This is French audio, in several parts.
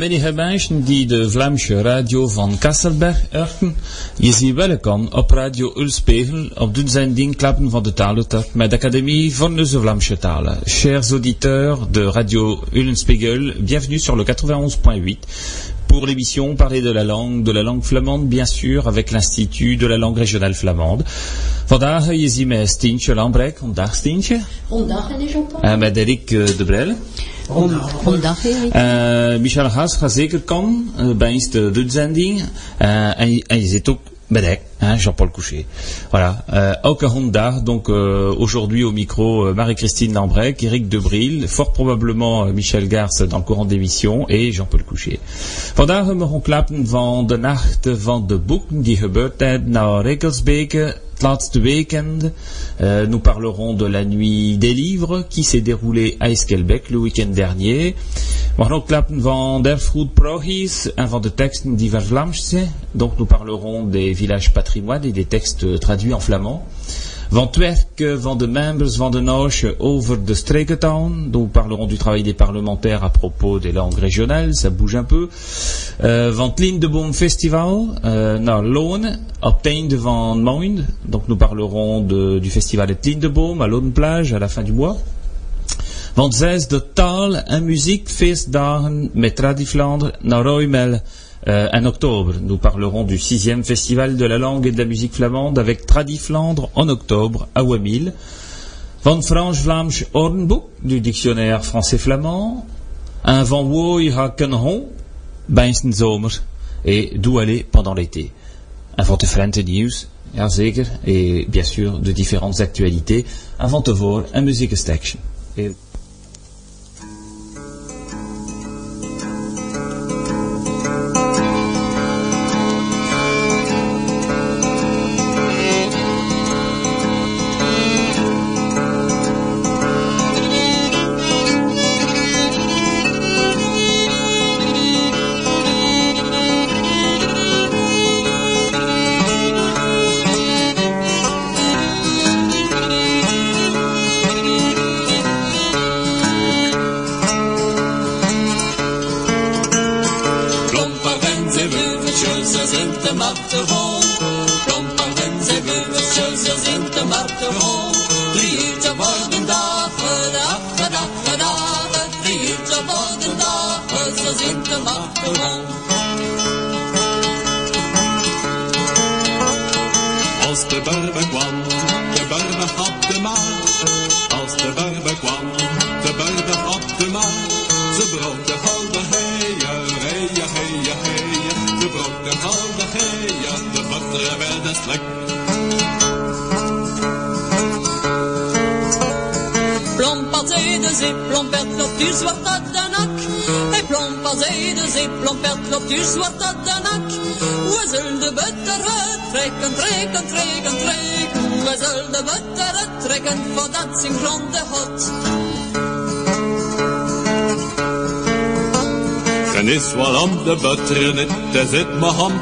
Goedemiddag mensen die de Vlaamse radio van Kasselberg erken. Je ziet welkom op Radio Ulspegel op de zending Klappen van de Talentocht met de Académie van de Vlaamse talen. Chers auditeurs de Radio Ullenspiegel, bienvenue sur le 91.8 pour l'émission Parler de la langue, de la langue flamande bien sûr, avec l'Institut de la langue régionale flamande. Vandaag is hij met Stientje Lambrek. Vandaag Stientje. Vandaag meneer Jean-Paul. En met Erik de Brel. Vandaag Erik. Uh, Michel zeker komen uh, bij eens de, de zending. Uh, en, en je zit ook Bedek, hein, Jean-Paul Coucher. Voilà. Euh, Aucun Honda, donc euh, aujourd'hui au micro euh, Marie-Christine Lambrec, Eric Debril, fort probablement Michel Garce dans le courant d'émission et Jean-Paul Coucher. Vandaag mogen klappen van de nacht van de boeken die gebeurd zijn naar Rekelsbeke laatste weekend. Euh, nous parlerons de la nuit des livres qui s'est déroulée à Eskelbeck le week-end dernier. Klappen Prohis en van de teksten. Donc nous parlerons des villages patrimoine et des textes traduits en flamand. Van het werk van de members van de Noche over de Streketown. Donc parlerons du travail des parlementaires à propos des langues régionales, ça bouge un peu. Uh, van het Lindeboom Festival uh, naar einde van maand. Donc nous parlerons de, du festival de Lindeboom à Loon-Plage à la fin du mois. Want zes de taal en muziek feestdagen met Tradi Vlaanderen naar Roymel euh, en octobre. Nous parlerons du sixième festival de la langue et de la musique flamande avec Tradi Flandre en octobre à Wamil. Van Fransch Vlaams Ornboek du dictionnaire français-flamand. Un van Wooi Hakenhon, zomer et d'où aller pendant l'été. Un van Frente News, et bien sûr de différentes actualités. Avant te voir, un muziekenstekje. Et...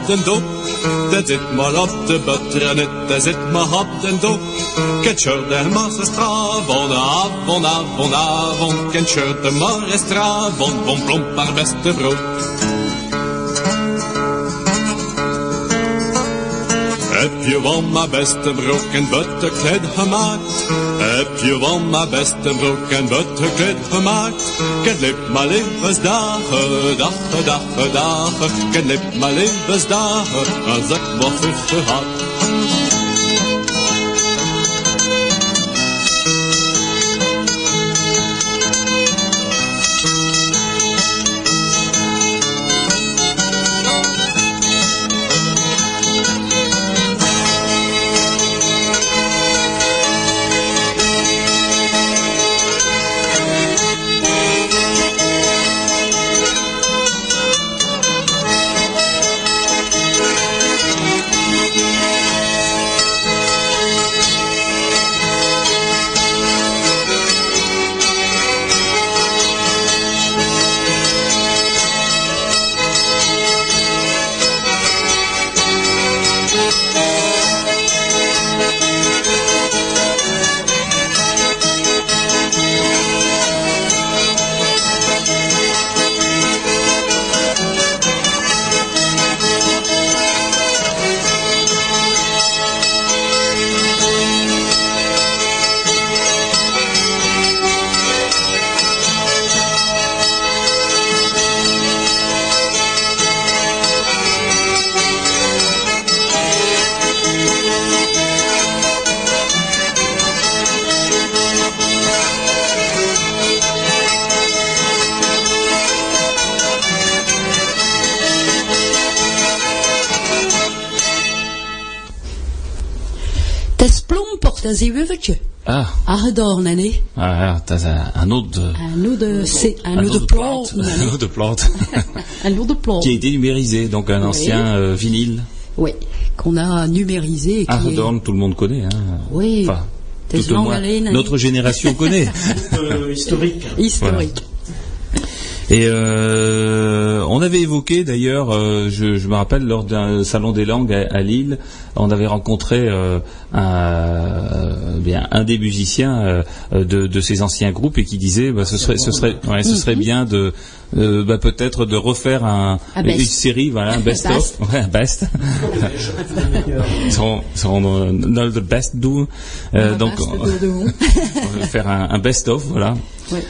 mijn hand en dop. Daar zit maar op de butternet, daar zit mijn hand en dop. Ketchup de marsestravon, avon, avon, avon. Ketchup de marsestravon, bon plomp maar beste brood. Heb je wel mijn beste broek en butterkleed gemaakt? Heb je wel mijn beste broek en butterkleed gemaakt? Ken lip mijn levensdagen, dagen, dagen, dagen. Ken lip mijn levensdagen, als ik wat vruchten had. Ah. Aangedaan, nee. Ah, dat is un autre... Un autre, c'est un, autre plot. Un autre plante. un autre plot. qui a été numérisé, donc un ancien euh, vinyle. Oui, qu'on a numérisé. qui est- Ardorn, tout le monde connaît. Hein. Oui. Enfin, tout au moins, notre génération connaît. Euh, historique. Historique. Et euh, on avait évoqué d'ailleurs, euh, je, je me rappelle lors d'un salon des langues à, à Lille, on avait rencontré euh, un, euh, bien un des musiciens euh, de, de ces anciens groupes et qui disait, bah, ce serait, ce serait, ouais, ce serait bien de euh, bah, peut-être de refaire un, Un une série, voilà, un best of, Best. ouais, un best. Seront- seront dans- le best do. Euh, donc on- de- de vous. on va faire un, un best of, voilà. Ouais.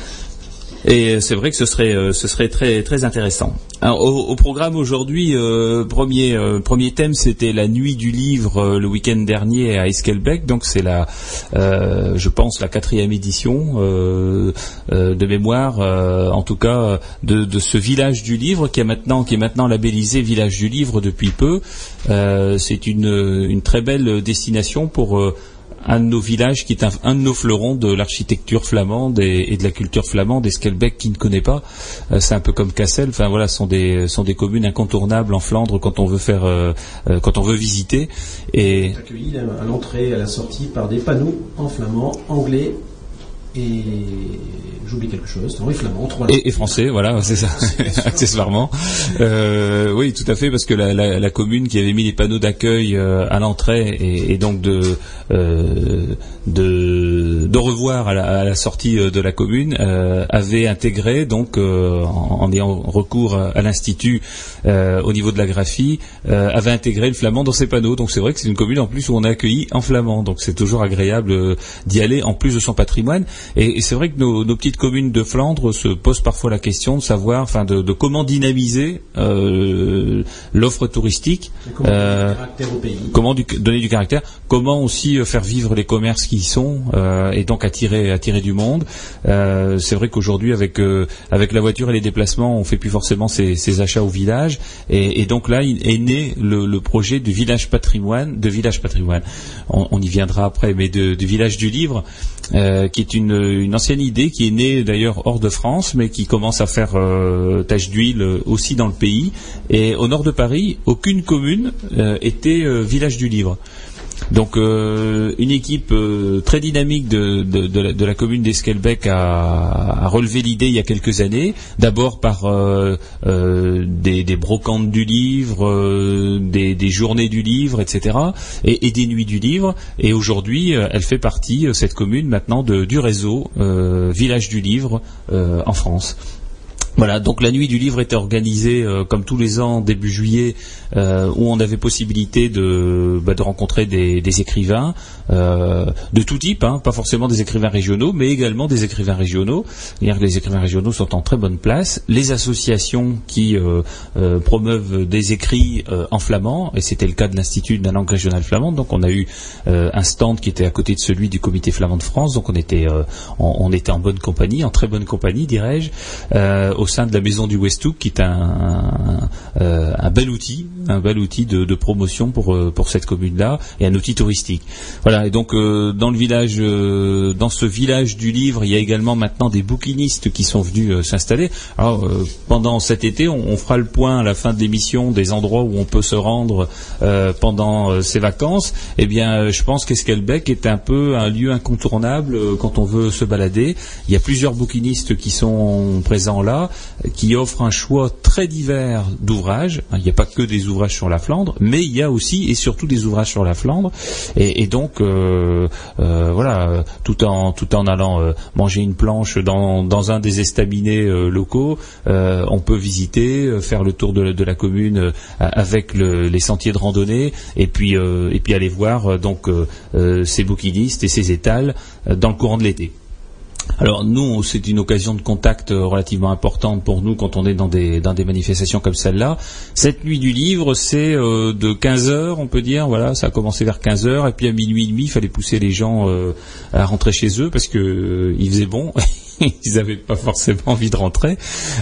Et c'est vrai que ce serait, euh, ce serait très, très intéressant. Alors, au, au programme aujourd'hui, euh, premier, euh, premier thème, c'était la nuit du livre euh, le week-end dernier à Esquelbec. Donc c'est la, euh, je pense, la quatrième édition euh, euh, de mémoire, euh, en tout cas, de, de ce village du livre qui est maintenant, qui est maintenant labellisé village du livre depuis peu. Euh, c'est une, une très belle destination pour euh, un de nos villages qui est un, de nos fleurons de l'architecture flamande et, et de la culture flamande, et Skelbeck qui ne connaît pas, euh, c'est un peu comme Cassel, enfin voilà, sont des sont des communes incontournables en Flandre quand on veut faire euh, euh, quand on veut visiter. Et accueilli à l'entrée et à la sortie par des panneaux en flamand, anglais et j'oublie quelque chose. Non, et flamand, trois et, et français, voilà, c'est ça, accessoirement. Euh, oui, tout à fait, parce que la, la, la commune qui avait mis les panneaux d'accueil euh, à l'entrée et, et donc de, euh, de de revoir à la, à la sortie euh, de la commune euh, avait intégré donc euh, en, en ayant recours à, à l'institut euh, au niveau de la graphie avait intégré le flamand dans ses panneaux. Donc c'est vrai que c'est une commune en plus où on est accueilli en flamand. Donc c'est toujours agréable d'y aller en plus de son patrimoine. Et, et c'est vrai que nos, nos petites communes de Flandre se posent parfois la question de savoir, enfin de, de comment dynamiser l'offre touristique. Comment donner du caractère comment du- donner du caractère, comment aussi faire vivre les commerces qui y sont euh, et donc attirer attirer du monde. Euh, c'est vrai qu'aujourd'hui avec euh, avec la voiture et les déplacements, on fait plus forcément ses, ses achats au village et, et donc là il est né le, le projet du village patrimoine, de village patrimoine. On, on y viendra après, mais de, du village du livre. euh, qui est une, une ancienne idée qui est née d'ailleurs hors de France, mais qui commence à faire euh, tache d'huile aussi dans le pays. Et au nord de Paris, aucune commune euh, était euh, village du livre. Donc euh, une équipe euh, très dynamique de, de, la, commune d'Esquelbec a, relevé l'idée il y a quelques années, d'abord par euh, des, brocantes du livre, des, journées du livre, etc., et, des nuits du livre. Et aujourd'hui, elle fait partie, cette commune maintenant, de, du réseau Village du Livre en France. Voilà, donc la nuit du livre était organisée euh, comme tous les ans début juillet, euh, où on avait possibilité de, bah, rencontrer des écrivains euh, de tout type, hein, pas forcément des écrivains régionaux, mais également des écrivains régionaux. C'est-à-dire que les écrivains régionaux sont en très bonne place. Les associations qui euh, euh, promeuvent des écrits euh, en flamand, et c'était le cas de l'Institut de la langue régionale flamande. Donc on a eu euh, un stand qui était à côté de celui du Comité flamand de France. Donc on était, on, était en bonne compagnie, en très bonne compagnie, dirais-je, au sein de la maison du Westhoek, qui est un, un, un bel outil, un bel outil de, de promotion pour pour cette commune-là et un outil touristique. Voilà. Et donc euh, dans le village, euh, dans ce village du livre, il y a également maintenant des bouquinistes qui sont venus euh, s'installer. Pendant cet été, on, fera le point à la fin de l'émission des endroits où on peut se rendre pendant ces vacances. Eh bien, je pense qu'Esquelbec est un peu un lieu incontournable quand on veut se balader. Il y a plusieurs bouquinistes qui sont présents là, qui offrent un choix très divers d'ouvrages. Il n'y a pas que des ouvrages sur la Flandre, mais il y a aussi et surtout des ouvrages sur la Flandre. Et donc, euh, euh, voilà, tout en allant euh, manger une planche dans, un des estaminets locaux, on peut visiter, faire le tour de, la- commune avec le- les sentiers de randonnée, et puis et puis aller voir donc ces bouquinistes et ces étals dans le courant de l'été. Alors nous, c'est une occasion de contact euh, relativement importante pour nous quand on est dans des, dans des manifestations comme celle-là. Cette nuit du livre, c'est euh, de 15 heures, on peut dire. Voilà, ça a commencé vers 15 heures, et puis à minuit et demi, il fallait pousser les gens euh, à rentrer chez eux parce que il faisait bon. ils n'avaient pas forcément envie de rentrer.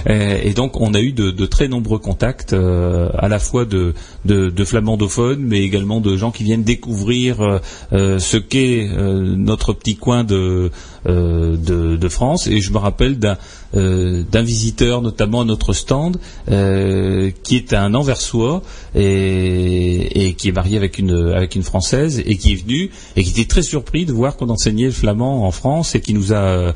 Et, donc on a eu de, très nombreux contacts, à la fois de, de, flamandophones, mais également de gens qui viennent découvrir ce qu'est notre petit coin de, de, France. Et je me rappelle d'un visiteur, notamment à notre stand, qui est un Anversois et, et, qui est marié avec une, avec une Française et qui est venu et qui était très surpris de voir qu'on enseignait le flamand en France et qui nous a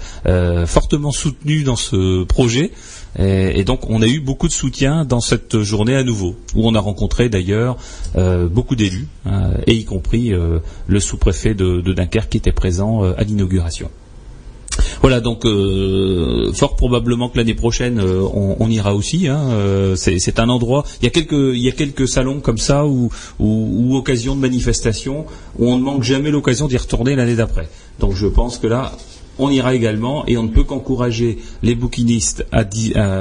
fortement soutenu dans ce projet. Et, donc on a eu beaucoup de soutien dans cette journée à nouveau, où on a rencontré d'ailleurs euh, beaucoup d'élus, hein, et y compris euh, le sous-préfet de, Dunkerque qui était présent euh, à l'inauguration. Voilà, donc fort probablement que l'année prochaine on, ira aussi. Hein, c'est un endroit. Il y a quelques, il y a quelques salons comme ça ou, ou, occasions de manifestations où on ne manque jamais l'occasion d'y retourner l'année d'après. Donc je pense que là, on ira également et on ne peut qu'encourager les bouquinistes à,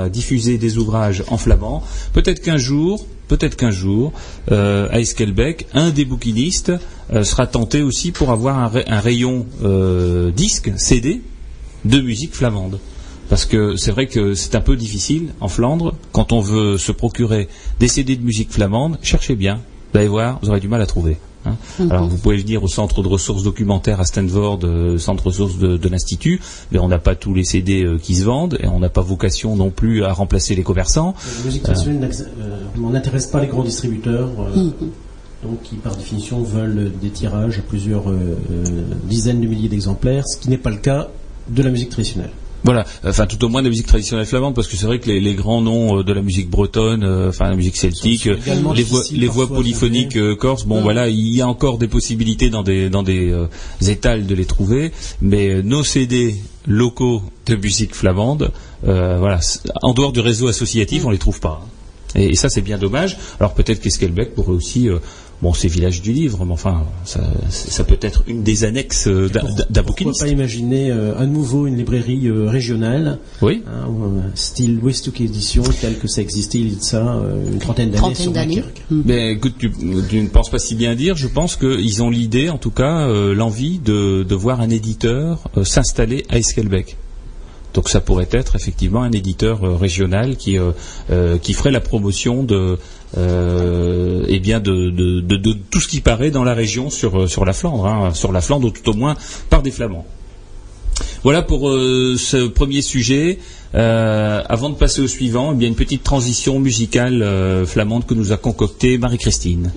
diffuser des ouvrages en flamand. Peut-être qu'un jour, peut-être qu'un jour, euh, à Esquelbec, un des bouquinistes euh, sera tenté aussi pour avoir un, rayon euh, disque, CD, de musique flamande. Parce que c'est vrai que c'est un peu difficile en Flandre, quand on veut se procurer des CD de musique flamande, cherchez bien, vous allez voir, vous aurez du mal à trouver. Hein. Mhm. Alors vous pouvez venir au centre de ressources documentaires à Stanford, euh, centre de ressources de, l'institut, mais on n'a pas tous les CD euh, qui se vendent et on n'a pas vocation non plus à remplacer les commerçants. La musique traditionnelle euh, n'intéresse pas les grands distributeurs. Mhm. Donc, qui par définition veulent des tirages à plusieurs dizaines de milliers d'exemplaires, ce qui n'est pas le cas de la musique traditionnelle. Voilà, enfin tout au moins de la musique traditionnelle flamande, parce que c'est vrai que les, grands noms euh, de la musique bretonne, euh, enfin la musique celtique, euh, les voix, les voix polyphoniques corses, bon voilà, il y a encore des possibilités dans des dans des étals de les trouver, mais nos CD locaux de musique flamande, voilà, en dehors du réseau associatif, on les trouve pas. Et, ça c'est bien dommage. Alors peut-être qu'Esquelbec pourrait aussi Bon, c'est Village du Livre, mais enfin, ça, peut être une des annexes euh, d'un bouquiniste. Pourquoi pas imaginer euh, à nouveau une librairie euh, régionale, oui. Hein, style Westhook Édition, tel que ça existait il y a ça une trentaine d'années sur Dunkerque. Hmm. Mais écoute, tu, ne penses pas si bien dire. Je pense qu'ils ont l'idée, en tout cas, l'envie de, de, voir un éditeur s'installer à Esquelbec. Donc ça pourrait être effectivement un éditeur euh, régional qui, euh, euh, qui ferait la promotion de, eh bien de, tout ce qui paraît dans la région sur, sur la Flandre, hein, sur la Flandre ou tout au moins par des Flamands. Voilà pour ce premier sujet. avant de passer au suivant, eh bien une petite transition musicale flamande que nous a concoctée Marie-Christine.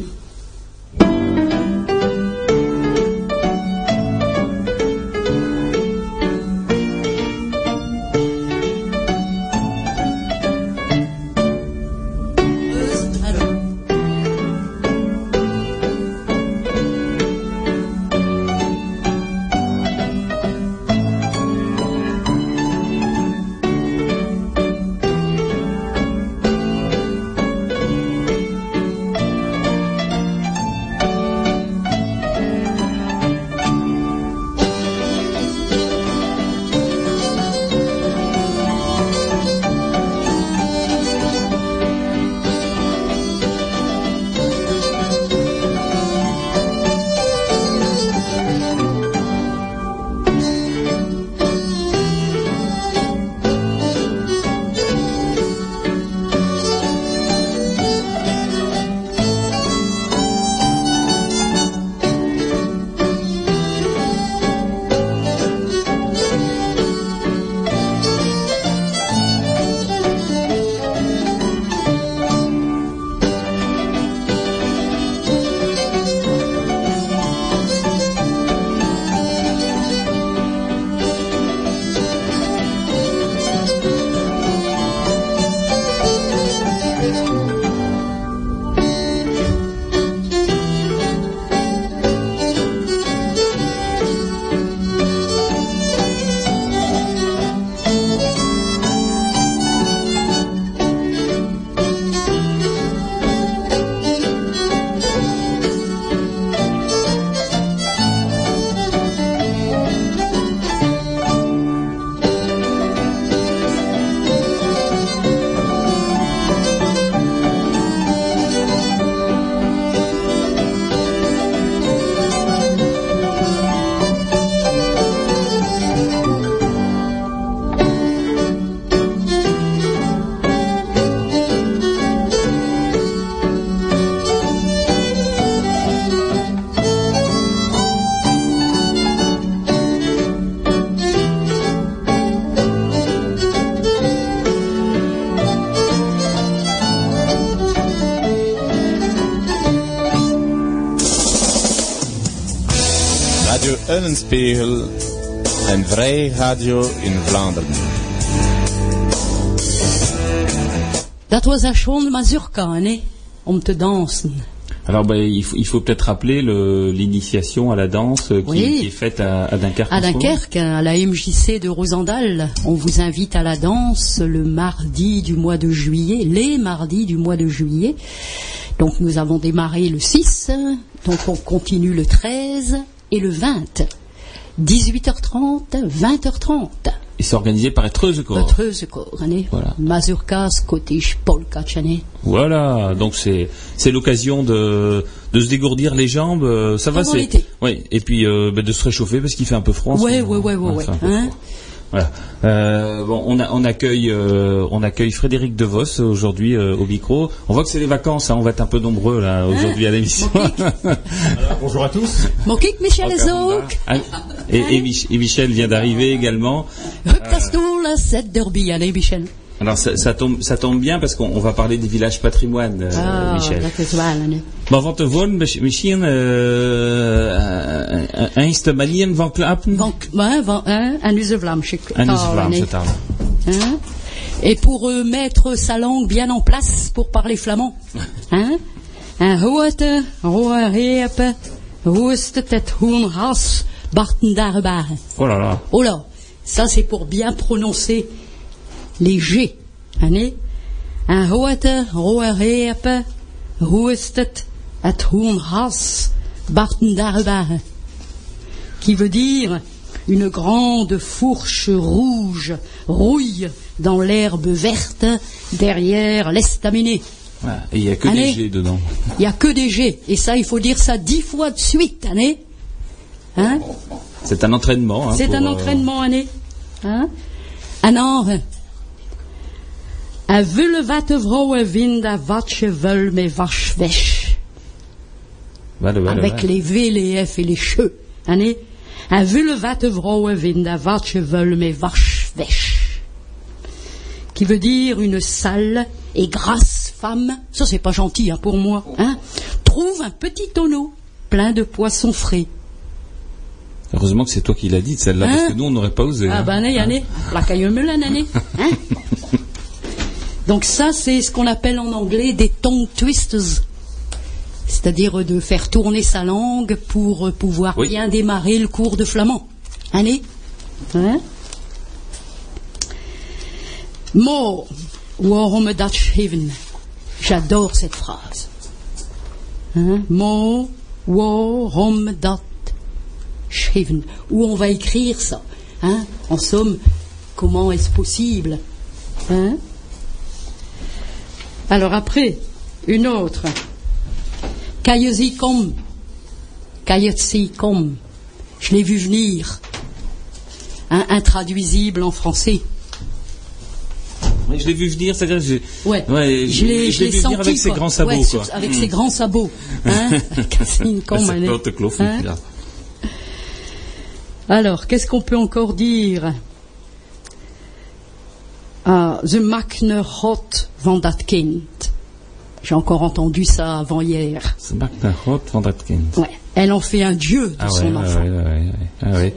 Spiegel, een vrij radio in Vlaanderen. Dat was een schoon mazurka, om te dansen. Alors, ben, il faut, peut-être rappeler l'initiation à la danse euh, qui, qui est faite à, à, Dunkerque. À Dunkerque, à la MJC de Rosendal. On vous invite à la danse le mardi du mois de juillet, les mardis du mois de juillet. Donc nous avons démarré le 6, donc on continue le 13 et le 20. 18h30, 20h30. Et c'est organisé par Etreusekor. Etreusekor, voilà. Mazurka, Scottish, Polka, Voilà, donc c'est c'est l'occasion de de se dégourdir les jambes, euh, ça va c'est. Oui, et puis euh, ben, de se réchauffer parce qu'il fait un peu froid. Ouais, ouais, ouais, ouais, ouais. Hein voilà. Euh, bon, on, a, on accueille, euh, on accueille Frédéric Devos aujourd'hui euh, au micro. On voit que c'est les vacances, hein, on va être un peu nombreux là aujourd'hui à l'émission. bonjour à tous. Mokik Michel ah, et, et, et, Michel vient d'arriver également. Michel. Alors ça, tombe, ça tombe bien parce qu'on va parler des villages patrimoine, euh, ah, Michel. Maar wat te wonen, misschien uh, eens te manieren van klappen? Van, van, un use Vlaamse Un use Vlaamse taal. Et pour euh, mettre sa langue bien en place pour parler flamand. Hein? Un hoete, roe reep, roeste tet hoen ras, barten daarbaren. Oh là là. Oh là. Ça c'est pour bien prononcer les G. Un hoete, roe reep, roestet at hoen ras, barten daarbaren. Qui veut dire une grande fourche rouge rouille dans l'herbe verte derrière l'estaminet. et il n'y a que des G dedans. Il n'y a que des G. Et ça, il faut dire ça dix fois de suite, année. Hein? C'est un entraînement. Hein, C'est un euh, entraînement, année. Hein? Alors, un vulvat vrouwen vind wat veul mais vache vèche. Avec les V, les F et les cheveux. Année un vulvat vrouwen vind wat veul mais vache vèche qui veut dire une sale et grasse femme, ça c'est pas gentil hein, pour moi, hein, trouve un petit tonneau plein de poissons frais. Heureusement que c'est toi qui l'as dit celle-là, parce que hein nous on n'aurait pas osé. Ah ben, hein? année, la année. Hein? Donc ça c'est ce qu'on appelle en anglais des tongue twisters. C'est-à-dire de faire tourner sa langue pour pouvoir bien démarrer le cours de flamand. Année hein? Mo, waarom dat schreven? J'adore cette phrase. Hein? Mo, waarom dat schreven? Où on va écrire ça? Hein? En somme, comment est-ce possible? Hein? Alors après, une autre. Kayetsi kom. Je l'ai vu venir. Hein, intraduisible en français je l'ai vu venir, c'est-à-dire je, ouais. ouais je l'ai vu venir avec ses grands sabots. Ouais, quoi. Avec ses grands sabots. Hein hein Alors, qu'est-ce qu'on peut encore dire? Ah, The Makner Hot van dat kind. J'ai encore entendu ça avant hier. The Makner Hot van dat kind. Ouais. Elle en fait un dieu de ah son ouais, enfant. Ouais, ouais, ah ouais.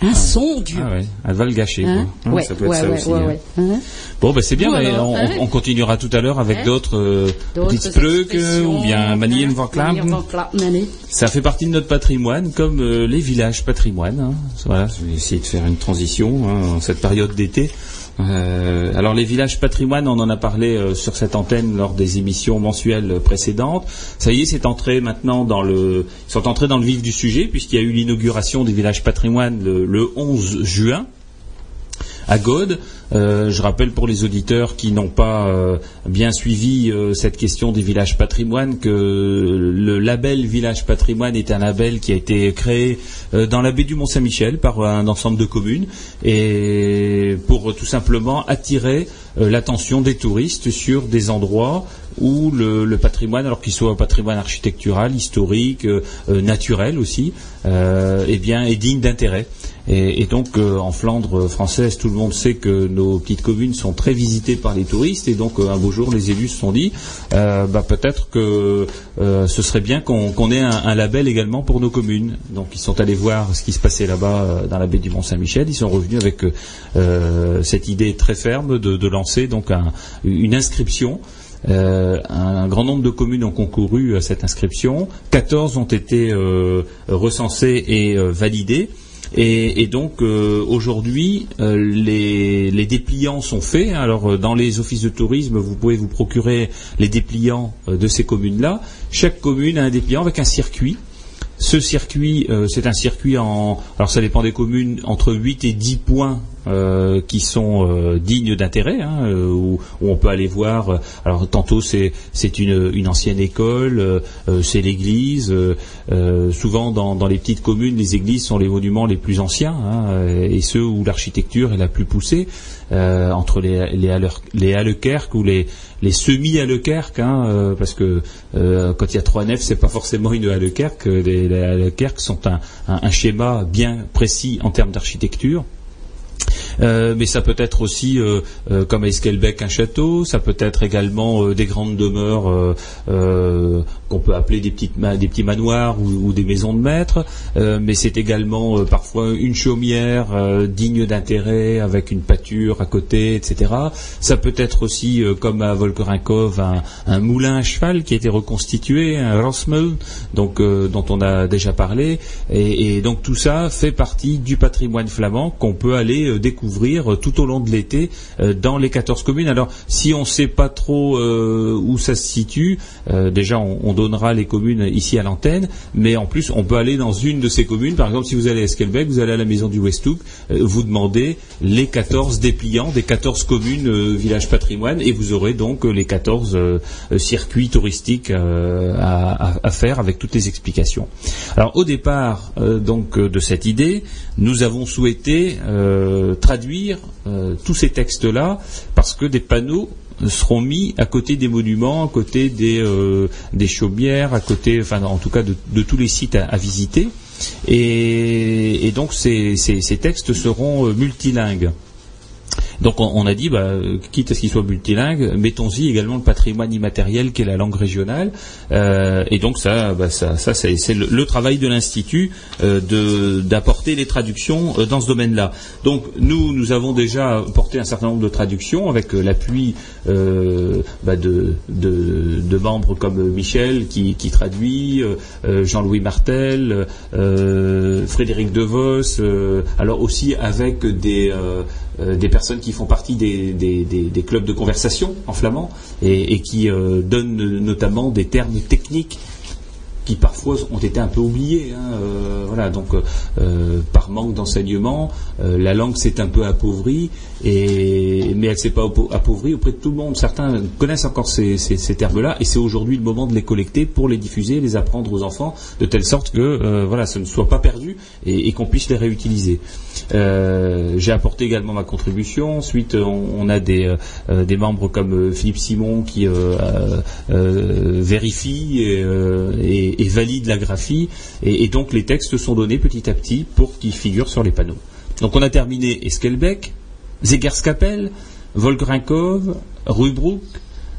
Un ah son Dieu. Ah ouais. Elle va le gâcher. Hein quoi. Ouais, ça peut être ouais, ça ouais, aussi. Ouais, hein. Bon, ben c'est bien. Bon, mais alors, on, hein on, continuera tout à l'heure avec hein d'autres euh, petites sprucs ou bien Manien van Klappen. Ça fait partie de notre patrimoine, comme euh, les villages patrimoine. Hein. Voilà, je vais essayer de faire une transition hein, en cette période d'été. Euh, alors les villages patrimoine, on en a parlé euh, sur cette antenne lors des émissions mensuelles précédentes. Ça y est, c'est entré maintenant dans le, ils sont entrés dans le vif du sujet puisqu'il y a eu l'inauguration des villages patrimoine le, le 11 juin à Gaude. Euh, je rappelle pour les auditeurs qui n'ont pas euh, bien suivi euh, cette question des villages patrimoine que le label village patrimoine est un label qui a été créé dans la baie du Mont-Saint-Michel par un ensemble de communes et pour tout simplement attirer l'attention des touristes sur des endroits où le, patrimoine, alors qu'il soit un patrimoine architectural, historique, naturel aussi, eh bien, est digne d'intérêt. Et, donc en Flandre française, tout le monde sait que nos petites communes sont très visitées par les touristes. Et donc un beau jour, les élus se sont dit, bah, peut-être que ce serait bien qu'on ait un, label également pour nos communes. Donc ils sont allés voir ce qui se passait là-bas dans la baie du Mont-Saint-Michel. Ils sont revenus avec cette idée très ferme de, lancer donc une inscription euh, un, grand nombre de communes ont concouru à cette inscription. 14 ont été euh, recensées et euh, validées. Et, donc aujourd'hui, les, dépliants sont faits. Alors dans les offices de tourisme, vous pouvez vous procurer les dépliants de ces communes-là. Chaque commune a un dépliant avec un circuit. Ce circuit, c'est un circuit en, alors ça dépend des communes, entre 8 et 10 points euh, qui sont euh, dignes d'intérêt, hein, euh, où, on peut aller voir. alors tantôt c'est c'est une, une ancienne école, c'est l'église. souvent dans, dans les petites communes, les églises sont les monuments les plus anciens hein, et ceux où l'architecture est la plus poussée. Entre les les, les ou les les semi Hallekerk, hein, parce que quand il y a trois nefs, c'est pas forcément une Hallekerk. Les, les sont un, un schéma bien précis en termes d'architecture. Euh, mais ça peut être aussi, euh, euh, comme à Esquelbec, un château. Ça peut être également des grandes demeures qu'on peut appeler des, petits manoirs ou, des maisons de maître. mais c'est également parfois une chaumière digne d'intérêt avec une pâture à côté, etc. Ça peut être aussi, comme à Volkerinkov, un, moulin à cheval qui a été reconstitué, un Rossmüll, donc dont on a déjà parlé. Et, donc tout ça fait partie du patrimoine flamand qu'on peut aller découvrir euh, tout au long de l'été euh, dans les 14 communes. Alors, si on ne sait pas trop euh, où ça se situe, déjà, on, donnera les communes ici à l'antenne, mais en plus, on peut aller dans une de ces communes. Par exemple, si vous allez à Esquelbec, vous allez à la maison du Westhoek, vous demandez les 14 dépliants des 14 communes village patrimoine et vous aurez donc les 14 circuits touristiques à, faire avec toutes les explications. Alors, au départ donc de cette idée, nous avons souhaité traduire euh, tous ces textes-là parce que des panneaux seront mis à côté des monuments, à côté des, euh, chaumières, à côté, enfin en tout cas de, tous les sites à, visiter. Et, donc ces, ces, textes seront euh, multilingues. Donc on, a dit, bah, quitte à ce qu'il soit multilingue, mettons-y également le patrimoine immatériel qui est la langue régionale. Euh, et donc ça, bah, ça, c'est le, travail de l'institut euh, d'apporter les traductions euh, dans ce domaine-là. Donc nous, nous avons déjà porté un certain nombre de traductions avec l'appui bah, de, membres comme Michel qui, traduit, Jean-Louis Martel, Frédéric Devos, alors aussi avec des euh, des personnes qui font partie des, clubs de conversation en flamand et, qui euh, donnent notamment des termes techniques qui parfois ont été un peu oubliés. Hein, euh, voilà, donc par manque d'enseignement, la langue s'est un peu appauvrie mais elle s'est pas appauvrie auprès de tout le monde. Certains connaissent encore ces, termes-là, et c'est aujourd'hui le moment de les collecter pour les diffuser, les apprendre aux enfants, de telle sorte que euh, voilà, ce ne soit pas perdu et, qu'on puisse les réutiliser. Euh, j'ai apporté également ma contribution. Ensuite, on, a des, euh, membres comme Philippe Simon qui vérifie et, et, valide la graphie, et, donc les textes sont donnés petit à petit pour qu'ils figurent sur les panneaux. Donc on a terminé Esquelbec, Zegerskapel, Volgrinkov, Rubruck,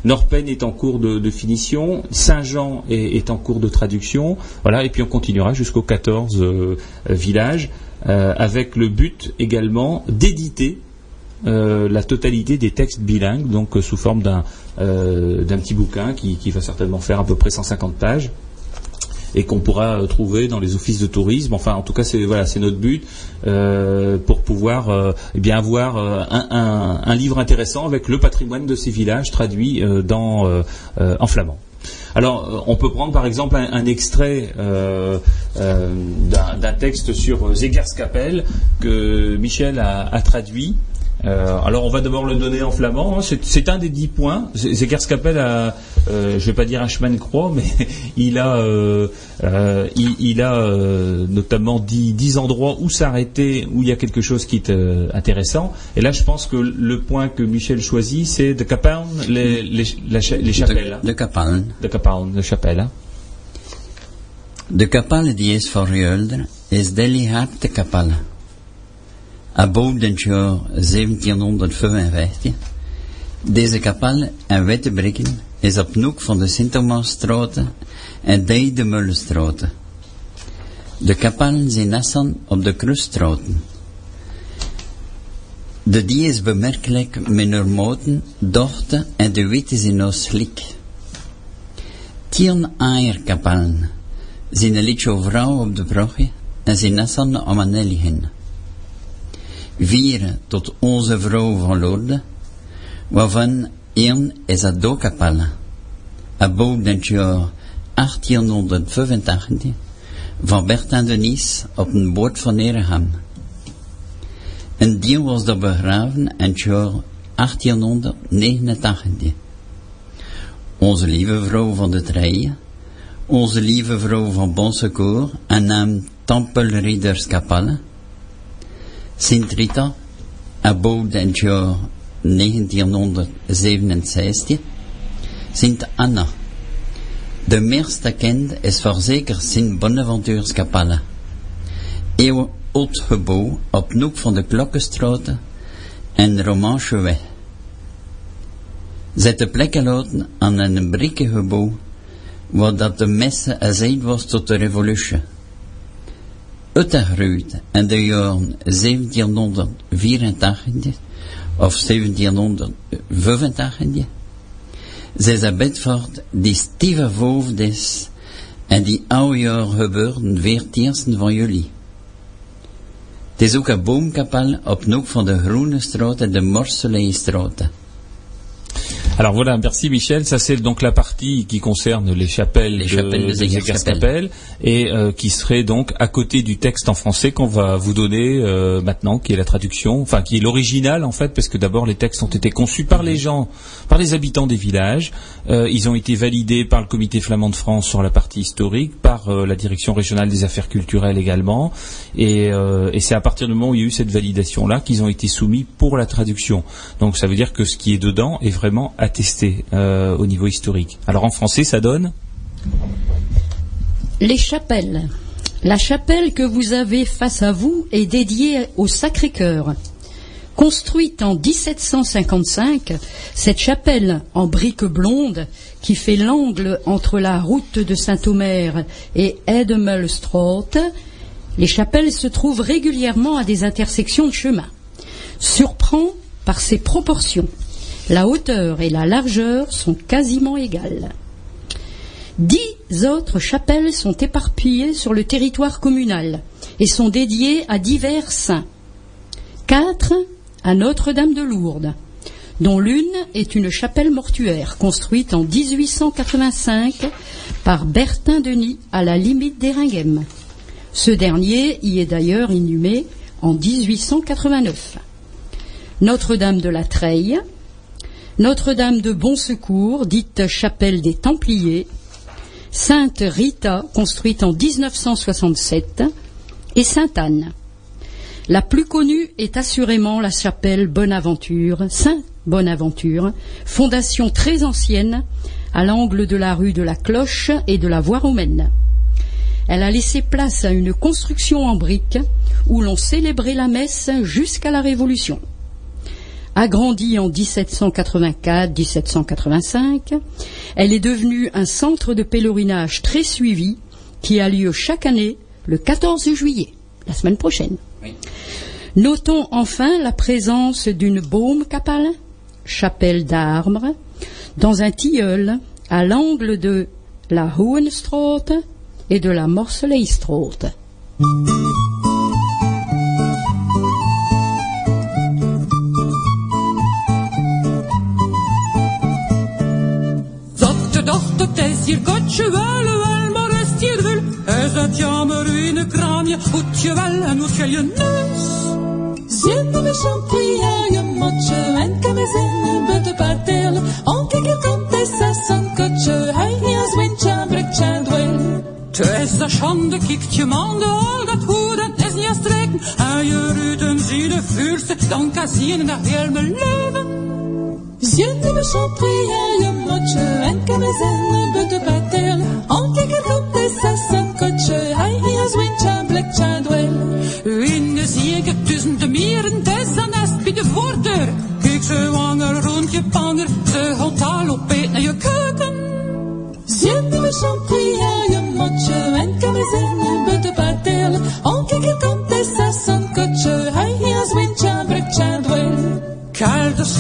Norpen est en cours de, finition, Saint-Jean est, en cours de traduction, voilà, et puis on continuera jusqu'aux 14 euh, villages, euh, avec le but également d'éditer euh, la totalité des textes bilingues, donc sous forme d'un petit bouquin qui, qui, va certainement faire à peu près 150 pages et qu'on pourra euh, trouver dans les offices de tourisme. Enfin, en tout cas, c'est voilà, c'est notre but euh, pour pouvoir euh, eh bien avoir un, livre intéressant avec le patrimoine de ces villages traduit en flamand. Alors, on peut prendre par exemple un, extrait d'un texte sur Zegerskapel que Michel a traduit euh, alors on va d'abord le donner en flamand. Hein. C'est un des dix points. Zegerskapel a, euh, je ne vais pas dire un chemin de croix, mais il a, euh, il, a notamment dix, endroits où s'arrêter, où il y a quelque chose qui est intéressant. Et là, je pense que le point que Michel choisit, c'est de Kapeln, les, les, chapelles. De, Kapeln. De Kapeln, les chapelles. Hein. De Kapeln dies voor Jölder is Deli de Kapelle. Above het jaar 1755. Deze kapel en Wettebrikken is op noek van de Sint-Thomasstraat en de Mullenstraat. De kapellen zijn nassan op de Kruisstraten. De die is bemerkelijk met haar moten, dochten en de witte zijn nog slik. Tien eierkapellen zijn een liedje vrouw op de brugge en zijn nassan om een heen. Vier tot onze vrouw van Lourdes, waarvan één is een doorkapelle. Above het jaar 1885 van Bertin de Nice op een boot van Ereham. En die was daar begraven in het jaar 1889. Onze lieve vrouw van de Treien, onze lieve vrouw van Bonsecourt en naam Tempelridderskapelle, Sint Rita, above het jaar 1967, Sint Anna, de meeste kent is voorzeker Sint Bonaventuurskapelle. Eeuw oud gebouw op noek van de Klokkenstraat en Romancheweg. Zet de plekken laten aan een brieke gebouw, waar dat de messe gezegd was tot de revolutie. Uitgegroeid in de jaren 1784 of 1785 zij Bedford die Steve Voogd is en die oude jaar gebeurde 14 van juli. Het is ook een boomkapel op noek van de Groene Straat en de Morseleistraat. Alors voilà, merci Michel. Ça c'est donc la partie qui concerne les chapelles, Les chapelles de Zegerskapelle. et euh, qui serait donc à côté du texte en français qu'on va vous donner euh, maintenant, qui est la traduction, enfin qui est l'original en fait, parce que d'abord les textes ont été conçus par les gens, par les habitants des villages. Euh, ils ont été validés par le Comité flamand de France sur la partie historique, par la Direction régionale des affaires culturelles également, et, et c'est à partir du moment où il y a eu cette validation là qu'ils ont été soumis pour la traduction. Donc ça veut dire que ce qui est dedans est vraiment attesté euh, au niveau historique. Alors en français, ça donne Les chapelles. La chapelle que vous avez face à vous est dédiée au Sacré-Cœur. Construite en 1755, cette chapelle en briques blondes qui fait l'angle entre la route de Saint-Omer et Edmelstraat, les chapelles se trouvent régulièrement à des intersections de chemin. Surprend par ses proportions. La hauteur et la largeur sont quasiment égales. Dix autres chapelles sont éparpillées sur le territoire communal et sont dédiées à divers saints. Quatre à Notre-Dame de Lourdes, dont l'une est une chapelle mortuaire construite en 1885 par Bertin Denis à la limite d'Eringhem. Ce dernier y est d'ailleurs inhumé en 1889. Notre-Dame de la Treille, Notre-Dame de Bon Secours, dite chapelle des Templiers, Sainte Rita, construite en 1967, et Sainte Anne. La plus connue est assurément la chapelle Bonaventure, Saint Bonaventure, fondation très ancienne à l'angle de la rue de la Cloche et de la voie romaine. Elle a laissé place à une construction en briques où l'on célébrait la messe jusqu'à la Révolution. Agrandie en 1784-1785, elle est devenue un centre de pèlerinage très suivi qui a lieu chaque année le 14 juillet, la semaine prochaine. Notons enfin la présence d'une baume capale, chapelle d'arbre, dans un tilleul à l'angle de la Hohenstraat et de la Morseleistraat. De dacht dat is hier kotje wel, wel, maar is hier wel. Is het jammer in een kraamje, goed je wel en hoe schel je neus? Zin we champignon, je motje en kamizen, butte partelle. On kikker komt is zes een kotje, hij is windje, brekje, dwel. Het is een schande, kikt je man de al dat hoe dat is niet streken. En je ruten zie de vuurste, dan kan zien Siete beschapriaien Motsche en Kamezen bete patel Antikel Kote Sassen Kotsche Hai hier Switcha Blackcha Dwell In de zeker tussen de mieren des aan est de voordeur Kijk ze wanger rond je pander Ze houdt al op naar je keuken Siete beschapriaien Motsche en Kamezen bete patel Antikel Kote Sassen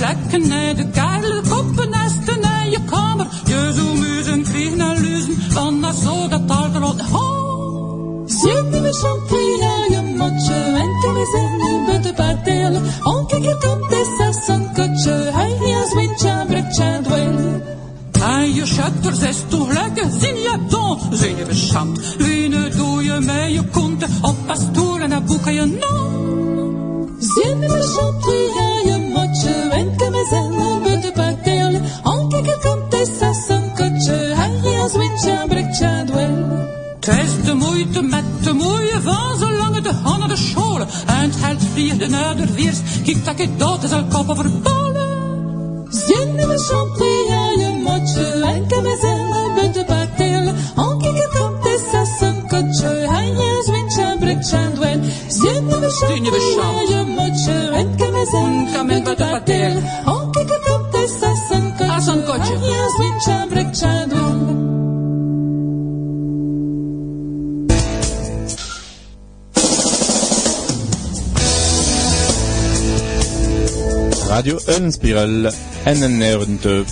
Koude slekken naar de koude koppen nesten naar je kamer. Je zo muzen kreeg naar luzen, van dat zo dat daar de rot. Zitten we champagne, je matje en kamizen, buiten partelen. On kijkt komt de sassan kutje, hij is windje, brekje, dwel. En je shutter zes toch lekker, zin je dan, zin je beschaamd. Wien doe je met je konten op een stoel en een boek aan je naam. Zitten we champagne, je matje en kamizen, buiten partelen. On kijkt komt de sassan kutje, hij is windje, brekje, dwel. Het is de moeite met de mooie van zolang de handen de scholen. En het geld vliegt naar de weers, kijk dat ik dood is al kop over ballen. Zitten we champagne, je matje en kamizen, buiten partelen. On kijkt komt de sassan kutje, hij is windje, brekje, dwel. Zitten we champagne, je matje en is windje, brekje, dwel. Radio Unspiral 91.8.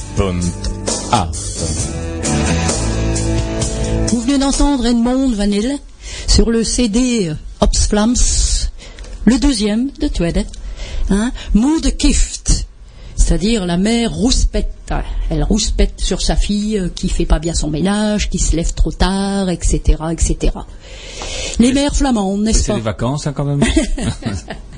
Vous venez d'entendre Edmond Vanille sur le CD Ops Flams, le deuxième de Tweede, hein, Mood Kift, c'est-à-dire la mère rouspète. Elle rouspète sur sa fille euh, qui fait pas bien son ménage, qui se lève trop tard, etc., etc. Les mères flamandes, n'est-ce C'est pas les vacances hein, quand même.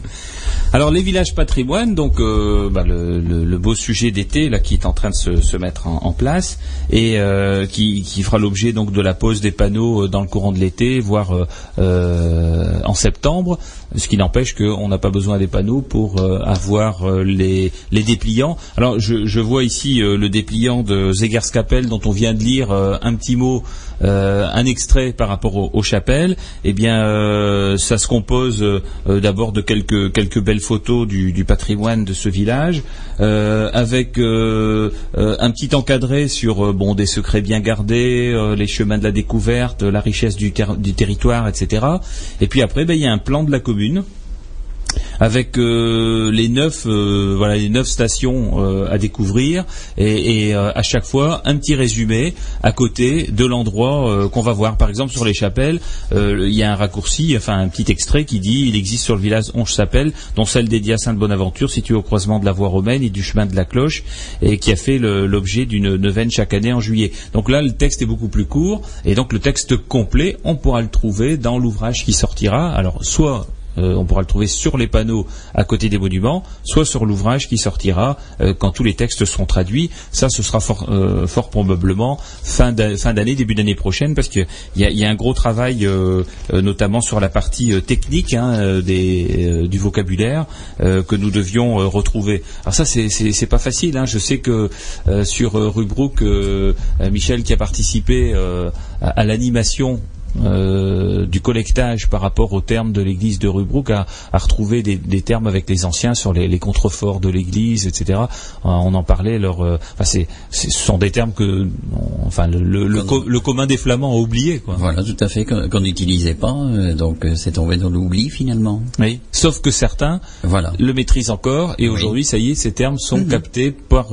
Alors les villages patrimoine, donc euh, bah, le, beau sujet d'été là qui est en train de se, mettre en, place et euh, qui, fera l'objet donc de la pose des panneaux euh, dans le courant de l'été, voire en septembre. Ce qui n'empêche qu'on n'a pas besoin des panneaux pour avoir les, dépliants. Alors je, vois ici le dépliant de Zegerskapelle dont on vient de lire un petit mot, un extrait par rapport aux, chapelles. Eh bien, ça se compose d'abord de quelques quelques belles photos du, patrimoine de ce village, euh, avec euh, euh, un petit encadré sur bon des secrets bien gardés, les chemins de la découverte, la richesse du territoire, etc. Et puis après, ben, il y a un plan de la commune avec euh, les neuf euh, voilà les neuf stations euh, à découvrir. Et, à chaque fois un petit résumé à côté de l'endroit qu'on va voir. Par exemple sur les chapelles il y a un raccourci enfin un petit extrait qui dit il existe sur le village 11 chapelles dont celle dédiée à Sainte Bonaventure située au croisement de la voie romaine et du chemin de la cloche et qui a fait l'objet d'une neuvaine chaque année en juillet. Donc là le texte est beaucoup plus court et donc le texte complet on pourra le trouver dans l'ouvrage qui sortira. Alors soit euh, on pourra le trouver sur les panneaux à côté des monuments, soit sur l'ouvrage qui sortira euh, quand tous les textes seront traduits. Ça, ce sera fort, euh, probablement fin d'a- fin d'année, début d'année prochaine, parce qu'il y a, un gros travail, notamment sur la partie technique hein, du vocabulaire que nous devions retrouver. Alors ça, c'est- pas facile. hein. Je sais que sur Rubrook, Michel qui a participé à l'animation euh, du collectage par rapport aux termes de l'église de Rubrook a, a retrouvé des, des termes avec les anciens sur les, les contreforts de l'église, etc. Euh, On en parlait. Leur, euh, enfin, c'est, ce sont des termes que, enfin, le, le, le co- le commun des Flamands a oublié, quoi. Voilà, tout à fait, qu'on n'utilisait pas, euh, donc c'est tombé dans l'oubli finalement. Oui. Sauf que certains Voilà. le maîtrisent encore, et aujourd'hui, ça y est, ces termes sont Mhm. captés par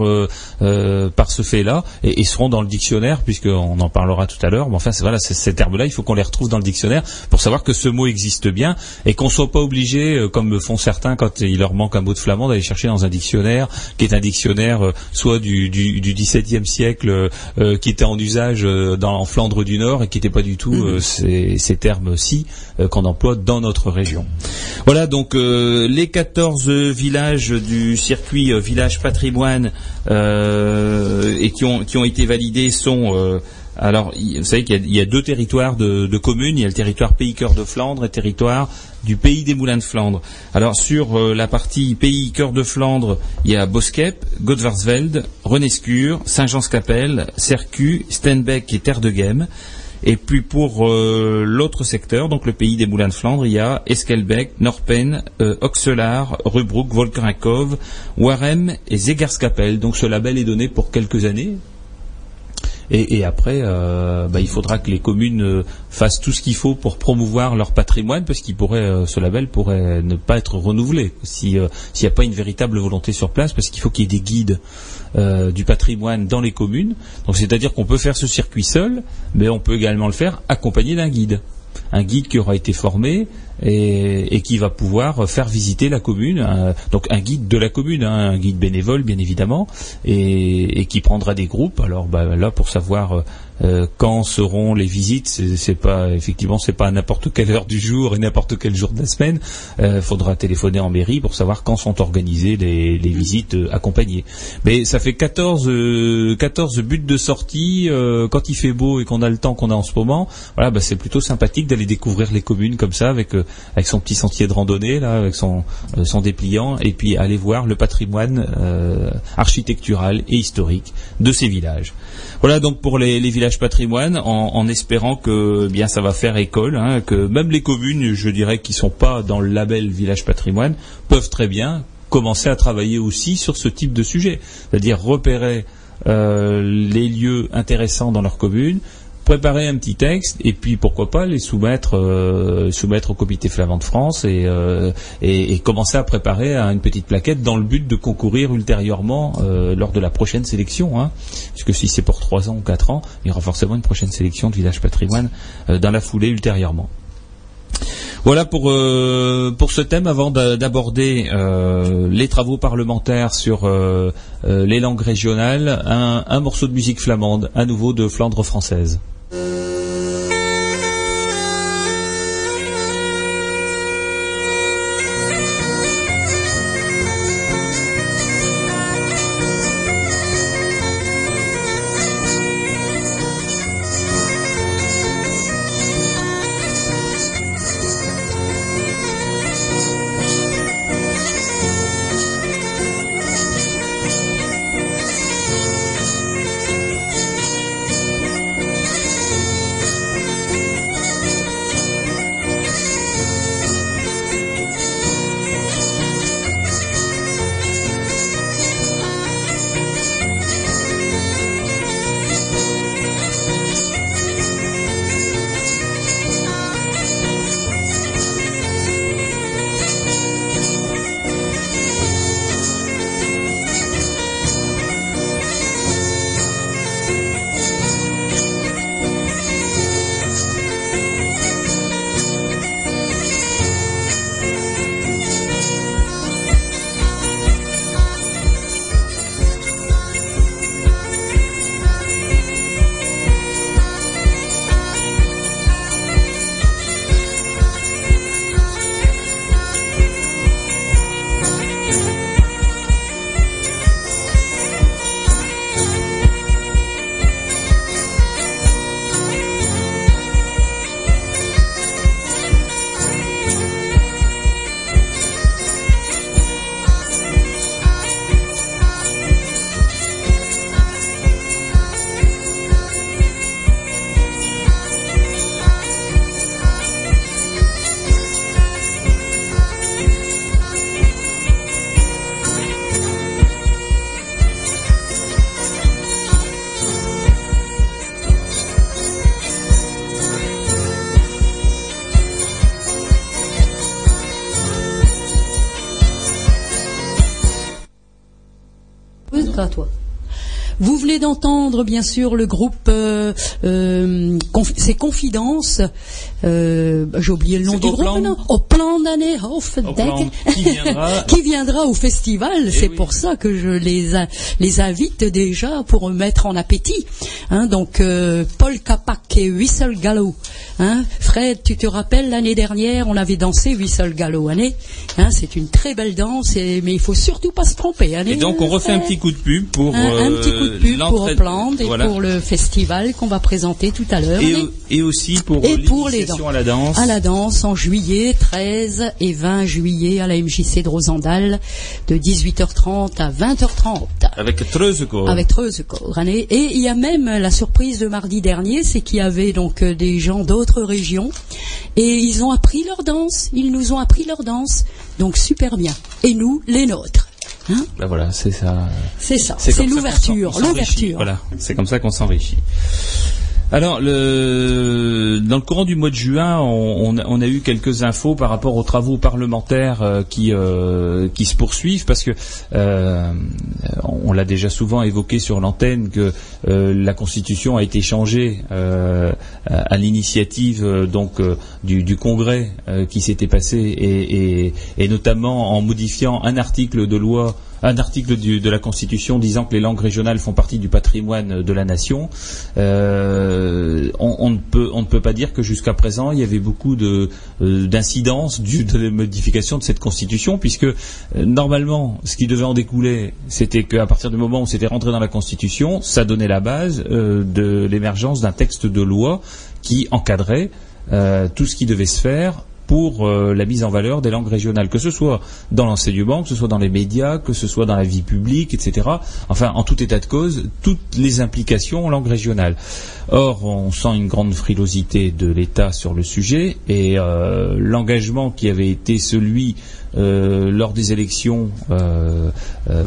par ce fait-là et, et seront dans le dictionnaire, puisqu'on en parlera tout à l'heure. Mais enfin, voilà, ces termes-là, il faut qu'on les retrouve dans le dictionnaire pour savoir que ce mot existe bien et qu'on soit pas obligé, euh, comme le font certains quand il leur manque un mot de flamand, d'aller chercher dans un dictionnaire qui est un dictionnaire euh, soit du, du, du XVIIe siècle, euh, euh, qui était en usage dans, en Flandre du Nord et qui n'était pas du tout euh, ces, ces termes-ci euh, qu'on emploie dans notre région. Voilà donc euh, les 14 villages du circuit village patrimoine euh, et qui ont, qui ont été validés sont euh, alors, vous savez qu'il y a- deux territoires de, de communes. Il y a le territoire Pays Cœur de Flandre et territoire du Pays des Moulins de Flandre. Alors, sur euh, la partie Pays Cœur de Flandre, il y a Boskep, Godvarsveld, Renescure, Saint-Jean-Scapelle, Sercu, Stenbeck et Terre de Gem. Et puis pour euh, l'autre secteur, donc le pays des moulins de Flandre, il y a Eskelbeck, Norpen, euh, Oxelaar, Rubruck, Volkerakov, Warem et Zegerskapel. Donc ce label est donné pour quelques années, et, après, euh, bah, il faudra que les communes euh, fassent tout ce qu'il faut pour promouvoir leur patrimoine, parce qu'il euh, ce label pourrait ne pas être renouvelé si, s'il n'y a pas une véritable volonté sur place, parce qu'il faut qu'il y ait des guides du patrimoine dans les communes. Donc c'est-à-dire qu'on peut faire ce circuit seul, mais on peut également le faire accompagné d'un guide un guide qui aura été formé et, qui va pouvoir faire visiter la commune. un- donc un guide de la commune, hein, un guide bénévole bien évidemment, et, qui prendra des groupes. Alors bah, là pour savoir euh, euh, quand seront les visites, c'est pas effectivement c'est pas à n'importe quelle heure du jour et n'importe quel jour de la semaine. Il faudra téléphoner en mairie pour savoir quand sont organisées les, les visites euh, accompagnées. Mais ça fait 14, euh, 14 buts de sortie euh, quand il fait beau et qu'on a le temps qu'on a en ce moment. Voilà, bah, c'est plutôt sympathique d'aller découvrir les communes comme ça avec euh, avec son petit sentier de randonnée là, avec son euh, son dépliant et puis aller voir le patrimoine euh, architectural et historique de ces villages. Voilà donc pour les, les villages patrimoine, en, espérant que bien ça va faire école, hein, que même les communes, je dirais, qui sont pas dans le label village patrimoine, peuvent très bien commencer à travailler aussi sur ce type de sujet, c'est-à-dire repérer euh, les lieux intéressants dans leur commune, préparer un petit texte et puis pourquoi pas les soumettre euh, soumettre au comité flamand de France et, euh, commencer à préparer une petite plaquette dans le but de concourir ultérieurement euh, lors de la prochaine sélection hein. puisque si c'est pour trois ans ou quatre ans il y aura forcément une prochaine sélection de village patrimoine dans la foulée ultérieurement voilà pour pour ce thème. Avant d'a- d'aborder les travaux parlementaires sur les langues régionales, un morceau de musique flamande, à nouveau de Flandre française. À sûr le groupe, euh, euh, conf- c'est Confidences. Euh, bah, J'ai oublié le nom C'est du groupe. Au plan d'année qui viendra- qui viendra au festival. C'est oui. pour ça que je les les invite déjà pour me mettre en appétit. Hein, donc euh, Paul Capac et Whistle Gallo. Hein, Fred, tu te rappelles l'année dernière, on avait dansé Whistle Gallo. Année, hein, c'est une très belle danse, et, mais il faut surtout pas se tromper. Année, Et donc on refait un petit coup de pub pour Un- un euh, petit coup de pub pour Plante et voilà. pour le festival qu'on va présenter tout à l'heure. Et, aussi pour Et pour les dents. à la danse. à la danse en juillet, 13 et 20 juillet à la MJC de Rosendal de 18h30 à 20h30. Avec Treusecourt. Avec Treusecourt. hein, Et il y a même la surprise de mardi dernier, c'est qu'il y avait donc euh, des gens d'autres régions et ils ont appris leur danse. Ils nous ont appris leur danse. Donc super bien. Et nous, les nôtres. Hein Ben voilà, c'est ça. c'est ça. C'est l'ouverture. L'ouverture. Voilà, c'est comme ça qu'on s'enrichit. Alors, dans le courant du mois de juin, on, a, eu quelques infos par rapport aux travaux parlementaires euh, qui, euh, qui se poursuivent, parce que euh, on l'a déjà souvent évoqué sur l'antenne que euh, la Constitution a été changée à l'initiative donc du, Congrès qui s'était passé, et notamment en modifiant un article de loi un article de la Constitution disant que les langues régionales font partie du patrimoine de la nation. Euh, on, ne peut, pas dire que jusqu'à présent il y avait beaucoup euh, d'incidences de la modification de cette Constitution, puisque euh, normalement ce qui devait en découler, c'était qu'à partir du moment où c'était rentré dans la Constitution, ça donnait la base de l'émergence d'un texte de loi qui encadrait tout ce qui devait se faire pour euh, la mise en valeur des langues régionales, que ce soit dans l'enseignement, que ce soit dans les médias, que ce soit dans la vie publique, etc. Enfin, en tout état de cause, toutes les implications en langue régionale. Or, on sent une grande frilosité de l'État sur le sujet et euh, l'engagement qui avait été celui euh, lors des élections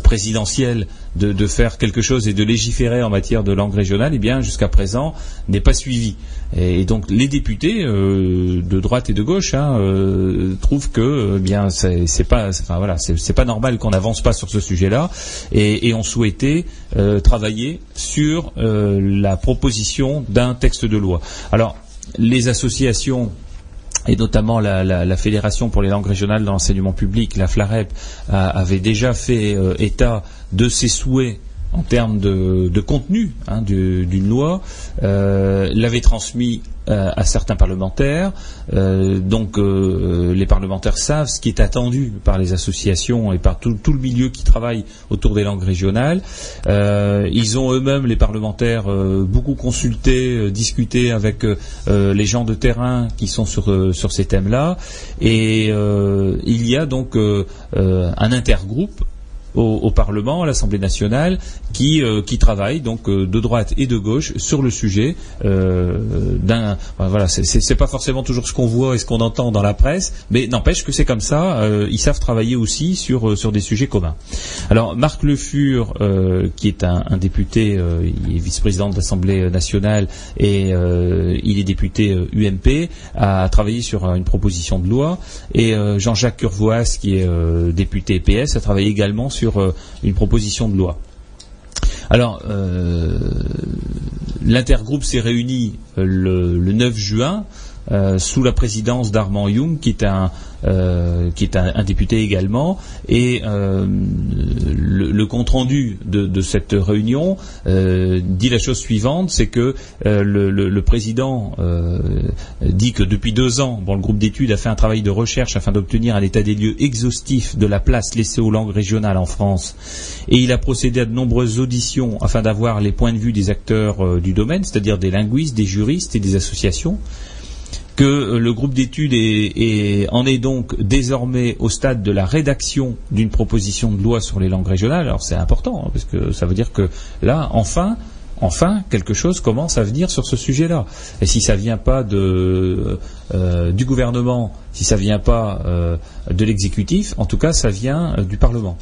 présidentielles de, de faire quelque chose et de légiférer en matière de langue régionale, eh bien, jusqu'à présent, n'est pas suivi. Et donc, les députés euh, de droite et de gauche hein, euh, trouvent que, eh bien, c'est pas, normal qu'on n'avance pas sur ce sujet-là, et, et ont souhaité euh, travailler sur la proposition d'un texte de loi. Alors, les associations et notamment la, Fédération pour les langues régionales dans l'enseignement public, la FLAREP, a- avait déjà fait état de ses souhaits en termes de, contenu hein, du- d'une loi, euh, l'avait transmis euh, à certains parlementaires. Euh, donc les parlementaires savent ce qui est attendu par les associations et par tout, le milieu qui travaille autour des langues régionales. Ils ont eux-mêmes, les parlementaires, beaucoup consulté, discuté avec les gens de terrain qui sont sur, ces thèmes-là. Et il y a donc un intergroupe au, Parlement, à l'Assemblée nationale, qui, euh, qui travaille donc euh, de droite et de gauche sur le sujet euh, d'un. enfin, voilà, c'est- pas forcément toujours ce qu'on voit et ce qu'on entend dans la presse, mais n'empêche que c'est comme ça. euh, ils savent travailler aussi sur sur des sujets communs. Alors Marc Le Fur, qui est un, député, il est vice-président de l'Assemblée nationale et il est député UMP, a travaillé sur une proposition de loi et Jean-Jacques Curvoas, qui est député PS, a travaillé également sur euh, une proposition de loi. Alors, euh, l'intergroupe s'est réuni euh, le, le 9 juin euh, sous la présidence d'Armand Young, qui est un euh, qui est un, député également, et euh, le, le compte rendu de, cette réunion dit la chose suivante, c'est que le, président dit que depuis deux ans, bon, le groupe d'études a fait un travail de recherche afin d'obtenir un état des lieux exhaustif de la place laissée aux langues régionales en France, et il a procédé à de nombreuses auditions afin d'avoir les points de vue des acteurs du domaine, c'est-à-dire des linguistes, des juristes et des associations que euh, le groupe d'études en est donc désormais au stade de la rédaction d'une proposition de loi sur les langues régionales. Alors c'est important, hein, parce que ça veut dire que là, enfin, enfin, quelque chose commence à venir sur ce sujet-là. Et si ça vient pas de, euh, du gouvernement, si ça vient pas euh, de l'exécutif, en tout cas, ça vient euh, du Parlement.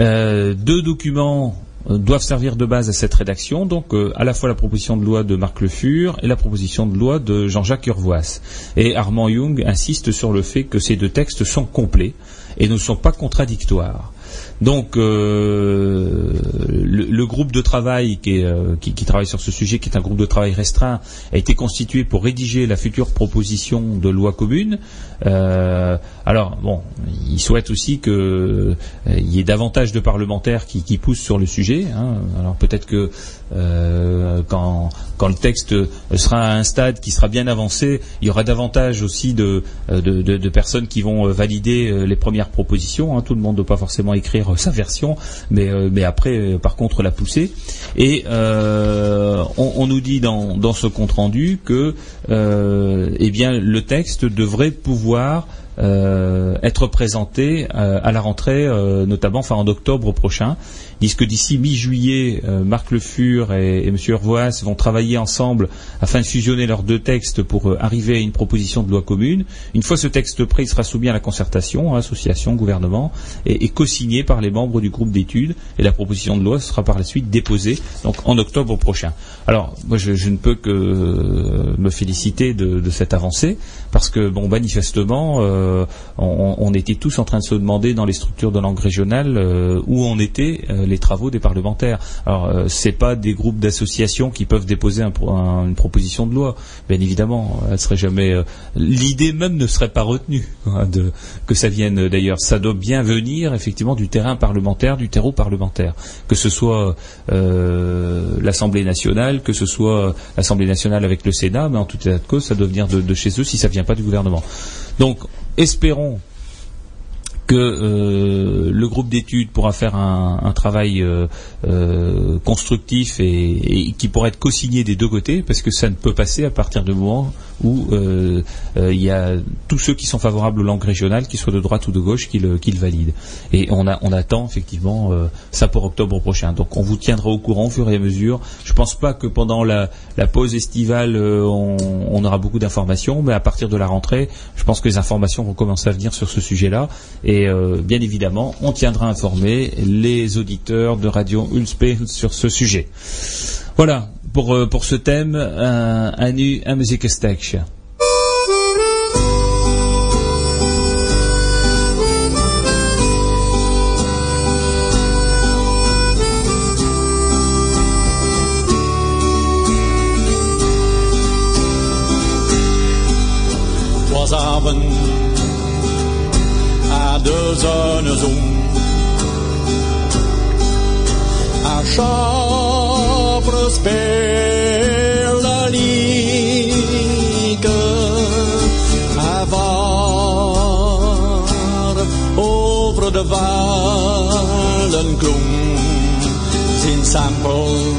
Euh, deux documents euh, doivent servir de base à cette rédaction, donc euh, à la fois la proposition de loi de Marc Le Fur et la proposition de loi de Jean-Jacques Urvoas. Et Armand Young insiste sur le fait que ces deux textes sont complets et ne sont pas contradictoires. Donc euh, le, groupe de travail euh, qui- travaille sur ce sujet, qui est un groupe de travail restreint, a été constitué pour rédiger la future proposition de loi commune. Euh, alors bon, il souhaite aussi qu'il y ait davantage de parlementaires qui, qui poussent sur le sujet. hein. Alors peut-être que euh, quand, le texte sera à un stade qui sera bien avancé, il y aura davantage aussi de, euh, personnes qui vont euh, valider les premières propositions. hein. Tout le monde ne doit pas forcément écrire sa version, mais, après, par contre, la pousser. Et on, nous dit dans, ce compte rendu que eh bien, le texte devrait pouvoir être présenté à la rentrée, notamment enfin en octobre prochain. Disent que d'ici mi-juillet, euh, Marc Le Fur et, M. Hervoas vont travailler ensemble afin de fusionner leurs deux textes pour euh, arriver à une proposition de loi commune. Une fois ce texte prêt, il sera soumis à la concertation, hein, association, gouvernement, et, et co-signé par les membres du groupe d'études. Et la proposition de loi sera par la suite déposée donc en octobre prochain. Alors, moi, je, ne peux que euh, me féliciter de, cette avancée parce que, bon, manifestement, on, on était tous en train de se demander dans les structures de langue régionale où en étaient euh, les travaux des parlementaires. Alors, euh, c'est pas des groupes d'associations qui peuvent déposer une proposition de loi. Bien évidemment, elle serait jamais. euh, L'idée même ne serait pas retenue hein, que ça vienne. D'ailleurs, ça doit bien venir effectivement du terrain parlementaire, du terreau parlementaire, que ce soit euh, l'Assemblée nationale, que ce soit l'Assemblée nationale avec le Sénat, mais en tout état de cause, ça doit venir de, chez eux si ça vient pas du gouvernement. Donc, espérons que euh, le groupe d'études pourra faire un, travail euh, euh, constructif et, et qui pourra être co-signé des deux côtés, parce que ça ne peut passer à partir du moment où euh, euh, il y a tous ceux qui sont favorables aux langues régionales, qu'ils soient de droite ou de gauche, qui le, valident. Et on, a, on attend effectivement euh, ça pour octobre prochain. Donc on vous tiendra au courant au fur et à mesure. Je ne pense pas que pendant la, la pause estivale, euh, on, on aura beaucoup d'informations, mais à partir de la rentrée, je pense que les informations vont commencer à venir sur ce sujet-là. Et euh, bien évidemment, on tiendra informés les auditeurs de Radio Ulspel sur ce sujet. Voilà, pour, euh, pour ce thème, un, un, un was avond à de zonnezon. A Chapre speelde lieke Avar over de wallen klom zijn sample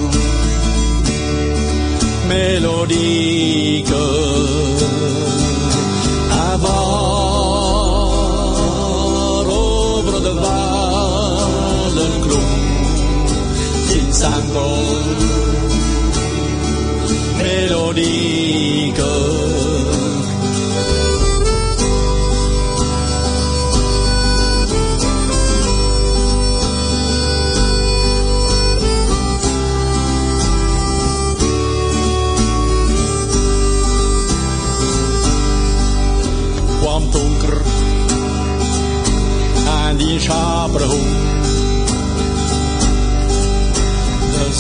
melodieke. Avar over de wallen klom sin sango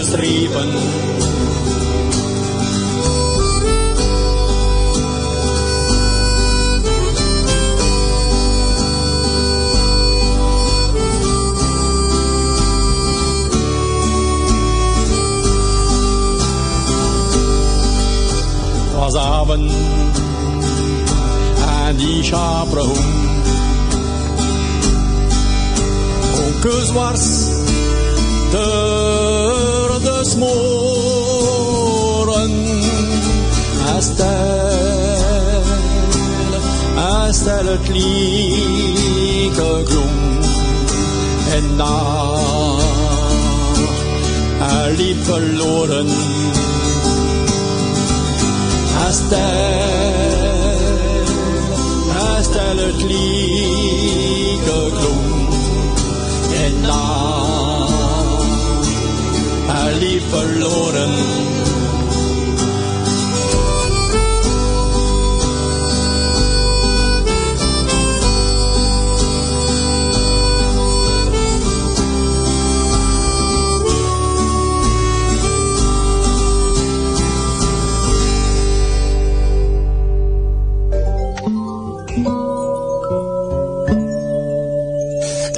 En hoe de striepen was avond aan die schaperhoek. Ook zwart door de مزمورا hasta the clear gloom and now I live verloren hasta hasta the clear verloren.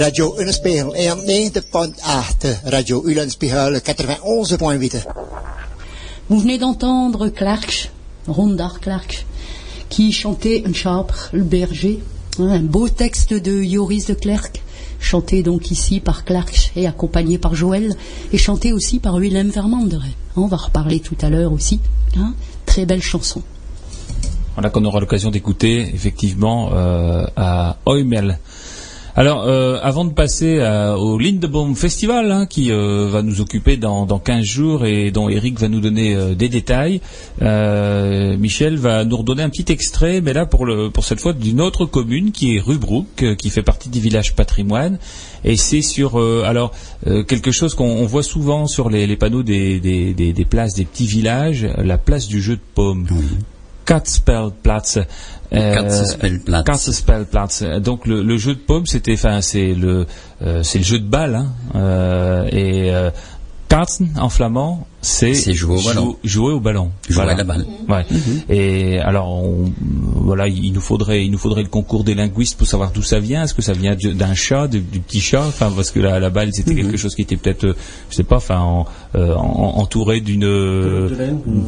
Radio Ulenspegel 91.8, Radio Ulenspegel 91.8. Vous venez d'entendre Clark, Rondar Clark, qui chantait un chabre, le berger, hein, un beau texte de Joris de Klerk, chanté donc ici par Clark et accompagné par Joël, et chanté aussi par Willem Vermandere. On va reparler tout à l'heure aussi. hein. Très belle chanson. Voilà qu'on aura l'occasion d'écouter effectivement euh, à Oimel. Alors, euh, avant de passer à- au Lindebaum Festival, hein, qui euh, va nous occuper dans, dans 15 jours et dont Eric va nous donner euh, des détails, euh, Michel va nous redonner un petit extrait, mais là pour, le, pour cette fois d'une autre commune qui est Rubruck, euh, qui fait partie du village patrimoine. Et c'est sur euh, alors euh, quelque chose qu'on on voit souvent sur les, panneaux des, des, des, des places des petits villages, la place du jeu de paume. Katspelplatz. Euh, Katzenspelplatz. Katzenspelplatz. Donc le, le jeu de paume, c'était, enfin, c'est le, euh, c'est le jeu de balle, hein, euh, et euh, Katzen en flamand, c'est jouer au ballon. jou- jouer au ballon. Jouer Voilà. à la balle. Ouais. Et alors, on- voilà, il nous faudrait, il nous faudrait le concours des linguistes pour savoir d'où ça vient. Est-ce que ça vient d'un chat, du, du petit chat? Enfin, parce que la, la balle, c'était quelque chose qui était peut-être, euh, je sais pas, enfin, en- euh, en- entouré d'une, euh,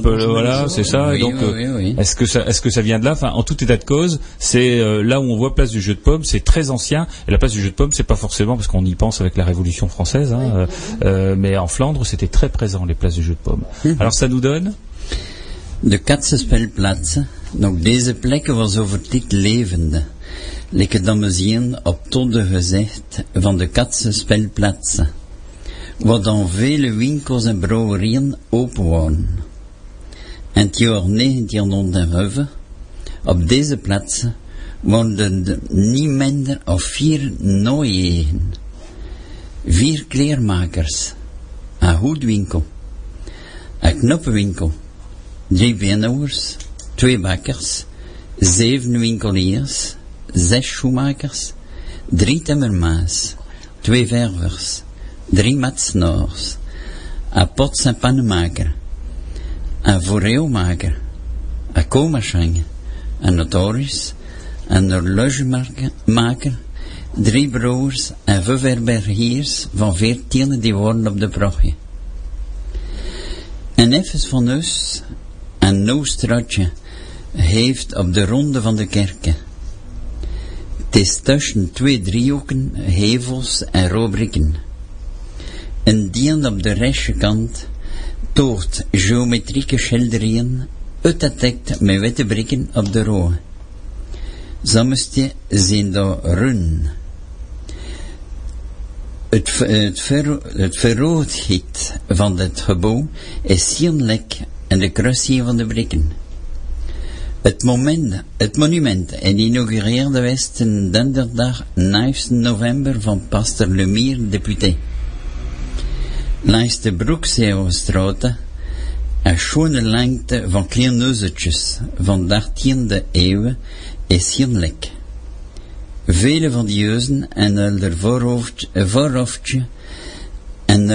voilà, c'est ça. Oui, et donc, oui, oui, oui. est-ce que ça, est-ce que ça vient de là? Enfin, en tout état de cause, c'est euh, là où on voit place du jeu de pommes, c'est très ancien. Et la place du jeu de pommes, c'est pas forcément parce qu'on y pense avec la Révolution française, hein, euh, euh, mais en Flandre, c'était très présent les places du jeu de pommes. Alors ça nous donne De Katzenspelplatz, donc deze plekken was over dit levende. Dat we zien op tode gezegd van de Katzenspelplatz. Waar dan vele winkels en brouwerieën open waren. En het jaar 1905, op deze plaats, waren er niet minder of vier nooiegen. Vier kleermakers, een hoedwinkel, een knoppenwinkel, drie beenhouwers, twee bakkers, zeven winkeliers, zes schoenmakers, drie timmermaas, twee ververs, drie matsnoors, een pots- en pannenmaker, een foreelmaker, een koolmachine, een notaris, een horlogemaker, drie broers en vijf herbergiers van veertien die wonen op de brochtje. En even van ons, een noostraatje, heeft op de ronde van de kerken. Het is tussen twee driehoeken, hevels en robrikken. En die op de rechterkant toont geometrieke schilderijen, uitgedekt met witte brikken op de roe. Sommige zijn daar run. Het, het, van het gebouw is zienlijk in de kruising van de brikken. Het, moment, het monument inaugureerde westen donderdag 9 november van pastor Lemire, député. Langs de Broekzeeuwstraat, een schone lengte van kleine van de 18e eeuw, is. Vele en voorhoofd, voorhoofdje en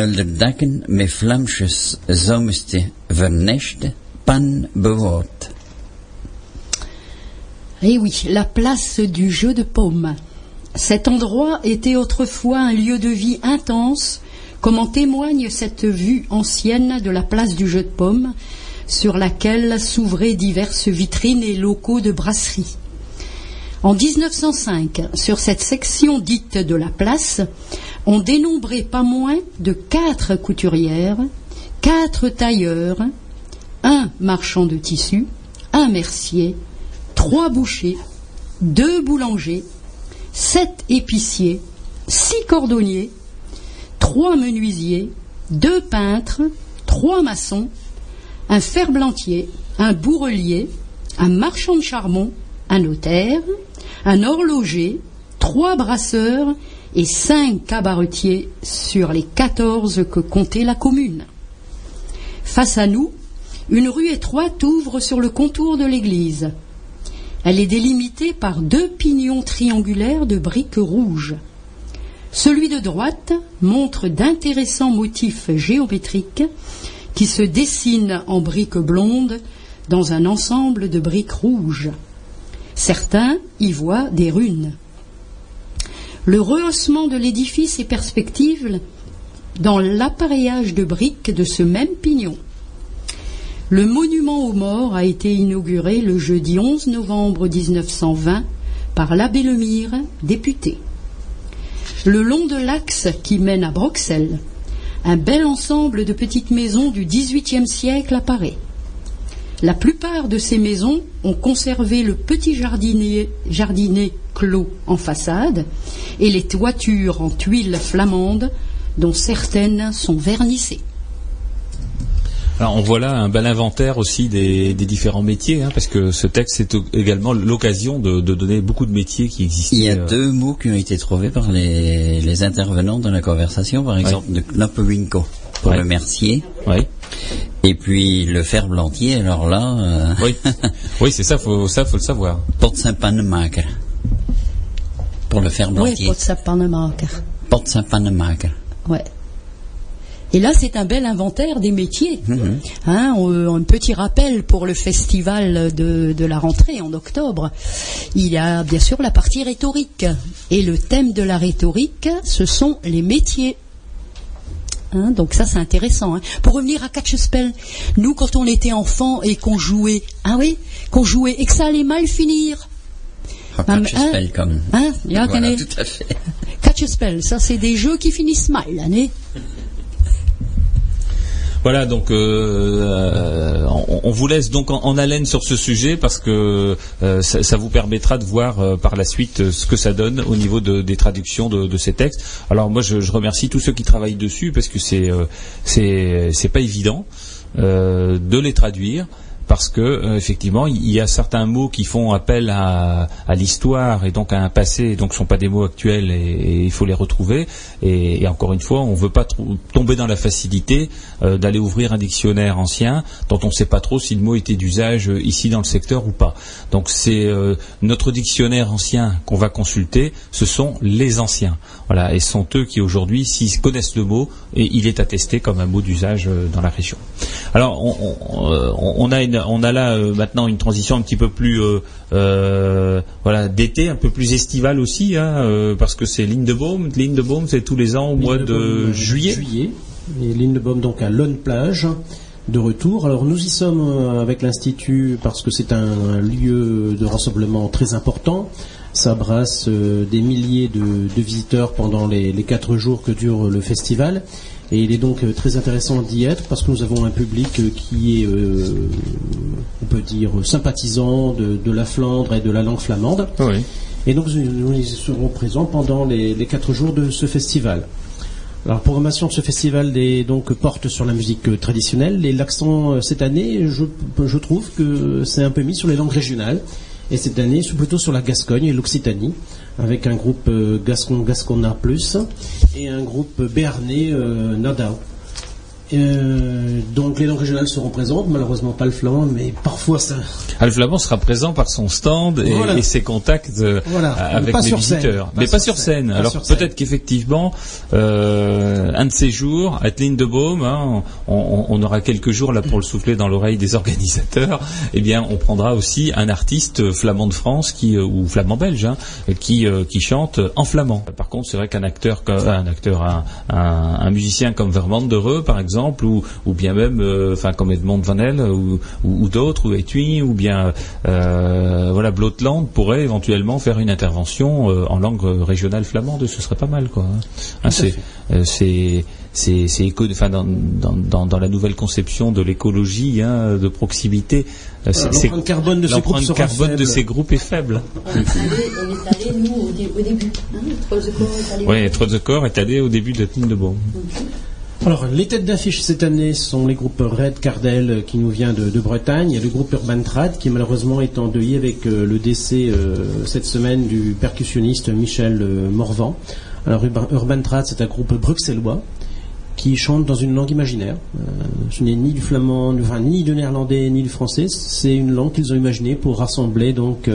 verneste pan. Eh oui, la place du jeu de paume. Cet endroit était autrefois un lieu de vie intense, comme en témoigne cette vue ancienne de la place du jeu de paume, sur laquelle s'ouvraient diverses vitrines et locaux de brasserie. En 1905, sur cette section dite de la place, on dénombrait pas moins de quatre couturières, quatre tailleurs, un marchand de tissus, un mercier, trois bouchers, deux boulangers, sept épiciers, six cordonniers, trois menuisiers, deux peintres, trois maçons, un ferblantier, un bourrelier, un marchand de charbon, un notaire, un horloger, trois brasseurs et cinq cabaretiers sur les quatorze que comptait la commune. Face à nous, une rue étroite ouvre sur le contour de l'église. Elle est délimitée par deux pignons triangulaires de briques rouges. Celui de droite montre d'intéressants motifs géométriques qui se dessinent en briques blondes dans un ensemble de briques rouges. Certains y voient des runes. Le rehaussement de l'édifice est perspective dans l'appareillage de briques de ce même pignon. Le monument aux morts a été inauguré le jeudi 11 novembre 1920 par l'abbé Lemire, député. Le long de l'axe qui mène à Bruxelles, un bel ensemble de petites maisons du XVIIIe siècle apparaît. La plupart de ces maisons ont conservé le petit jardinet, jardinet clos en façade et les toitures en tuiles flamandes dont certaines sont vernissées. Alors on voit là un bel inventaire aussi des, des différents métiers, hein, parce que ce texte c'est au- également l'occasion de, de donner beaucoup de métiers qui existent. Il y a deux mots qui ont été trouvés par les, les intervenants dans la conversation, par exemple de Knopowinko pour Ouais. le mercier, Oui, et puis le ferblantier, alors là, euh, oui, oui, c'est ça, faut ça, faut le savoir. Potsenpannemaker. Pour le Oui, ferblantier. pot de sapannemaker. Potsenpannemaker. Ouais. Et là, c'est un bel inventaire des métiers. Mhm. Hein, on- un petit rappel pour le festival de, de la rentrée en octobre. Il y a bien sûr la partie rhétorique. Et le thème de la rhétorique, ce sont les métiers. Hein, donc ça, c'est intéressant. hein. Pour revenir à Catch a Spell, nous, quand on était enfant et qu'on jouait, ah oui, qu'on jouait et que ça allait mal finir. Ah, catch hein, spell comme. Hein, Voilà, kenny. tout à fait. Catch a Spell, ça, c'est des jeux qui finissent mal, né Voilà, donc euh, euh, on, vous laisse donc en, haleine sur ce sujet parce que euh, ça, vous permettra de voir par la suite ce que ça donne au niveau de- des traductions de, ces textes. Alors moi, je, je remercie tous ceux qui travaillent dessus parce que c'est c'est pas évident de les traduire. Parce que euh, effectivement, il y a certains mots qui font appel à, l'histoire et donc à un passé, et donc sont pas des mots actuels et, il faut les retrouver. Et, encore une fois, on veut pas tomber dans la facilité euh, d'aller ouvrir un dictionnaire ancien dont on ne sait pas trop si le mot était d'usage euh, ici dans le secteur ou pas. Donc c'est notre dictionnaire ancien qu'on va consulter, ce sont les anciens. Voilà, et ce sont eux qui aujourd'hui, s'ils connaissent le mot, et il est attesté comme un mot d'usage euh, dans la région. Alors on, on, euh, on a une- on a là euh, maintenant une transition un petit peu plus euh, euh, voilà d'été, un peu plus estivale aussi, hein, parce que c'est Lindebaume. Lindebaume, c'est tous les ans au mois de juillet. juillet. Et Lindebaume donc à Lone Plage de retour. Alors nous y sommes avec l'Institut parce que c'est un lieu de rassemblement très important. Ça brasse euh, des milliers de, de visiteurs pendant les, les quatre jours que dure le festival. Et il est donc euh, très intéressant d'y être parce que nous avons un public euh, qui est, euh, on peut dire, sympathisant de, de la Flandre et de la langue flamande. Oui. Et donc nous y serons présents pendant les, les quatre jours de ce festival. Alors, la programmation de ce festival donc, porte sur la musique euh, traditionnelle et l'accent euh, cette année, je, je trouve que c'est un peu mis sur les langues régionales. Et cette année, c'est plutôt sur la Gascogne et l'Occitanie, avec un groupe euh, Gascon Gascona Plus et un groupe béarnais euh, Nadao. Euh, donc les langues régionales seront présentes, malheureusement pas le flamand, mais parfois ça. Ah, le Flamand sera présent par son stand et, Voilà. et ses contacts euh, Voilà. avec les visiteurs, Pas mais pas sur scène. scène. Pas Alors peut-être qu'effectivement, euh, un de ces jours, à Lindebaume, hein, on, on- on aura quelques jours là pour le souffler dans l'oreille des organisateurs. Eh bien, on prendra aussi un artiste flamand de France qui euh, ou flamand belge hein, qui qui chante en flamand. Par contre, c'est vrai qu'un acteur, un acteur, un, un, un musicien comme Vermand de par exemple, ou, ou bien même, euh, enfin comme Edmond Van Hel ou, ou, ou d'autres, ou Etui, ou bien euh, voilà Blotland pourrait éventuellement faire une intervention euh, en langue régionale flamande. Ce serait pas mal, quoi. hein. Hein, c'est euh, c'est c'est c'est éco, enfin dans, dans, dans, dans la nouvelle conception de l'écologie hein, de proximité, c'est- c'est- L'empreinte carbone de ces groupes l'empreinte sera carbone de ces groupes est faible. On est allé, on est allé, nous, au, dé- au début. Hein, Trozekor est allé- Oui, Trotzecore est allé au début de la ligne de Baume. Alors, les têtes d'affiche cette année sont les groupes Red Cardel euh, qui nous vient de, de Bretagne et le groupe Urban Trad qui malheureusement est endeuillé avec euh, le décès euh, cette semaine du percussionniste Michel euh, Morvan. Alors, Urban, Urban Trad, c'est un groupe bruxellois qui chante dans une langue imaginaire. Ce n'est ni du flamand, enfin, ni du néerlandais, ni du français. C'est une langue qu'ils ont imaginée pour rassembler donc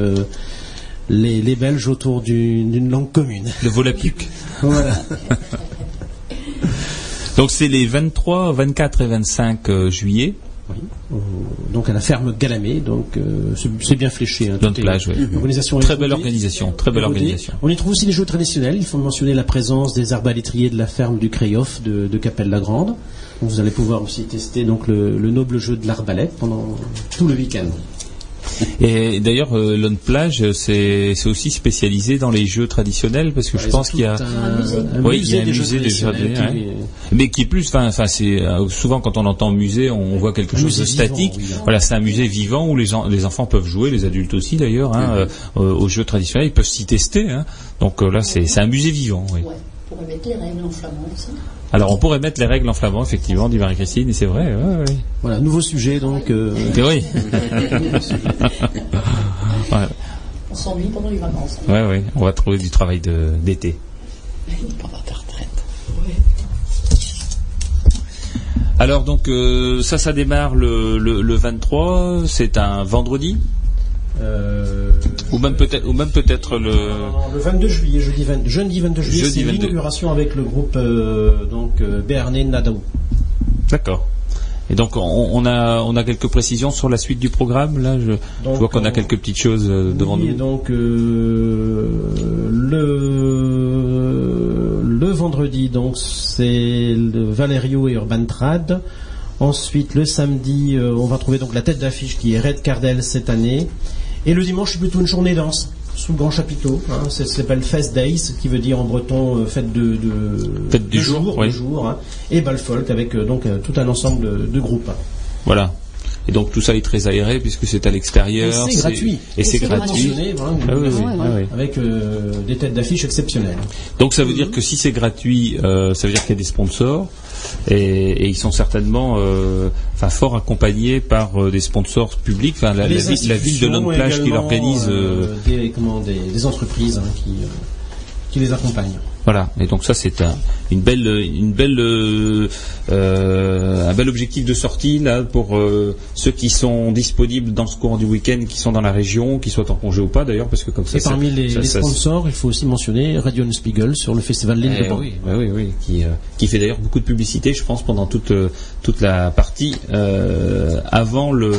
les, les Belges autour d'une langue commune. Le Volapük. Voilà. Donc c'est les 23, 24 et 25 euh, juillet. Oui. Donc à la ferme Galamé, donc euh, c'est bien fléché. Hein, est- plage, oui. Très belle organisation, très belle organisation. On y trouve aussi des jeux traditionnels. Il faut mentionner la présence des arbalétriers de la ferme du Créoff de, de Capelle-la-Grande. Vous allez pouvoir aussi tester donc le, le noble jeu de l'arbalète pendant tout le week-end. Et d'ailleurs, euh, Lone Plage, c'est c'est aussi spécialisé dans les jeux traditionnels parce que je Ils pense qu'il y a Un Oui, il y a un des jeux musée des jeux traditionnels traditionnels, qui- mais qui est plus, enfin, c'est euh, souvent quand on entend musée, on voit quelque chose de vivant, statique. oui. Voilà, c'est un musée vivant où les, gens- les enfants peuvent jouer, les adultes aussi d'ailleurs, hein, euh, euh, aux jeux traditionnels, ils peuvent s'y tester. Hein. Donc euh, là, c'est c'est un musée vivant. Oui. Ouais, pour mettre les règles en flamand aussi. Alors on pourrait mettre les règles en flamand, effectivement, dit Marie-Christine, et c'est vrai. Ouais, ouais. Voilà, nouveau sujet donc. euh, Et oui. ouais, On s'ennuie pendant les vacances. ouais, ouais, on va trouver du travail d'été. Pendant ta retraite. Alors donc euh, ça, ça démarre le, le, le 23, c'est un vendredi, euh, ou même peut-être, ou même peut-être le. Le 22 juillet, jeudi, 20 jeudi 22 juillet, c'est 22. l'inauguration avec le groupe euh, donc euh, Béarnais Nadao. D'accord. Et donc on, on a on a quelques précisions sur la suite du programme là. Je, vois qu'on a quelques petites choses euh, devant Oui, et nous. donc euh, le le vendredi donc c'est le Valerio et Urban Trad. Ensuite le samedi on va trouver donc la tête d'affiche qui est Red Cardell cette année. Et le dimanche c'est plutôt une journée danse sous le grand chapiteau. Hein, ça s'appelle Fest Days, qui veut dire en breton euh, fête de, de Fête du de jour, oui. de jour, hein, et Balfolk avec euh, donc euh, tout un ensemble de, de groupes. Voilà. Et donc tout ça est très aéré puisque c'est à l'extérieur. Et c'est gratuit. Et c'est gratuit. Voilà, Ah oui, oui, ah oui. avec euh, des têtes d'affiche exceptionnelles. Donc ça veut dire que si c'est gratuit, euh, ça veut dire qu'il y a des sponsors et, et ils sont certainement euh, enfin fort accompagnés par euh, des sponsors publics. Enfin la, ville, la ville de Lone Plage qui l'organise. euh, des, des, des entreprises hein, qui, qui les accompagnent. Voilà, et donc ça c'est un, une belle, une belle, euh, un bel objectif de sortie là pour euh, ceux qui sont disponibles dans ce courant du week-end, qui sont dans la région, qui soient en congé ou pas d'ailleurs, parce que comme ça. Et parmi les, ça- les ça- sponsors, il faut aussi mentionner Radio Spiegel sur le festival L'île de Eh oui, oui, oui, oui, qui, euh, qui fait d'ailleurs beaucoup de publicité, je pense, pendant toute, toute la partie euh, avant le,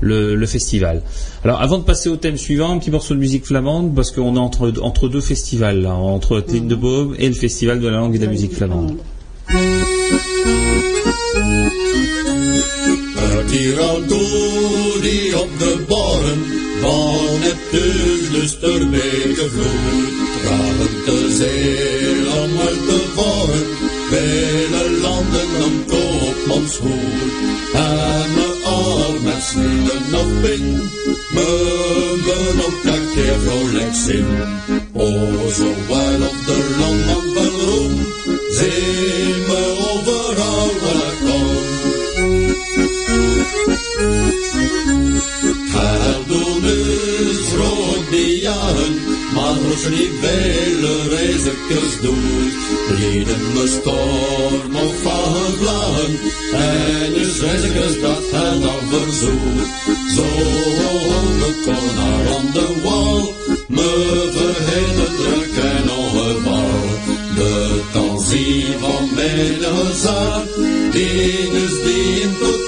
le, le festival. Alors, avant de passer au thème suivant, un petit morceau de musique flamande, parce qu'on est entre, entre deux festivals, là, entre Tine de Baume et le festival de la langue et de la musique flamande. Sneeuwen nog bin, me ben ook een keer vrolijk zin. O, zo wel op de land van beroem, zie me overal waar ik kom. Reizigers doet, me storm van vlagen, en is reizigers dat hen al verzoet. Zo de konar on de wal, me verheden druk en ongeval. De tanzie van mijn gezag, die is dient tot.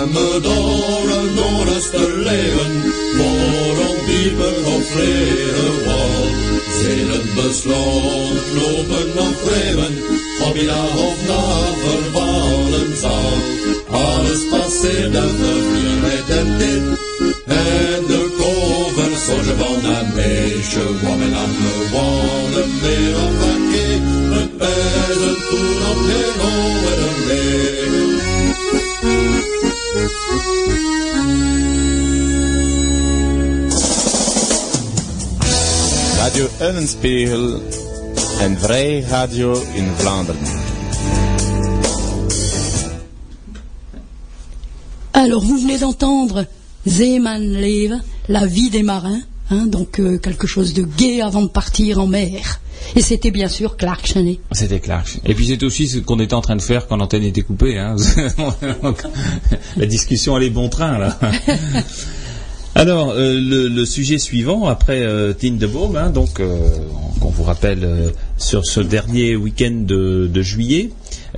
En een noordenster leven, voor een dieper of wal. Zelen besloot, lopen of vreven, op je dag of na vervallen zal. Alles passeerde verviel met de dit, en de zorgen van een meisje, woman aan de wallen, weer toen op de oude Radio Eulenspiegel, een vrij radio in Vlaanderen. Alors, vous venez d'entendre Zeemanleven, la vie des marins, hein, donc euh, quelque chose de gai avant de partir en mer. Et c'était bien sûr Clark Cheney. C'était Clark. Et puis c'est aussi ce qu'on était en train de faire quand l'antenne était coupée. Hein. La discussion allait bon train là. Alors euh, le, sujet suivant après euh, Tinderbaum, hein, donc euh, qu'on vous rappelle euh, sur ce dernier week-end de, juillet.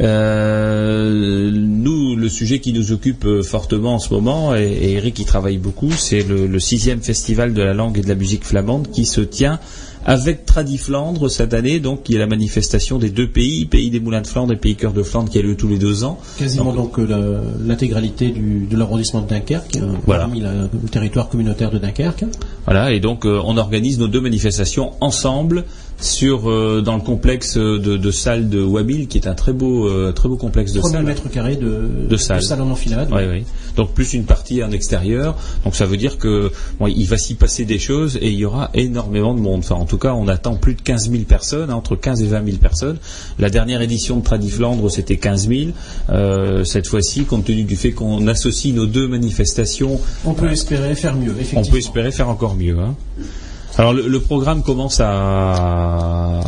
Euh, nous, le sujet qui nous occupe fortement en ce moment, et, et Eric y travaille beaucoup, c'est le, le sixième festival de la langue et de la musique flamande qui se tient avec Tradiflandre cette année, donc qui est la manifestation des deux pays, pays des Moulins de Flandre et pays Cœur de Flandre, qui a lieu tous les deux ans. Quasiment donc euh, l'intégralité du- de l'arrondissement de Dunkerque, hein, Voilà. parmi la- le territoire communautaire de Dunkerque. Voilà, et donc euh, on organise nos deux manifestations ensemble sur euh, dans le complexe de, de salles de Wabil, qui est un très beau euh, très beau complexe de 3000 salles. mètres carrés de, De salles. en enfilade. Oui, oui. Donc plus une partie en extérieur. Donc ça veut dire que bon, il va s'y passer des choses et il y aura énormément de monde. Enfin, en tout cas, on attend plus de 15 000 personnes, hein, entre 15 et 20 000 personnes. La dernière édition de Tradiflandre, c'était 15 000. Euh, cette fois-ci, compte tenu du fait qu'on associe nos deux manifestations, On peut espérer faire mieux, on effectivement. peut espérer faire encore mieux. hein. Alors le, le programme commence à,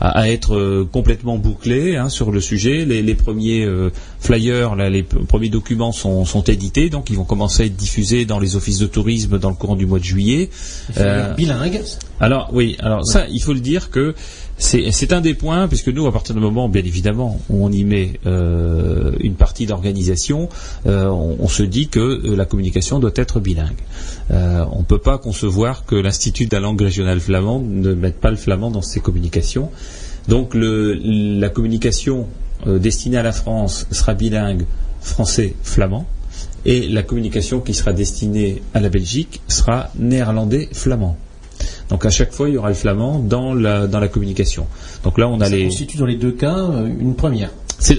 à, à être euh, complètement bouclé hein, sur le sujet. Les, les premiers euh, flyers, là, les premiers documents sont, sont édités, donc ils vont commencer à être diffusés dans les offices de tourisme dans le courant du mois de juillet. Euh, Bilingue. alors oui, alors ça, il faut le dire que c'est un des points, puisque nous, à partir du moment, bien évidemment, où on y met euh, une partie d'organisation, euh, on, se dit que euh, la communication doit être bilingue. On ne peut pas concevoir que l'Institut de la langue régionale flamande ne mette pas le flamand dans ses communications. Donc la communication destinée à la France sera bilingue français-flamand. Et la communication qui sera destinée à la Belgique sera néerlandais-flamand. Donc à chaque fois, il y aura le flamand dans la, dans la communication. Donc là, on a Ça les. constitue dans les deux cas euh, une première.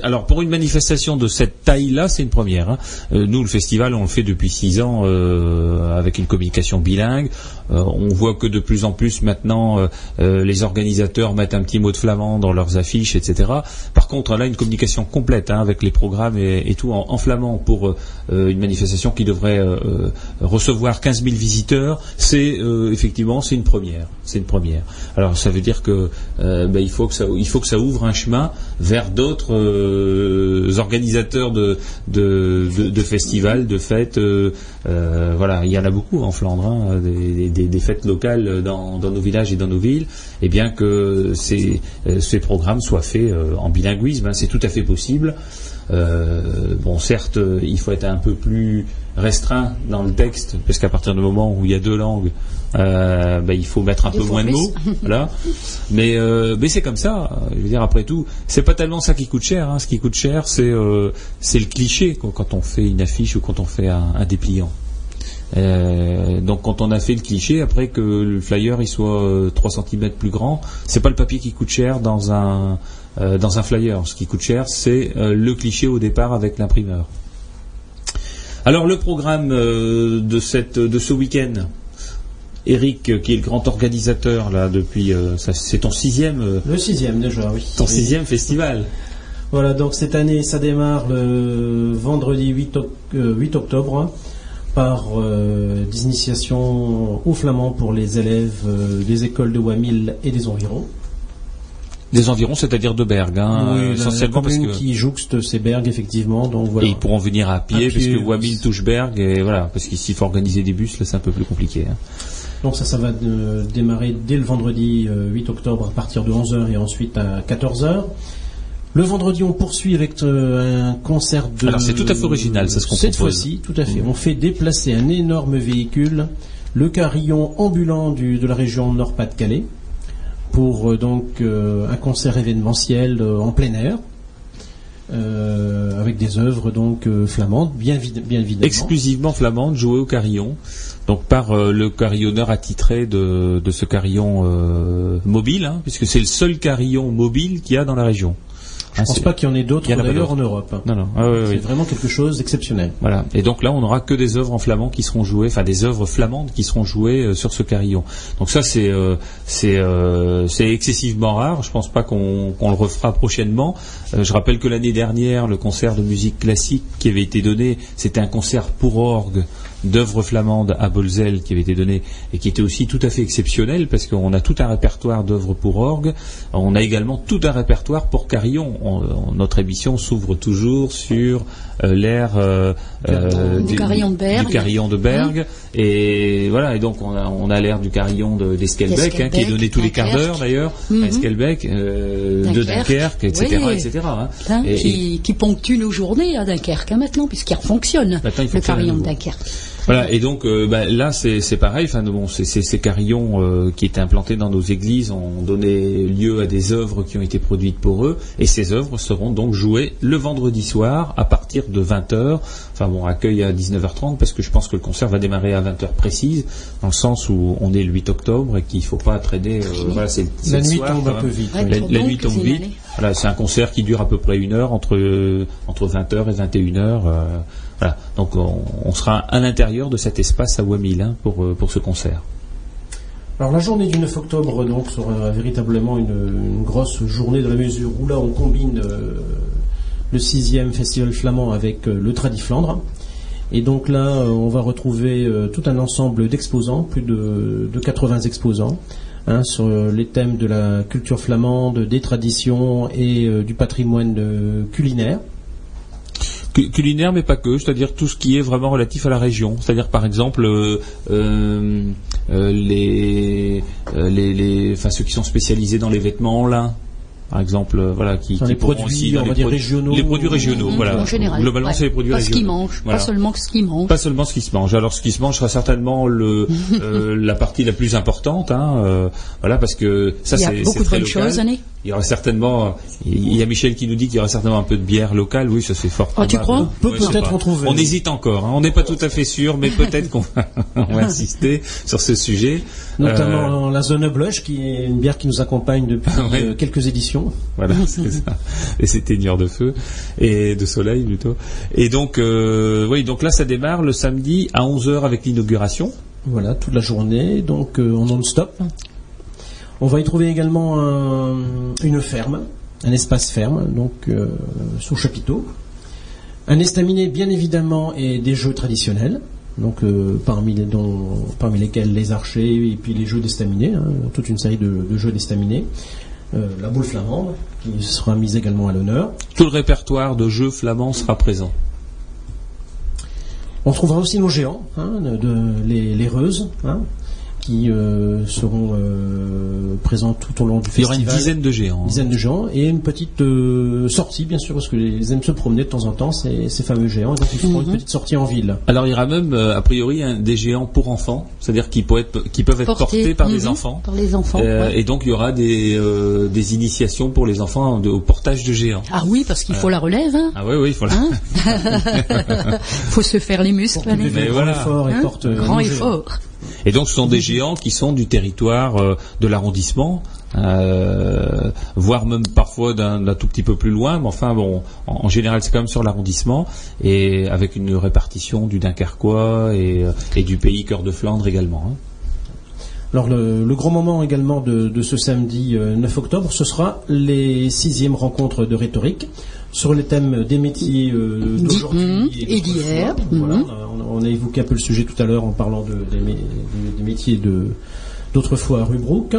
Alors pour une manifestation de cette taille-là, c'est une première. hein. Euh, nous, le festival, on le fait depuis six ans euh, avec une communication bilingue. Euh, on voit que de plus en plus maintenant, les organisateurs mettent un petit mot de flamand dans leurs affiches, etc. Par contre, là, une communication complète hein, avec les programmes et, tout en, flamand pour une manifestation qui devrait recevoir 15 000 visiteurs, c'est effectivement c'est une première. C'est une première. Alors ça veut dire que ben, il faut que ça ouvre un chemin vers d'autres organisateurs de, festivals, de fêtes. euh, euh, voilà, il y en a beaucoup en Flandre, hein, des, fêtes locales dans, nos villages et dans nos villes. Et bien que ces, euh, programmes soient faits euh, en bilinguisme, hein, c'est tout à fait possible. Euh, bon, certes, il faut être un peu plus restreint dans le texte, parce qu'à partir du moment où il y a deux langues, euh, ben, il faut mettre un peu moins de mots. voilà. Mais, euh, mais c'est comme ça. Je veux dire, après tout, c'est pas tellement ça qui coûte cher. hein. Ce qui coûte cher, c'est euh, c'est le cliché quand on fait une affiche ou quand on fait un, un dépliant. Donc quand on a fait le cliché, après que le flyer il soit euh, 3 cm plus grand, c'est pas le papier qui coûte cher dans un euh, dans un flyer. Ce qui coûte cher, c'est euh, le cliché au départ avec l'imprimeur. Alors le programme euh, de cette de ce week-end, Eric, qui est le grand organisateur là depuis, euh, c'est ton sixième euh, Le sixième déjà, oui. ton Oui. sixième festival. Voilà, donc cette année, ça démarre le vendredi 8, oc- euh, 8 octobre hein, par euh, des initiations au flamand pour les élèves des écoles de Wamil et des environs. Des environs, c'est-à-dire de Berg, hein, Oui, la- la essentiellement parce que qui jouxte ces bergs, effectivement. Donc voilà. et ils pourront venir à pied, À pied, puisque Wamil touche Berg et voilà, parce qu'ici il faut organiser des bus, là c'est un peu plus compliqué. hein. Donc ça, ça va euh, démarrer dès le vendredi euh, 8 octobre à partir de 11h et ensuite à 14h. Le vendredi, on poursuit avec euh, un concert de... Alors, c'est tout à fait original, ça, ce qu'on Cette fois-ci, tout à fait. On fait déplacer un énorme véhicule, le carillon ambulant du- de la région Nord-Pas-de-Calais, pour euh, donc euh, un concert événementiel euh, en plein air. avec des œuvres donc flamandes, bien, vid- bien évidemment. Exclusivement flamande, jouée au carillon, donc par le carillonneur attitré de, ce carillon mobile, hein, puisque c'est le seul carillon mobile qu'il y a dans la région. Je ne pense pas qu'il y en ait d'autres d'ailleurs en Europe. Non, non. Ah, c'est vraiment quelque chose d'exceptionnel. Voilà. Et donc là, on n'aura que des œuvres en flamand qui seront jouées, enfin des œuvres flamandes qui seront jouées euh, sur ce carillon. Donc ça, c'est euh, euh, c'est excessivement rare. Je pense pas qu'on le refera prochainement. je rappelle que l'année dernière, le concert de musique classique qui avait été donné, c'était un concert pour orgue d'œuvres flamandes à Bolzel qui avait été donné et qui était aussi tout à fait exceptionnel parce qu'on a tout un répertoire d'œuvres pour orgue. On a également tout un répertoire pour carillon. notre émission s'ouvre toujours sur euh, l'air euh, euh, du, carillon de Berg. Du carillon de Berg. Et voilà, et donc on a, on a l'air du carillon d'Esquelbec, hein, qui est donné tous les quarts d'heure d'ailleurs, à Esquelbec, de Dunkerque, etc. etc. Hein. qui, qui, ponctue nos journées à Dunkerque hein, maintenant, puisqu'il fonctionne, le carillon de Dunkerque. Voilà, et donc euh, bah, là c'est pareil, enfin bon, ces carillons euh, qui étaient implantés dans nos églises ont donné lieu à des œuvres qui ont été produites pour eux, et ces œuvres seront donc jouées le vendredi soir à partir de 20h, enfin bon, accueil à 19h30 parce que je pense que le concert va démarrer à 20h précise, dans le sens où on est le 8 octobre et qu'il ne faut pas traîner, euh, voilà, c'est la nuit tombe un peu vite. la, nuit tombe vite. Voilà, c'est un concert qui dure à peu près une heure entre entre 20h et 21h. Voilà. Donc on, sera à l'intérieur de cet espace à Wamil hein, pour, euh, pour ce concert. Alors la journée du 9 octobre donc sera véritablement une, grosse journée dans la mesure où là on combine euh, le sixième festival flamand avec euh, le Tradi Flandre. Et donc là on va retrouver tout un ensemble d'exposants, plus de, 80 exposants. Hein, sur les thèmes de la culture flamande, des traditions et du patrimoine culinaire culinaire mais pas que, c'est-à-dire tout ce qui est vraiment relatif à la région. C'est-à-dire par exemple euh, euh, euh, les, les, les, enfin ceux qui sont spécialisés dans les vêtements en lin par exemple, voilà, qui, qui les produits, aussi dans les régionaux, les produits régionaux, mmh, voilà. En général, globalement, c'est les produits pas régionaux. Ce qui mange, pas seulement ce qui mange. Pas seulement ce qui se mange. Alors, ce qui se mange sera certainement le euh, la partie la plus importante, hein, euh, voilà, parce que ça, c'est Il y a beaucoup de bonnes choses, Annie. Il y aura certainement, il y a Michel qui nous dit qu'il y aura certainement un peu de bière locale. Oui, ça c'est fort. Oh, tu crois? On peut peut-être en trouver. On hésite encore. Hein. On n'est pas tout à fait sûr, mais peut-être qu'on va, on va insister sur ce sujet. Notamment la zone Blush, qui est une bière qui nous accompagne depuis quelques éditions. Voilà. Et c'est teigneur de feu et de soleil plutôt. Et donc, euh, oui, donc là, ça démarre le samedi à 11h avec l'inauguration. Voilà, toute la journée, donc euh, en non-stop. On va y trouver également une ferme, un espace ferme, donc euh, sous chapiteau. Un estaminet, bien évidemment, et des jeux traditionnels. Donc parmi, parmi lesquels les archers et puis les jeux d'estaminet, hein, toute une série de, de jeux d'estaminet. Euh, la boule flamande, qui sera mise également à l'honneur. Tout le répertoire de jeux flamands sera présent. On trouvera aussi nos géants, hein, les, les reuses, hein, qui euh, seront euh, présents tout au long du festival. Il y aura une dizaine de géants. Une dizaine de géants et une petite euh, sortie, bien sûr, parce que les aiment se promener de temps en temps, ces, ces fameux géants. donc ils feront une mhm. petite sortie en ville. Alors il y aura même, a priori, des géants pour enfants, c'est-à-dire qui, peuvent être, qui peuvent être portés par des mhm. enfants. Par les enfants. Et donc il y aura des, des initiations pour les enfants au portage de géants. Ah oui, parce qu'il faut la relève. Hein. Ah oui, oui, il faut la. Hein faut se faire les muscles. Mais voilà. Effort et hein porte grand effort. Et donc ce sont des géants qui sont du territoire euh, de l'arrondissement, euh, voire même parfois d'un tout petit peu plus loin, mais enfin bon, en, général c'est quand même sur l'arrondissement, et avec une répartition du Dunkerquois et, euh, du pays Cœur de Flandre également. Hein. Alors le, le, grand moment également de, de ce samedi 9 octobre, ce sera les sixièmes rencontres de rhétorique sur les thèmes des métiers euh, d'aujourd'hui et, d'hier. Voilà, on, a, évoqué un peu le sujet tout à l'heure en parlant de, des, métiers de d'autrefois à Rubrook.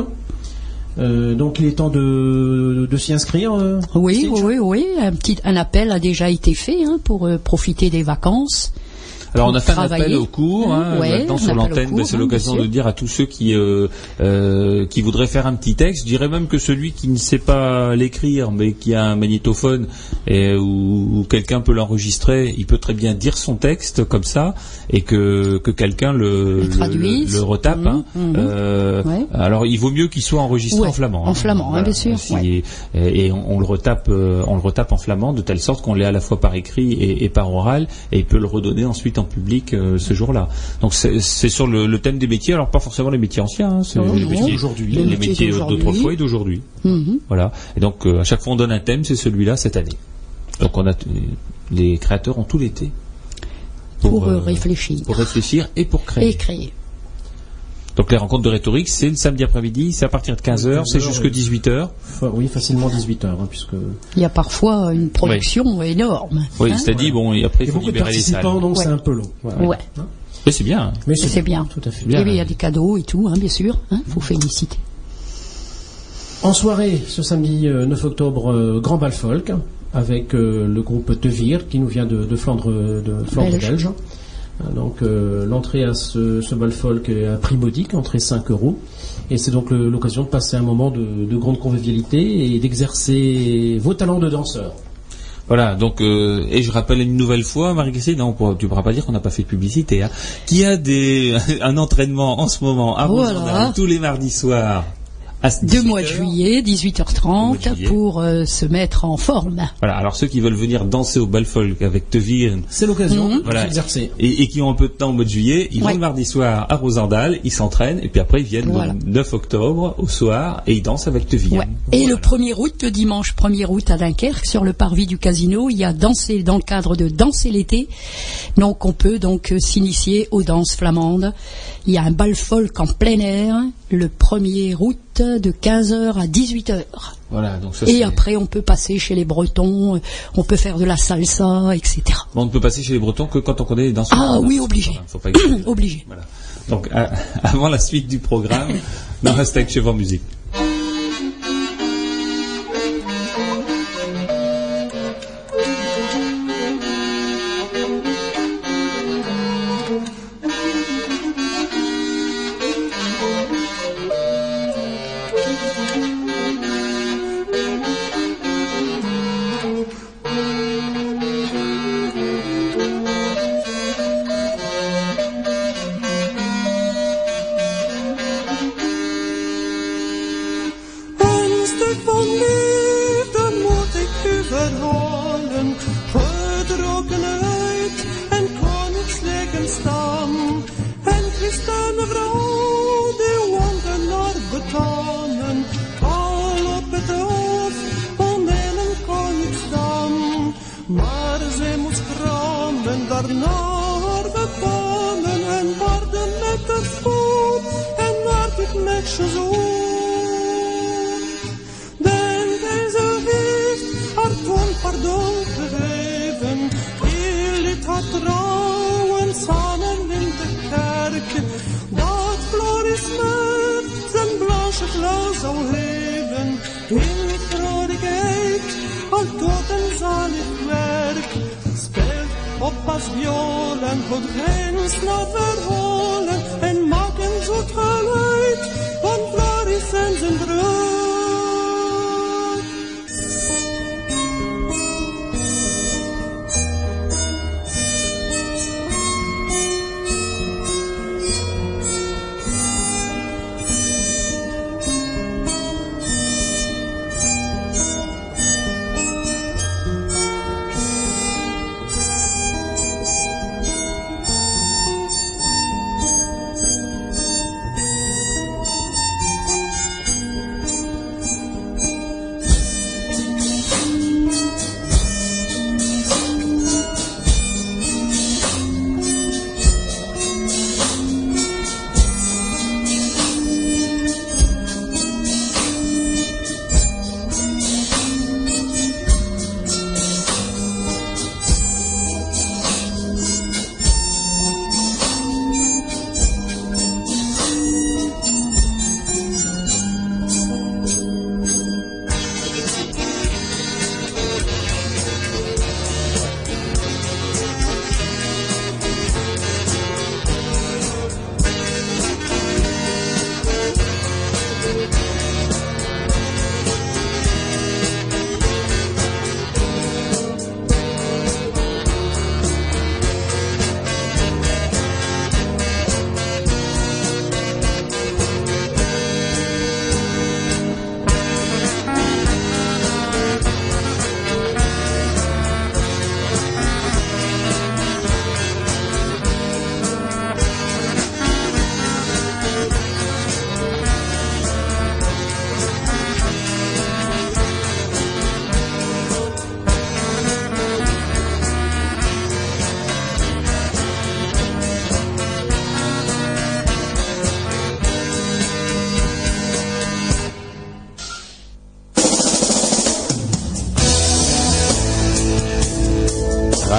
Euh, donc il est temps de, de s'y inscrire. Euh, oui, oui, oui, Un petit un appel a déjà été fait hein, pour euh, profiter des vacances. Alors on a fait un appel au cours hein, maintenant sur l'antenne, c'est hein, l'occasion de dire à tous ceux qui euh, euh, qui voudraient faire un petit texte. Je dirais même que celui qui ne sait pas l'écrire, mais qui a un magnétophone et où, quelqu'un peut l'enregistrer, il peut très bien dire son texte comme ça et que que quelqu'un le, le, retape. Mhm, hein. mhm. Euh, alors il vaut mieux qu'il soit enregistré en flamand. En flamand, bien sûr. et, on, le retape, on le retape en flamand de telle sorte qu'on l'ait à la fois par écrit et, et par oral et il peut le redonner ensuite en en public euh, ce jour-là. Donc c'est sur le, le thème des métiers, alors pas forcément les métiers anciens, hein, c'est les métiers Aujourd'hui. les, métiers d'aujourd'hui. d'autrefois et d'aujourd'hui. Mhm. Voilà. Et donc euh, à chaque fois on donne un thème, c'est celui-là cette année. Donc on a les créateurs ont tout l'été Pour, euh, euh, réfléchir pour réfléchir et pour créer. et créer. Donc les rencontres de rhétorique, c'est le samedi après-midi, c'est à partir de 15h, c'est 15 heures, jusque oui. 18h. Fa- oui, facilement 18 heures, hein, puisque Il y a parfois une production énorme. Oui, hein. c'est-à-dire bon, et après il il y a faut beaucoup de libérer les salles. participants, donc Ouais. c'est un peu long. Voilà. Ouais. Hein Mais c'est bien. Mais Et c'est bien. Tout à fait. Bien. Et bien, il y a des cadeaux et tout, hein, bien sûr. Hein, faut féliciter. En soirée, ce samedi euh, 9 octobre, euh, Grand Bal Folk, avec euh, le groupe Tevir, qui nous vient de, de Flandre, de Flandre Belge. belge. Euh, Donc euh, l'entrée à ce, ce bal folk est à prix modique, entrée 5 euros. Et c'est donc l'occasion de passer un moment de, de grande convivialité et d'exercer vos talents de danseur. Voilà, donc euh, et je rappelle une nouvelle fois, Marie-Christine, non, pour- tu pourras pas dire qu'on n'a pas fait de publicité, hein, qui a des un entraînement en ce moment à Voilà. Rosendal tous les mardis soirs Deux mois de 18 heures. juillet, 18h30, mois de juillet. pour euh, se mettre en forme. Voilà, alors ceux qui veulent venir danser au bal folk avec Tevir C'est l'occasion de Voilà. s'exercer. et, et qui ont un peu de temps au mois de juillet, ils Ouais. vont le mardi soir à Rosendal, ils s'entraînent et puis après ils viennent Voilà. le 9 octobre au soir et ils dansent avec Tevir. Ouais. Et le 1er août, le dimanche 1er août à Dunkerque, sur le parvis du casino, il y a danser dans le cadre de danser l'été. Donc on peut donc euh, s'initier aux danses flamandes. Il y a un bal folk en plein air le 1er août de 15h à 18h. Voilà, donc ça Et après on peut passer chez les Bretons, euh, on peut faire de la salsa, etc. Bon, on ne peut passer chez les Bretons que quand on connaît les danseurs. Ah oui, obligé. Faut pas. Obligé. Voilà. Donc, à- avant la suite du programme, dans Hashtag Chef en musique.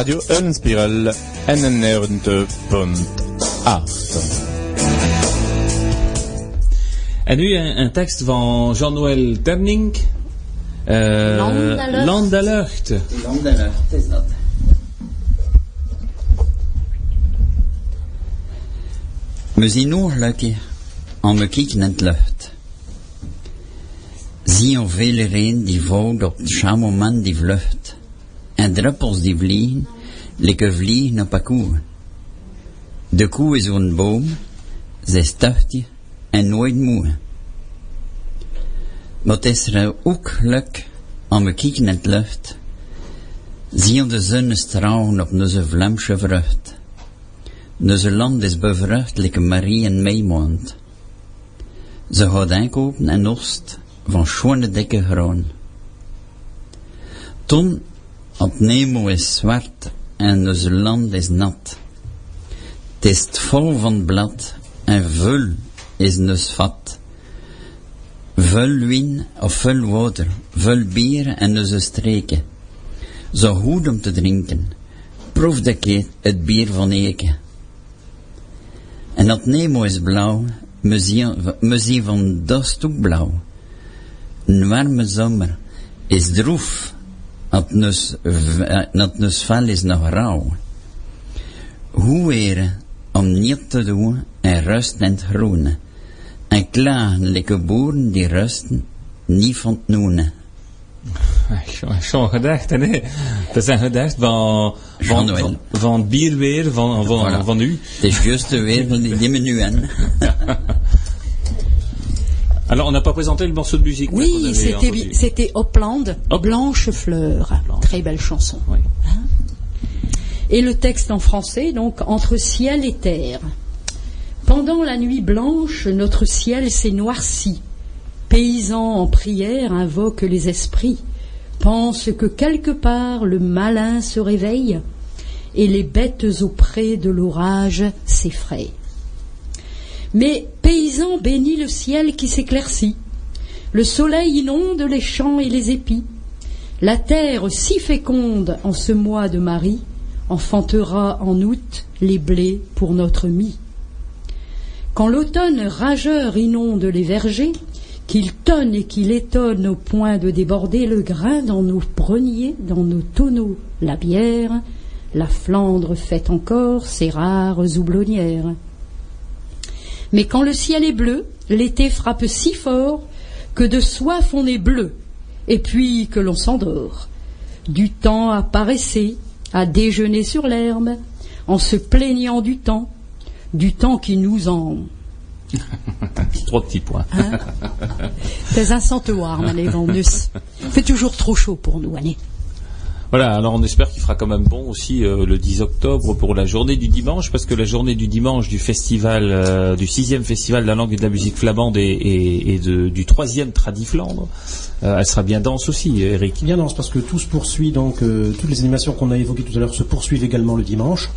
Radio Eulenspiegel 91.8. En nu een, een tekst van Jean-Noël Terning. Uh, Landalucht. Landalucht. Landalucht is dat. We zien oorlijkje aan we kijken in het lucht. Zie je vele reen die volgt op het chamoman die vlucht. En druppels die vliegen, likken vliegen op een koe. De koe is een boom, zij stucht je en nooit moe. Wat is er ook luk aan we kijken in het lucht. Zie je de zonnestralen op onze Vlaamse vrucht. Onze land is bevrucht, like Marie en Meimond. Ze gaat inkopen en oost van schone dikke graan. Toen op Nemo is zwart en onze land is nat. Het is vol van blad en vul is dus vat. Vul wien of vul water, vul bier en onze streken. Zo goed om te drinken. Proef de keer het bier van Eke. En dat Nemo is blauw, zien van dat ook blauw. Een warme zomer is droef, dat nus vel is nog rauw. Hoe weer om niet te doen en rust in het groene. En klagen like boeren die rusten, niet van het noenen. Zo'n gedacht, hè? nee. Dat is een gedacht van, van, van, van het bierweer van, van, Voilà. van u. Het is juist de weer die, die me nu aan. Alors, on n'a pas présenté le morceau de musique. Oui, c'était Hopland, Hop. Blanche Fleur. Très belle chanson. Oui. Et le texte en français, donc, entre ciel et terre. Pendant la nuit blanche, notre ciel s'est noirci. Paysans en prière invoquent les esprits, pensent que quelque part le malin se réveille, et les bêtes auprès de l'orage s'effrayent. Mais paysans bénis le ciel qui s'éclaircit. Le soleil inonde les champs et les épis. La terre si féconde en ce mois de Marie enfantera en août les blés pour notre mie. Quand l'automne rageur inonde les vergers, qu'il tonne et qu'il étonne au point de déborder le grain dans nos greniers, dans nos tonneaux, la bière, la Flandre fait encore ses rares houblonnières. Mais quand le ciel est bleu, l'été frappe si fort que de soif on est bleu, et puis que l'on s'endort. Du temps à paresser, à déjeuner sur l'herbe, en se plaignant du temps, du temps qui nous en... Trop de petits points. C'est un santuaire, Mané fait toujours trop chaud pour nous, Annie. Voilà, alors on espère qu'il fera quand même bon aussi euh, le 10 octobre pour la journée du dimanche, parce que la journée du dimanche du festival, euh, du sixième festival de la langue et de la musique flamande et, du troisième Tradi Flandre, euh, elle sera bien dense aussi, Eric. Bien dense parce que tout se poursuit, donc toutes les animations qu'on a évoquées tout à l'heure se poursuivent également le dimanche.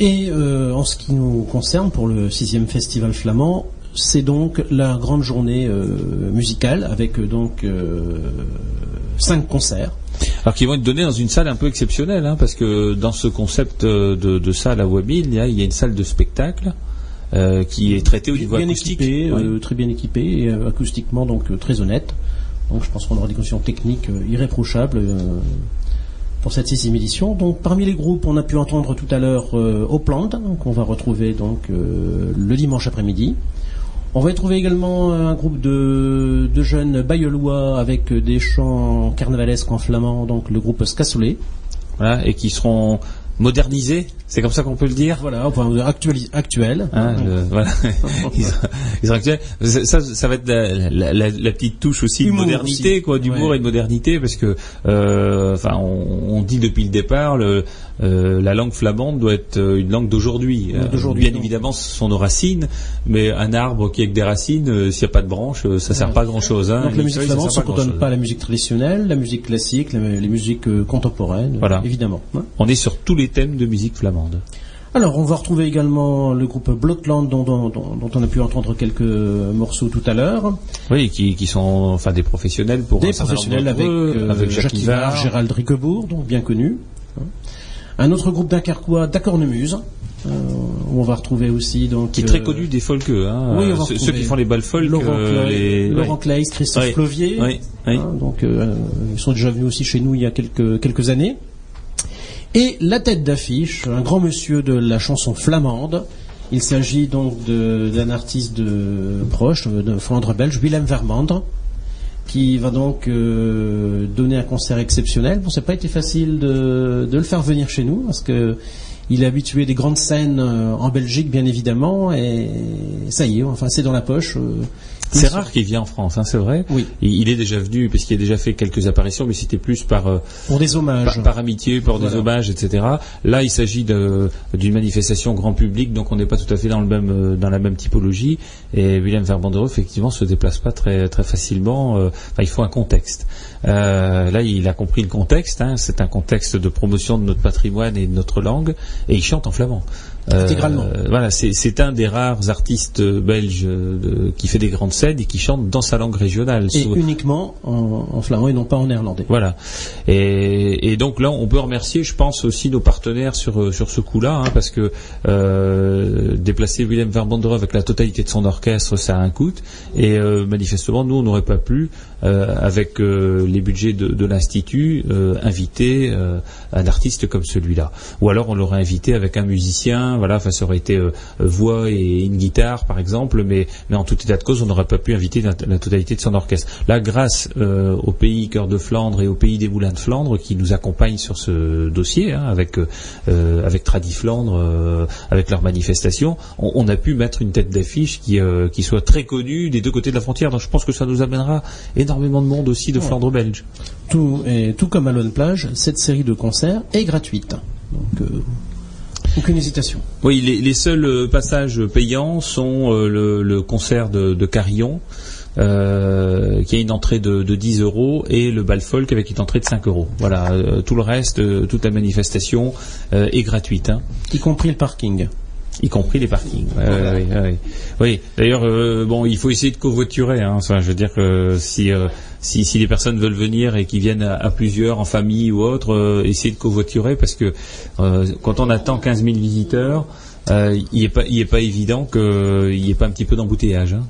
Et en ce qui nous concerne, pour le sixième festival flamand, c'est donc la grande journée musicale avec donc cinq concerts. Alors qu'ils vont être donnés dans une salle un peu exceptionnelle, hein, parce que dans ce concept euh, de, de salle à Wabil, il y a, il y a une salle de spectacle euh, qui est traitée au niveau bien acoustique. euh, très bien équipée et acoustiquement donc très honnête. Donc je pense qu'on aura des conditions techniques irréprochables pour cette sixième édition. Donc parmi les groupes, on a pu entendre tout à l'heure euh, Opland, qu'on va retrouver donc euh, le dimanche après-midi. On va y trouver également euh, un groupe de, de jeunes bayelois avec euh, des chants carnavalesques en flamand, donc le groupe Scassolet. Voilà, et qui seront modernisés, c'est comme ça qu'on peut le dire Voilà, enfin actuel. actuel. Hein, le- voilà. ils, sont, ils sont actuels. Ça, ça, va être la, la- la- la petite touche aussi Humour de modernité, aussi. quoi, d'humour Ouais. et de modernité, parce que, euh, enfin, on, on dit depuis le départ, le, euh, la langue flamande doit être euh, une langue d'aujourd'hui. Ouais, bien non. évidemment, ce sont nos racines, mais un arbre qui a que des racines, euh, s'il n'y a pas de branches, ça sert pas à grand chose. Hein. Donc la musique flamande sert ne pas cantonne grand-chose. pas à la musique traditionnelle, la musique classique, la- les musiques euh, contemporaines, Voilà. évidemment. hein. On est sur tous les thèmes de musique flamande. Alors, on va retrouver également le groupe Blotland dont, dont- dont- dont on a pu entendre quelques morceaux tout à l'heure. Oui, qui, qui sont enfin des professionnels pour Des professionnels avec, avec Jacques Ivard, Gérald Riquebourg, donc bien connu. hein. Un autre groupe dunkerquois, Dacornemuse, euh, où on va retrouver aussi donc Qui est très euh, connu des folkeux, hein. oui, va ceux, qui font les balles folk, Laurent, euh, Clay, les- Laurent. Claes, Christophe Oui. Clovier. Oui. Hein, donc euh, ils sont déjà venus aussi chez nous il y a quelques quelques années. Et la tête d'affiche, un grand monsieur de la chanson flamande. Il s'agit donc d'un artiste de, proche euh, de Flandre belge, Willem Vermandre, qui va donc euh, donner un concert exceptionnel. Bon, ça n'a pas été facile de, de le faire venir chez nous parce que il est habitué des grandes scènes euh, en Belgique, bien évidemment, et ça y est, enfin c'est dans la poche. C'est rare qu'il vienne en France, hein, c'est vrai. Oui. Il, il est déjà venu parce qu'il a déjà fait quelques apparitions, mais c'était plus par, euh, Pour des hommages. par, par amitié, par des hommages, etc. Là, il s'agit d'une manifestation grand public, donc on n'est pas tout à fait dans le même euh, dans la même typologie. Et Willem Verbandereux, effectivement, se déplace pas très très facilement. euh, enfin, il faut un contexte. Euh, là, il a compris le contexte. hein, c'est un contexte de promotion de notre patrimoine et de notre langue, et il chante en flamand. Euh, Intégralement. euh, voilà, c'est un des rares artistes euh, belges euh, qui fait des grandes scènes et qui chante dans sa langue régionale. Et uniquement en, en flamand et non pas en néerlandais. voilà. Et, et donc là, on peut remercier, je pense, aussi nos partenaires sur sur ce coup-là, hein, parce que euh, déplacer Willem Verbandere avec la totalité de son orchestre, ça a un coût. Et manifestement, nous, on n'aurait pas pu, avec les budgets de, de l'institut, inviter un artiste comme celui-là. Ou alors, on l'aurait invité avec un musicien. Voilà, enfin, ça aurait été euh, voix et une guitare, par exemple. Mais mais en tout état de cause, on n'aurait pas pu inviter la, la totalité de son orchestre. Là, grâce euh, au pays Cœur de Flandre et au pays des Moulins de Flandre qui nous accompagnent sur ce dossier, hein, avec euh, avec Tradi Flandre, euh, avec leur manifestation, on, on a pu mettre une tête d'affiche qui qui soit très connue des deux côtés de la frontière. Donc, je pense que ça nous amènera énormément de monde aussi de Flandre belge. Tout, et tout comme à Lone Plage, cette série de concerts est gratuite. Donc, euh, aucune hésitation. Oui, les, les seuls euh, passages payants sont euh, le, le concert de, de Carillon, euh, qui a une entrée de, de 10 euros, et le bal folk avec une entrée de 5 euros. Voilà, euh, tout le reste, euh, toute la manifestation euh, est gratuite. hein Y compris le parking. Y compris les parkings. Ouais, ouais, ouais, ouais. Oui, d'ailleurs, euh, bon, il faut essayer de covoiturer. Hein. Enfin, je veux dire que si, euh, si si les personnes veulent venir et qui viennent à, à plusieurs en famille ou autre, euh, essayez de covoiturer parce que euh, quand on attend 15 000 visiteurs, euh, il est pas il est pas évident qu'il n'y ait pas un petit peu d'embouteillage. Hein.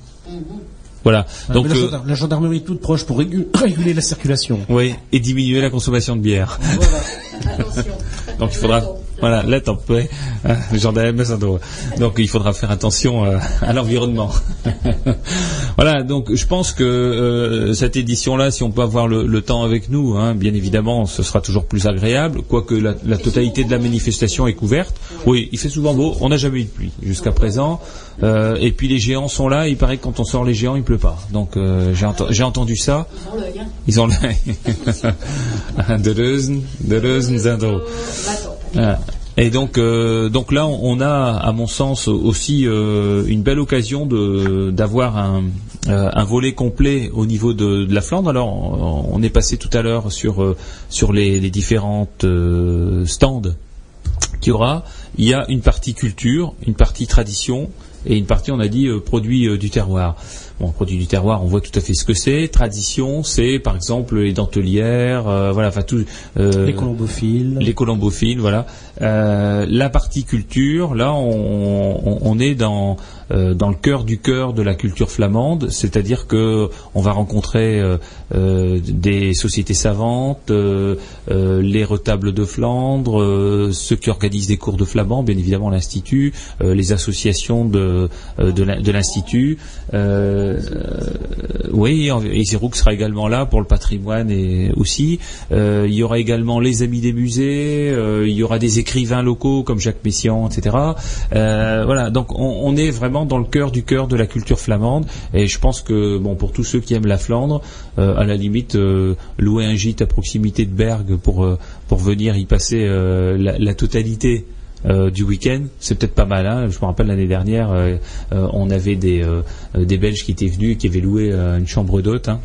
Voilà. Donc la, euh, gendarme- la gendarmerie est toute proche pour régu- réguler la circulation. oui, et diminuer la consommation de bière. Donc il faudra, voilà, là t'en peux, hein, doit. Donc il faudra faire attention euh, à l'environnement. voilà, donc je pense que euh, cette édition-là, si on peut avoir le, temps avec nous, hein, bien évidemment, ce sera toujours plus agréable, quoique la, la totalité de la manifestation est couverte. Oui, il fait souvent beau, on n'a jamais eu de pluie jusqu'à présent. Euh, et puis les géants sont là, il paraît que quand on sort les géants, il pleut pas. Donc j'ai enten- j'ai entendu ça. Ils ont l'œil. de Reusen, de Reusen da. Ah. Et donc, euh, donc là, on a, à mon sens, aussi euh, une belle occasion de d'avoir un, euh, un volet complet au niveau de, la Flandre. Alors, on, est passé tout à l'heure sur euh, sur les, les différentes euh, stands qu'il y aura. Il y a une partie culture, une partie tradition et une partie, on a dit, euh, produits euh, du terroir. Bon, produits du terroir, on voit tout à fait ce que c'est. Tradition, c'est par exemple les dentelières, euh, voilà, enfin tout. euh, Les colombophiles. les colombophiles, voilà. Euh, la partie culture, là, on, on- on est dans euh, dans le cœur du cœur de la culture flamande, c'est-à-dire que on va rencontrer euh, euh, des sociétés savantes, les retables de Flandre, ceux qui organisent des cours de flamand, bien évidemment l'institut, les associations de de l'in- de l'institut. Oui, et sera également là pour le patrimoine et aussi. Il y aura également les amis des musées, il y aura des écrivains locaux comme Jacques Messiaen, etc. Voilà, donc on, on est vraiment dans le cœur du cœur de la culture flamande et je pense que bon pour tous ceux qui aiment la Flandre, euh, à la limite euh, louer un gîte à proximité de Bergue pour euh, pour venir y passer la, totalité du week-end, c'est peut-être pas mal. Hein. Je me rappelle l'année dernière, on avait des, des Belges qui étaient venus qui avaient loué une chambre d'hôte hein,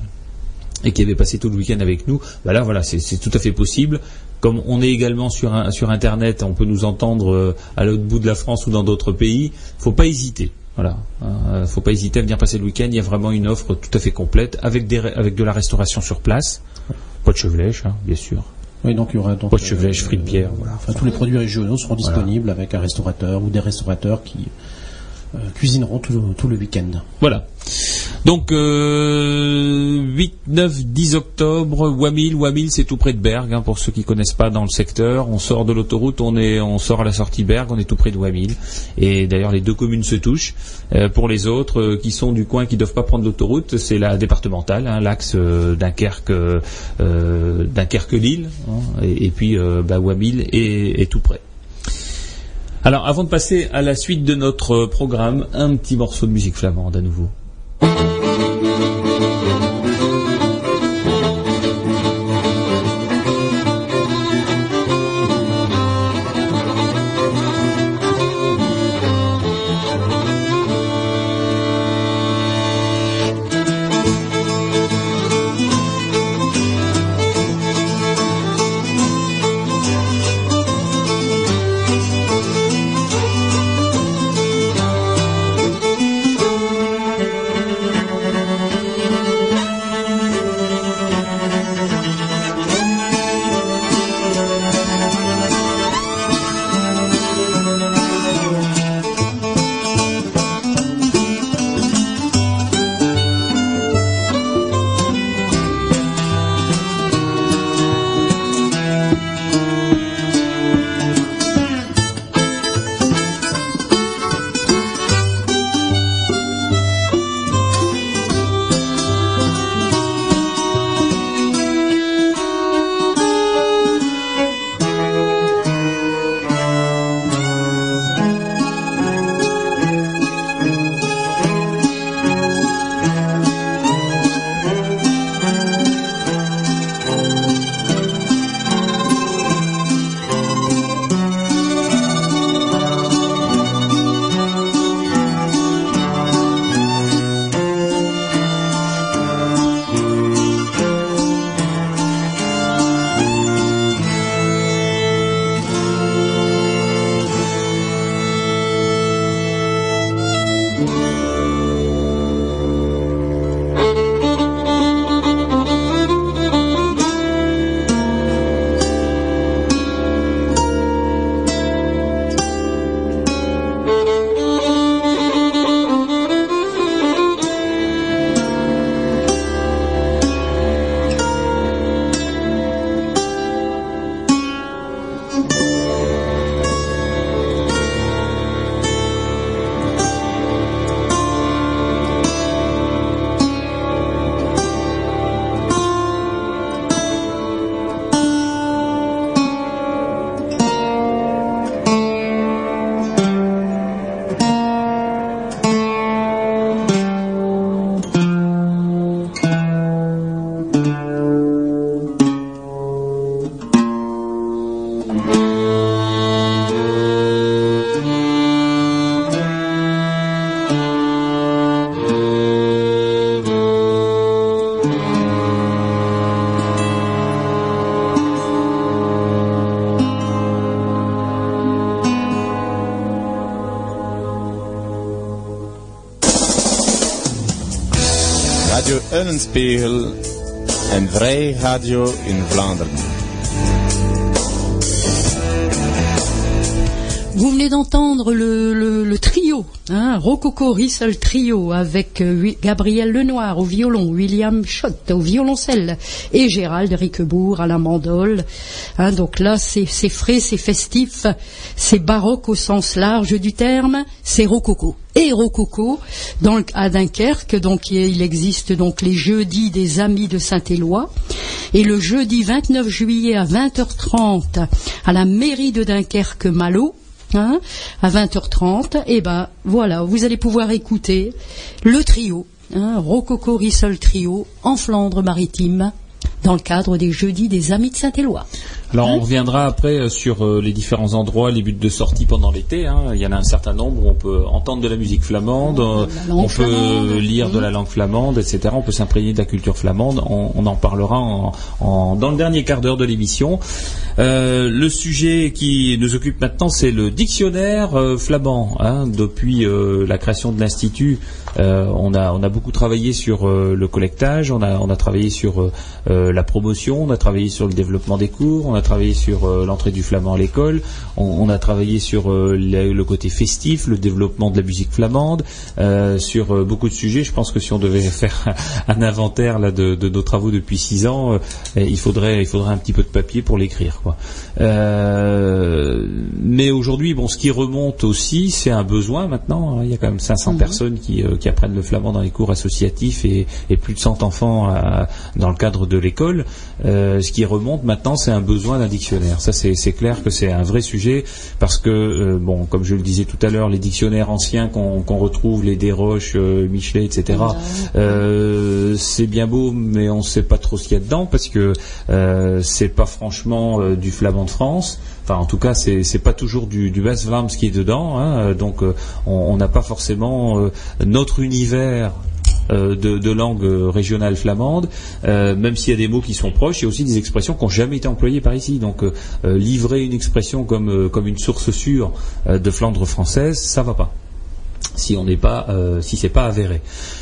et qui avaient passé tout le week-end avec nous. Bah là, voilà, c'est tout à fait possible. Comme on est également sur, un- sur Internet, on peut nous entendre euh, à l'autre bout de la France ou dans d'autres pays. Faut pas hésiter. Voilà, Euh, faut pas hésiter à venir passer le week-end. Il y a vraiment une offre tout à fait complète avec, des, avec de la restauration sur place. Pas de chevelèche, hein, bien sûr. Oui, donc il y aura donc. Poche chevêche, frites bière, voilà. Enfin, tous les produits régionaux seront disponibles avec un restaurateur ou des restaurateurs qui euh, cuisineront tout, tout le week-end. Voilà. Donc euh, 8, 9, 10 octobre, Wamil, Wamil c'est tout près de Bergue, hein, pour ceux qui connaissent pas dans le secteur. On sort de l'autoroute, on sort à la sortie Bergue, on est tout près de Wamil. Et d'ailleurs les deux communes se touchent. Euh, pour les autres euh, qui sont du coin, qui doivent pas prendre l'autoroute, c'est la départementale, hein, l'axe euh, Dunkerque, Dunkerque-Lille, hein, et, puis bah, Wamil est tout près. Alors, avant de passer à la suite de notre programme, un petit morceau de musique flamande à nouveau. Thank you. Radio in. Vous venez d'entendre le, trio, hein, Rococo Rissel Trio, avec euh, Gabriel Lenoir au violon, William Schott au violoncelle et Gérald Riquebourg à la mandole. Hein, donc là, c'est frais, c'est festif, c'est baroque au sens large du terme, c'est Rococo. Et Rococo, dans à Dunkerque, donc il existe donc les jeudis des Amis de Saint-Éloi. Et le jeudi 29 juillet à 20h30 à la mairie de Dunkerque-Malo, hein, à 20h30, et ben voilà, vous allez pouvoir écouter le trio, hein, Rococo Rissol Trio, en Flandre maritime, dans le cadre des jeudis des Amis de Saint-Éloi. Alors Hein on reviendra après euh, sur euh, les différents endroits, les buts de sortie pendant l'été. hein. Il y en a un certain nombre où on peut entendre de la musique flamande, euh, la on peut flamande. lire de la langue flamande, etc. On peut s'imprégner de la culture flamande. On, on en parlera en- en- dans le dernier quart d'heure de l'émission. Euh, le sujet qui nous occupe maintenant, c'est le dictionnaire euh, flamand. hein. Depuis euh, la création de l'institut, on a on a beaucoup travaillé sur le collectage, on a on a travaillé sur la promotion, on a travaillé sur le développement des cours, on a travaillé sur euh, l'entrée du flamand à l'école, on, on a travaillé sur euh, le, le côté festif, le développement de la musique flamande, euh, sur beaucoup de sujets. Je pense que si on devait faire un inventaire là de, de nos travaux depuis six ans, il faudrait il faudrait un petit peu de papier pour l'écrire quoi. Mais aujourd'hui, bon, ce qui remonte aussi, c'est un besoin maintenant. Il y a quand même 500 personnes qui, qui apprennent le flamand dans les cours associatifs et, et plus de 100 enfants à- dans le cadre de l'école. Ce qui remonte maintenant, c'est un besoin d'un dictionnaire. Ça, c'est clair que c'est un vrai sujet parce que, euh, bon, comme je le disais tout à l'heure, les dictionnaires anciens qu'on retrouve, les Desroches, euh, Michelet, etc. Euh, c'est bien beau, mais on ne sait pas trop ce qu'il y a dedans parce que euh, c'est pas franchement du flamand de France. Enfin, en tout cas, c'est c'est pas toujours du, du West Vlaams qui est dedans. hein. donc, on n'a pas forcément notre univers. Euh, De, langue régionale flamande, euh, même s'il y a des mots qui sont proches, il y a aussi des expressions qui n'ont jamais été employées par ici. Donc, euh, livrer une expression comme, comme une source sûre de Flandre française, ça va pas si on n'est pas euh, si c'est pas avéré.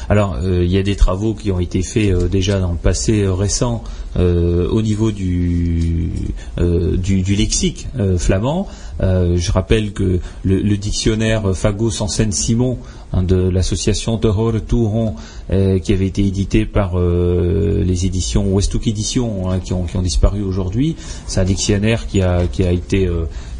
Alors il y a des travaux qui ont été faits déjà dans le passé récent au niveau du du, lexique flamand. Euh, je rappelle que le, le dictionnaire Fago Sansen Simon hein, de l'association Terror Touron euh, qui avait été édité par euh, les éditions Westouk Éditions hein, qui, ont, qui ont disparu aujourd'hui, c'est un dictionnaire qui a qui a été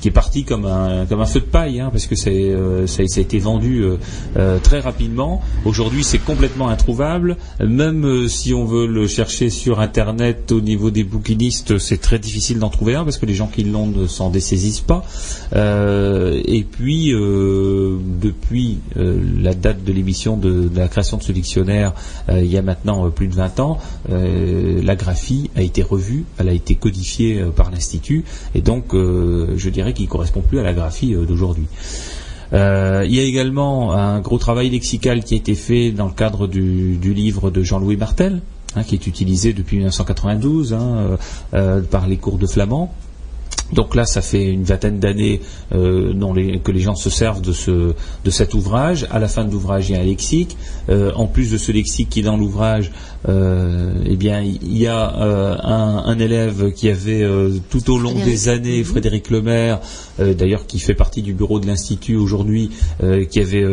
est parti comme un comme un feu de paille hein, parce que euh, ça, a été vendu euh, euh, très rapidement. Aujourd'hui, c'est complètement introuvable. Même si on veut le chercher sur Internet au niveau des bouquinistes, c'est très difficile d'en trouver un parce que les gens qui l'ont ne s'en dessaisissent pas. Et puis, depuis la date de l'émission de, de la création de ce dictionnaire, il y a maintenant plus de 20 ans, la graphie a été revue, elle a été codifiée par l'Institut, et donc je dirais qu'il ne correspond plus à la graphie euh, d'aujourd'hui. Euh, il y a également un gros travail lexical qui a été fait dans le cadre du, livre de Jean-Louis Martel, hein, qui est utilisé depuis 1992 hein, euh, par les cours de flamand. Donc là, ça fait une vingtaine d'années euh, les- que les gens se servent de, ce, de cet ouvrage. À la fin de l'ouvrage, il y a un lexique. Euh, en plus de ce lexique qui est dans l'ouvrage, euh, eh bien, il y a un, un élève qui avait tout au long Frédéric. des années, Frédéric Lemaire, d'ailleurs qui fait partie du bureau de l'institut aujourd'hui, qui avait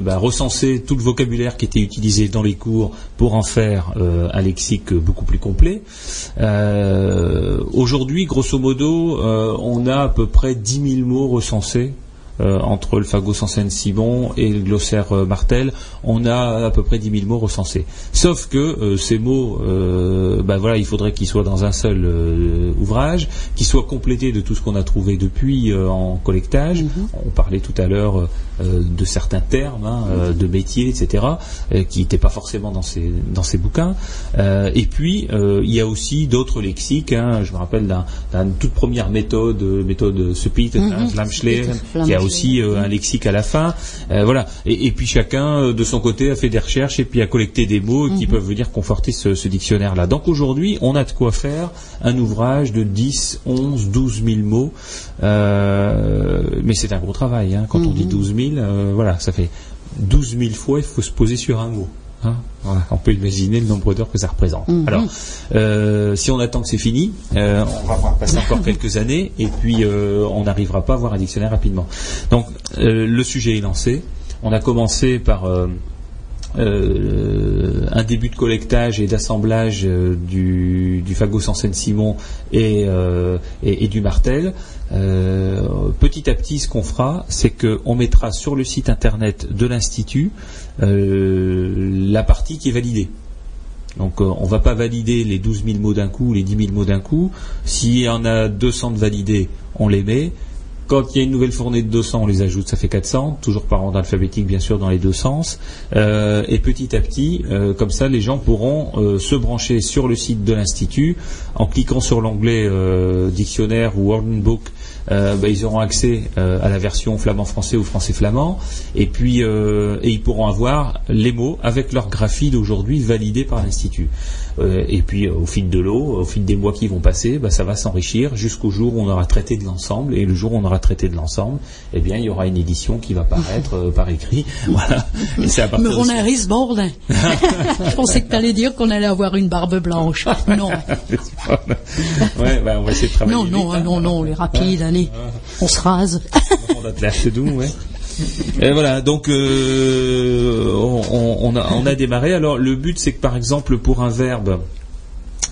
bah, recensé tout le vocabulaire qui était utilisé dans les cours pour en faire un lexique beaucoup plus complet. Aujourd'hui, grosso modo, on a à peu près 10 000 mots recensés. Euh, entre le Fago Sansen Simon et le glossaire euh, Martel, on a à peu près 10 000 mots recensés. Sauf que euh, ces mots, euh, ben voilà, il faudrait qu'ils soient dans un seul ouvrage, qu'ils soient complétés de tout ce qu'on a trouvé depuis en collectage. On parlait tout à l'heure de certains termes, hein, euh, de métiers, etc., qui n'étaient pas forcément dans ces dans ces bouquins. Et puis il y a aussi d'autres lexiques. hein. je me rappelle d'un- d'une toute première méthode, méthode Supit, Mhm. Flamschläger, Supit, qui a. aussi euh, un lexique à la fin. Euh, voilà. Et, et puis chacun euh, de son côté a fait des recherches et puis a collecté des mots qui peuvent venir conforter ce, ce dictionnaire-là. Donc aujourd'hui, on a de quoi faire un ouvrage de 10, 11, 12 000 mots. Mais c'est un gros travail. hein. Quand on dit 12 000, euh, voilà, ça fait 12 000 fois, il faut se poser sur un mot. Hein. On peut imaginer le nombre d'heures que ça représente. Alors, euh, si on attend que c'est fini, euh, on va voir passer encore quelques années et puis euh, on n'arrivera pas à avoir un dictionnaire rapidement. Donc, le sujet est lancé. On a commencé par un début de collectage et d'assemblage du, du Fago Sansen Simon et, et, et du Martel. Euh, petit à petit, ce qu'on fera, c'est qu'on mettra sur le site internet de l'Institut euh, la partie qui est validée. Donc euh, on ne va pas valider les 12 000 mots d'un coup, les 10 000 mots d'un coup. S'il y en a 200 de validés, on les met. Quand il y a une nouvelle fournée de 200, on les ajoute, ça fait 400, toujours par ordre alphabétique bien sûr dans les deux sens. Et petit à petit, comme ça, les gens pourront se brancher sur le site de l'institut en cliquant sur l'onglet dictionnaire ou Word Book. Euh, bah, ils auront accès euh, à la version flamand-français ou français-flamand, et puis euh, et ils pourront avoir les mots avec leur graphie d'aujourd'hui validée par l'institut. Euh, et puis euh, au fil de l'eau, au fil des mois qui vont passer, bah, ça va s'enrichir jusqu'au jour où on aura traité de l'ensemble. Et le jour où on aura traité de l'ensemble, eh bien il y aura une édition qui va paraître euh, par écrit. Voilà. Et c'est à partir Mais on a un risque bordin. Je pensais que tu allais dire qu'on allait avoir une barbe blanche. Non, ouais, bah, on va essayer de travailler. non, non, hein. non, non, les rapides, allez, on se rase. On a de chez nous, ouais. Et voilà, donc euh, on, a, on a démarré. Alors le but, c'est que par exemple pour un verbe,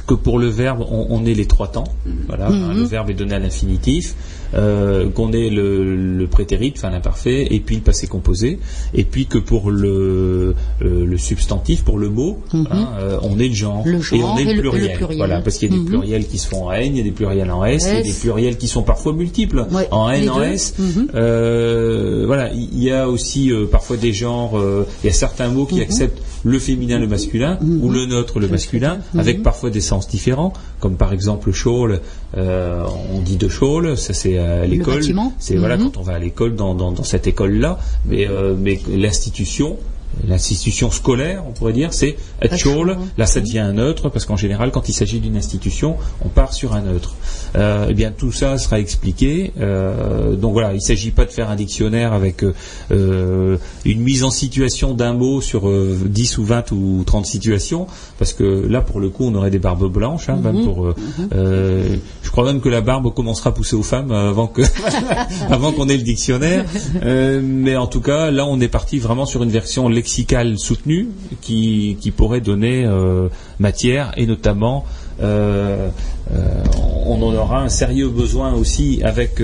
que pour le verbe, on, on ait les trois temps. Voilà, hein, le verbe est donné à l'infinitif, euh, qu'on ait le, le prétérit, enfin l'imparfait, et puis le passé composé, et puis que pour le, euh, le substantif, pour le mot, hein, euh, on ait le genre, Le et on et le pluriel. Voilà, parce qu'il y a des Mhm. pluriels qui se font en N, il y a des pluriels en S, il y a des pluriels qui sont parfois multiples, Ouais, en N, en. S. Mhm. Euh, voilà, il y a aussi euh, parfois des genres, euh, il y a certains mots Mhm. qui acceptent le féminin, le masculin, ou le neutre, le masculin, Mhm. avec parfois des sens différents, comme par exemple chaule, euh, on dit de chaule, ça c'est à l'école, c'est voilà Mhm. quand on va à l'école dans, dans, dans cette école-là, mais, euh, mais l'institution, l'institution scolaire, on pourrait dire, c'est. School. Là, ça devient un neutre parce qu'en général, quand il s'agit d'une institution, on part sur un neutre. Euh, eh bien, tout ça sera expliqué. Euh, donc voilà, il ne s'agit pas de faire un dictionnaire avec euh, une mise en situation d'un mot sur euh, 10 ou 20 ou 30 situations, parce que là, pour le coup, on aurait des barbes blanches. hein, même pour, euh, euh, je crois même que la barbe commencera à pousser aux femmes avant que, avant qu'on ait le dictionnaire. Euh, mais en tout cas, là, on est parti vraiment sur une version lexicale soutenue qui, qui pourrait donner euh, matière et notamment euh, on en aura un sérieux besoin aussi avec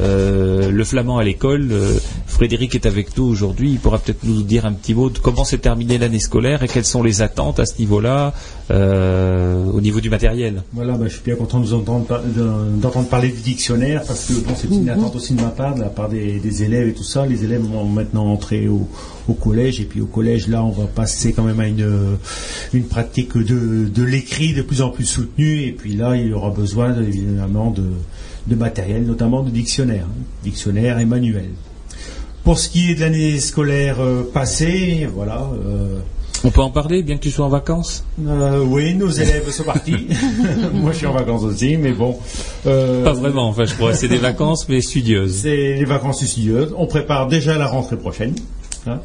euh, le flamand à l'école. Euh, Frédéric est avec nous aujourd'hui. Il pourra peut-être nous dire un petit mot de comment s'est terminée l'année scolaire et quelles sont les attentes à ce niveau-là euh, au niveau du matériel. Voilà, bah, je suis bien content de vous entendre, par- de- d'entendre parler du dictionnaire parce que bon, c'est une attente aussi de ma part, de la part des, des élèves et tout ça. Les élèves vont maintenant entrer au, au collège et puis au collège, là, on va passer quand même à une, une pratique de, de l'écrit de plus en plus soutenue et puis là, il y aura besoin de- évidemment de, de matériel, notamment de dictionnaire, hein, dictionnaire et manuel. Pour ce qui est de l'année scolaire euh, passée, voilà. euh, On peut en parler, bien que tu sois en vacances? Euh, oui, nos élèves sont partis. Moi, je suis en vacances aussi, mais bon. euh, Pas vraiment, enfin, je crois. C'est des vacances, mais studieuses. C'est les vacances studieuses. On prépare déjà la rentrée prochaine. hein.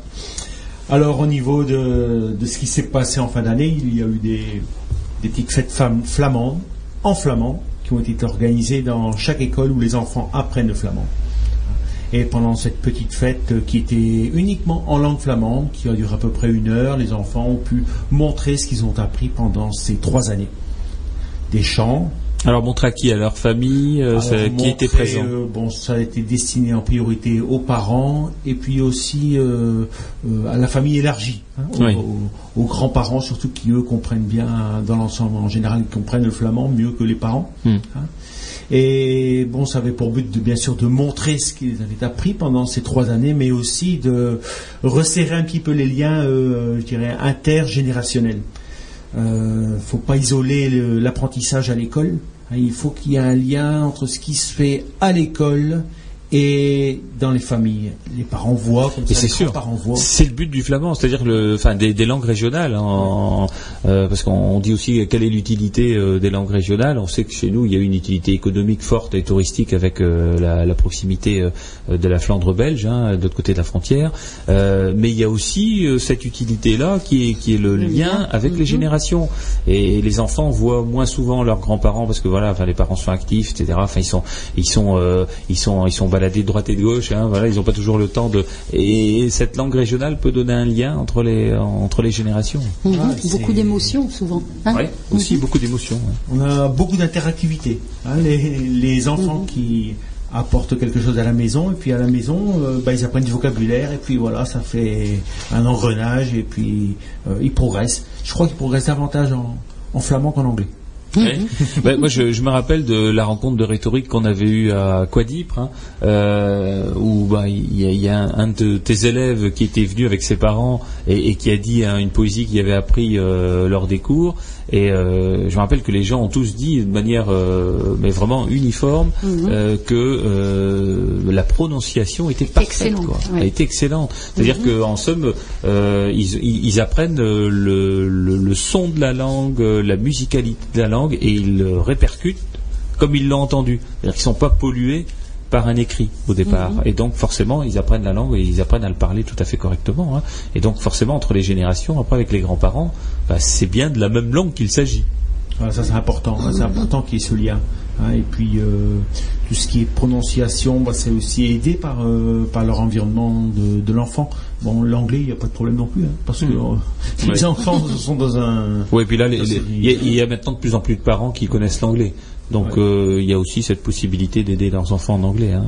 Alors, au niveau de, de ce qui s'est passé en fin d'année, il y a eu des, des petites fêtes flamandes, en flamand, qui ont été organisées dans chaque école où les enfants apprennent le flamand. Et pendant cette petite fête euh, qui était uniquement en langue flamande, qui a duré à peu près une heure, les enfants ont pu montrer ce qu'ils ont appris pendant ces trois années. Des chants, Alors, montre à qui? À leur famille euh, alors, ça- Qui était présent? euh, Bon, ça a été destiné en priorité aux parents et puis aussi euh, à la famille élargie, hein, aux, Oui. aux- aux grands-parents surtout qui eux comprennent bien dans l'ensemble en général, ils comprennent le flamand mieux que les parents. Hmm. hein. Et bon, ça avait pour but de bien sûr de montrer ce qu'ils avaient appris pendant ces trois années, mais aussi de resserrer un petit peu les liens, euh, je dirais, intergénérationnels. Euh, faut pas isoler le- l'apprentissage à l'école. Hein, Il faut qu'il y ait un lien entre ce qui se fait à l'école et dans les familles. Les parents voient, comme Et ça, les sûr. parents voient. C'est le but du flamand, c'est-à-dire le, enfin des, des langues régionales, hein, en- euh, parce qu'on on dit aussi quelle est l'utilité euh, des langues régionales. On sait que chez nous il y a une utilité économique forte et touristique avec euh, la, la proximité de la Flandre belge, hein, de l'autre côté de la frontière. Mais il y a aussi cette utilité-là qui est qui est le, lien avec les générations. Et les enfants voient moins souvent leurs grands-parents parce que voilà, enfin les parents sont actifs, etc. Enfin ils sont ils sont euh, ils sont ils sont baladés de droite et de gauche. Hein, voilà, ils n'ont pas toujours le temps de. Et cette langue régionale peut donner un lien entre les entre les générations. Mhm, Ah, Beaucoup d'émotions, souvent. hein. Ouais, aussi beaucoup d'émotions. ouais. On a beaucoup d'interactivité. hein. les, les enfants qui apportent quelque chose à la maison et puis à la maison euh, bah, ils apprennent du vocabulaire et puis voilà ça fait un engrenage et puis euh, ils progressent. Je crois qu'ils progressent davantage en, en flamand qu'en anglais. Ben, moi, je, me rappelle de la rencontre de rhétorique qu'on avait eue à Quadipre, hein, euh, où bah, il y a, un, de tes élèves qui était venu avec ses parents et, qui a dit une poésie qu'il avait appris euh, lors des cours. Et euh, je me rappelle que les gens ont tous dit de manière euh, mais vraiment uniforme Mhm. euh, que euh, la prononciation était parfaite. excellente, quoi. ouais. Elle était excellente. C'est-à-dire qu'en somme, euh, ils, ils- apprennent le, le- le son de la langue, la musicalité de la langue, et ils le répercutent comme ils l'ont entendu. C'est-à-dire qu'ils ne sont pas pollués par un écrit au départ. Mhm. Et donc forcément, ils apprennent la langue et ils apprennent à le parler tout à fait correctement. hein. Et donc forcément, entre les générations, après avec les grands-parents, bah, c'est bien de la même langue qu'il s'agit. Voilà, ça c'est important, c'est important qu'il y ait ce lien. hein. et puis euh, tout ce qui est prononciation, bah, c'est aussi aidé par, euh, par leur environnement de, de l'enfant. Bon, l'anglais, il n'y a pas de problème non plus, hein, parce que Hmm. euh, les enfants sont dans un... Oui, et puis là, il y, a- il y a maintenant de plus en plus de parents qui connaissent l'anglais. Donc Ouais. il y a aussi cette possibilité d'aider leurs enfants en anglais. hein.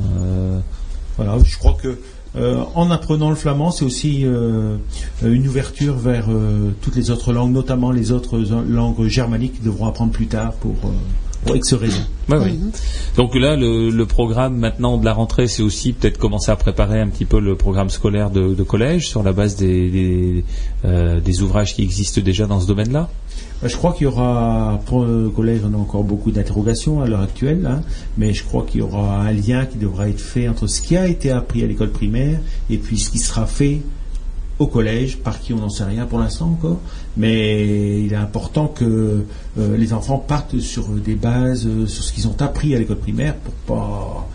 Voilà, je crois que euh, en apprenant le flamand, c'est aussi euh, une ouverture vers euh, toutes les autres langues, notamment les autres langues germaniques qu'ils devront apprendre plus tard pour, pour X. Ouais, ouais. Donc là, le, programme maintenant de la rentrée, c'est aussi peut-être commencer à préparer un petit peu le programme scolaire de, collège sur la base des, des ouvrages qui existent déjà dans ce domaine-là? Je crois qu'il y aura, pour le collège, on a encore beaucoup d'interrogations à l'heure actuelle, hein, mais je crois qu'il y aura un lien qui devra être fait entre ce qui a été appris à l'école primaire et puis ce qui sera fait au collège, par qui on n'en sait rien pour l'instant encore, mais il est important que euh, les enfants partent sur des bases, euh, sur ce qu'ils ont appris à l'école primaire pour pas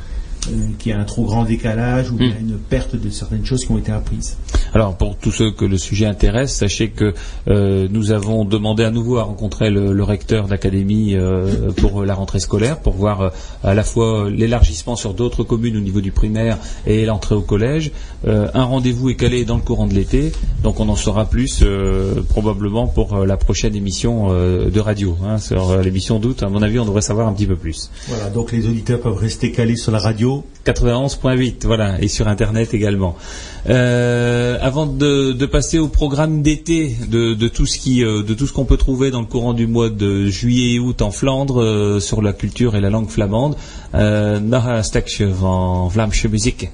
qu'il y ait un trop grand décalage ou bien une perte de certaines choses qui ont été apprises. Alors pour tous ceux que le sujet intéresse, sachez que euh, nous avons demandé à nouveau à rencontrer le, le recteur d'académie euh, pour la rentrée scolaire, pour voir euh, à la fois l'élargissement sur d'autres communes au niveau du primaire et l'entrée au collège. Euh, un rendez-vous est calé dans le courant de l'été, donc on en saura plus euh, probablement pour euh, la prochaine émission euh, de radio. hein, sur euh, l'émission d'août, à mon avis, on devrait savoir un petit peu plus. Voilà, donc les auditeurs peuvent rester calés sur la radio 91.8, voilà, et sur Internet également. Euh, avant de, passer au programme d'été de, tout ce qui, euh, de tout ce qu'on peut trouver dans le courant du mois de juillet et août en Flandre euh, sur la culture et la langue flamande, euh, nog een stukje van Vlaamse muziek.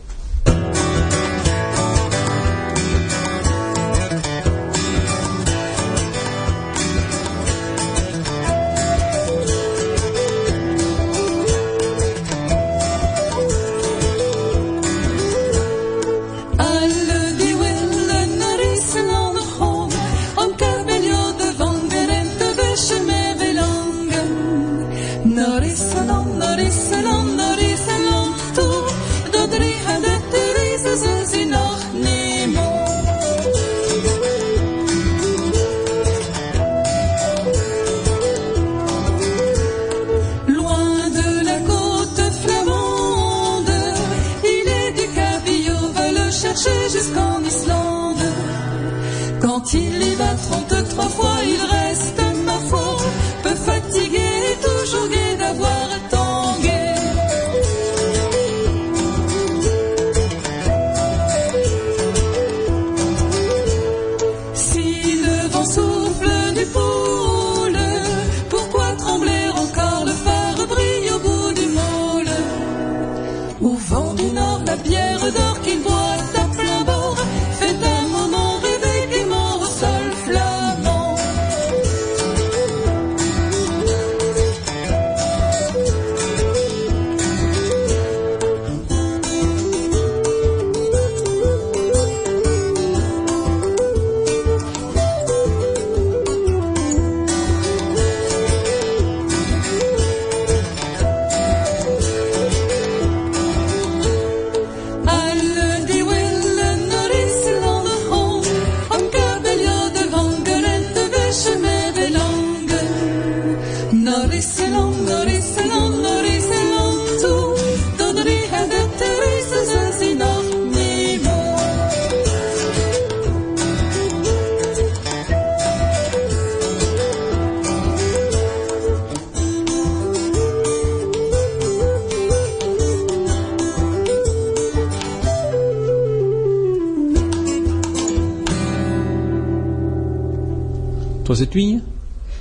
Toi, cette nuit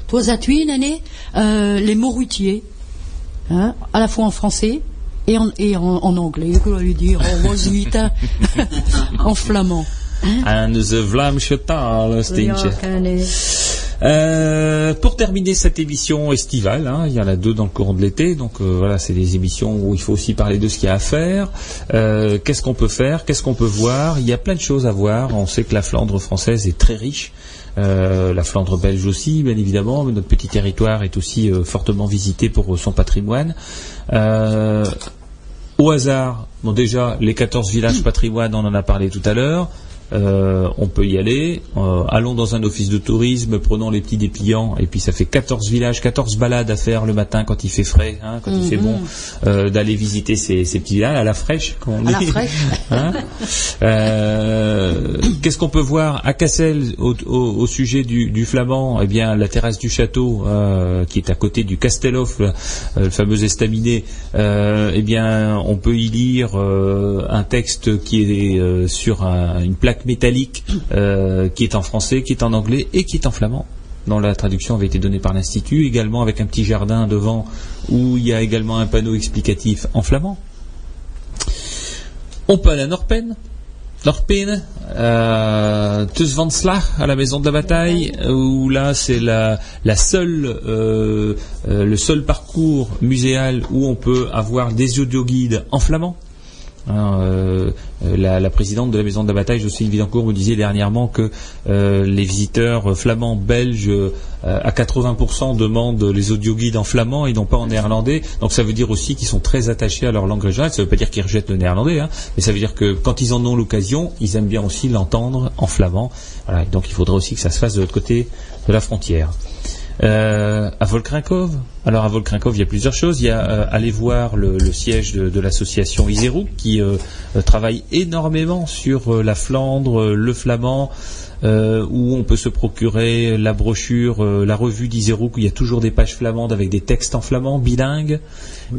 Toi, à tuine, année, euh, les mots routiers, hein, à la fois en français et en, et en, en anglais, que lui dire en was-it, en flamand. Eh. Euh, pour terminer cette émission estivale, hein, il y en a deux dans le courant de l'été, donc euh, voilà, c'est des émissions où il faut aussi parler de ce qu'il y a à faire. Euh, qu'est-ce qu'on peut faire Qu'est-ce qu'on peut voir? Il y a plein de choses à voir. On sait que la Flandre française est très riche. Euh, la Flandre belge aussi, bien évidemment, mais notre petit territoire est aussi euh, fortement visité pour euh, son patrimoine. Au hasard, bon déjà, les 14 villages patrimoine, on en a parlé tout à l'heure. Euh, on peut y aller. Euh, allons dans un office de tourisme, prenons les petits dépliants, et puis ça fait 14 villages, 14 balades à faire le matin quand il fait frais, hein, quand il fait bon, euh, d'aller visiter ces, ces petits villages à la fraîche, comme on À la dit. fraîche. Hein Euh, Qu'est-ce qu'on peut voir à Cassel au, au- au sujet du, du flamand? Eh bien, la terrasse du château, euh, qui est à côté du Castellhof, le, euh, le fameux estaminet. euh, eh bien, on peut y lire euh, un texte qui est euh, sur un- une plaque métallique, euh, qui est en français, qui est en anglais et qui est en flamand dont la traduction avait été donnée par l'Institut, également avec un petit jardin devant où il y a également un panneau explicatif en flamand. On peut aller à Norpen. Norpen, euh, à la maison de la bataille, où là c'est la seule, euh, euh, le seul parcours muséal où on peut avoir des audioguides en flamand. Hein, euh, la, la présidente de la maison de la bataille, Jocelyne Vidancourt, me disait dernièrement que euh, les visiteurs flamands belges euh, à 80% demandent les audioguides en flamand et non pas en néerlandais. Donc ça veut dire aussi qu'ils sont très attachés à leur langue régionale. Ça ne veut pas dire qu'ils rejettent le néerlandais, hein, mais ça veut dire que quand ils en ont l'occasion, ils aiment bien aussi l'entendre en flamand. Voilà, donc il faudrait aussi que ça se fasse de l'autre côté de la frontière. Euh, à Volkrinkov. Alors à Volkrinkov, il y a plusieurs choses. Il y a euh, aller voir le, siège de, l'association Iserouk qui euh, euh, travaille énormément sur la Flandre, le flamand. où on peut se procurer la brochure, la revue d'Iserouk, où il y a toujours des pages flamandes avec des textes en flamand, bilingues.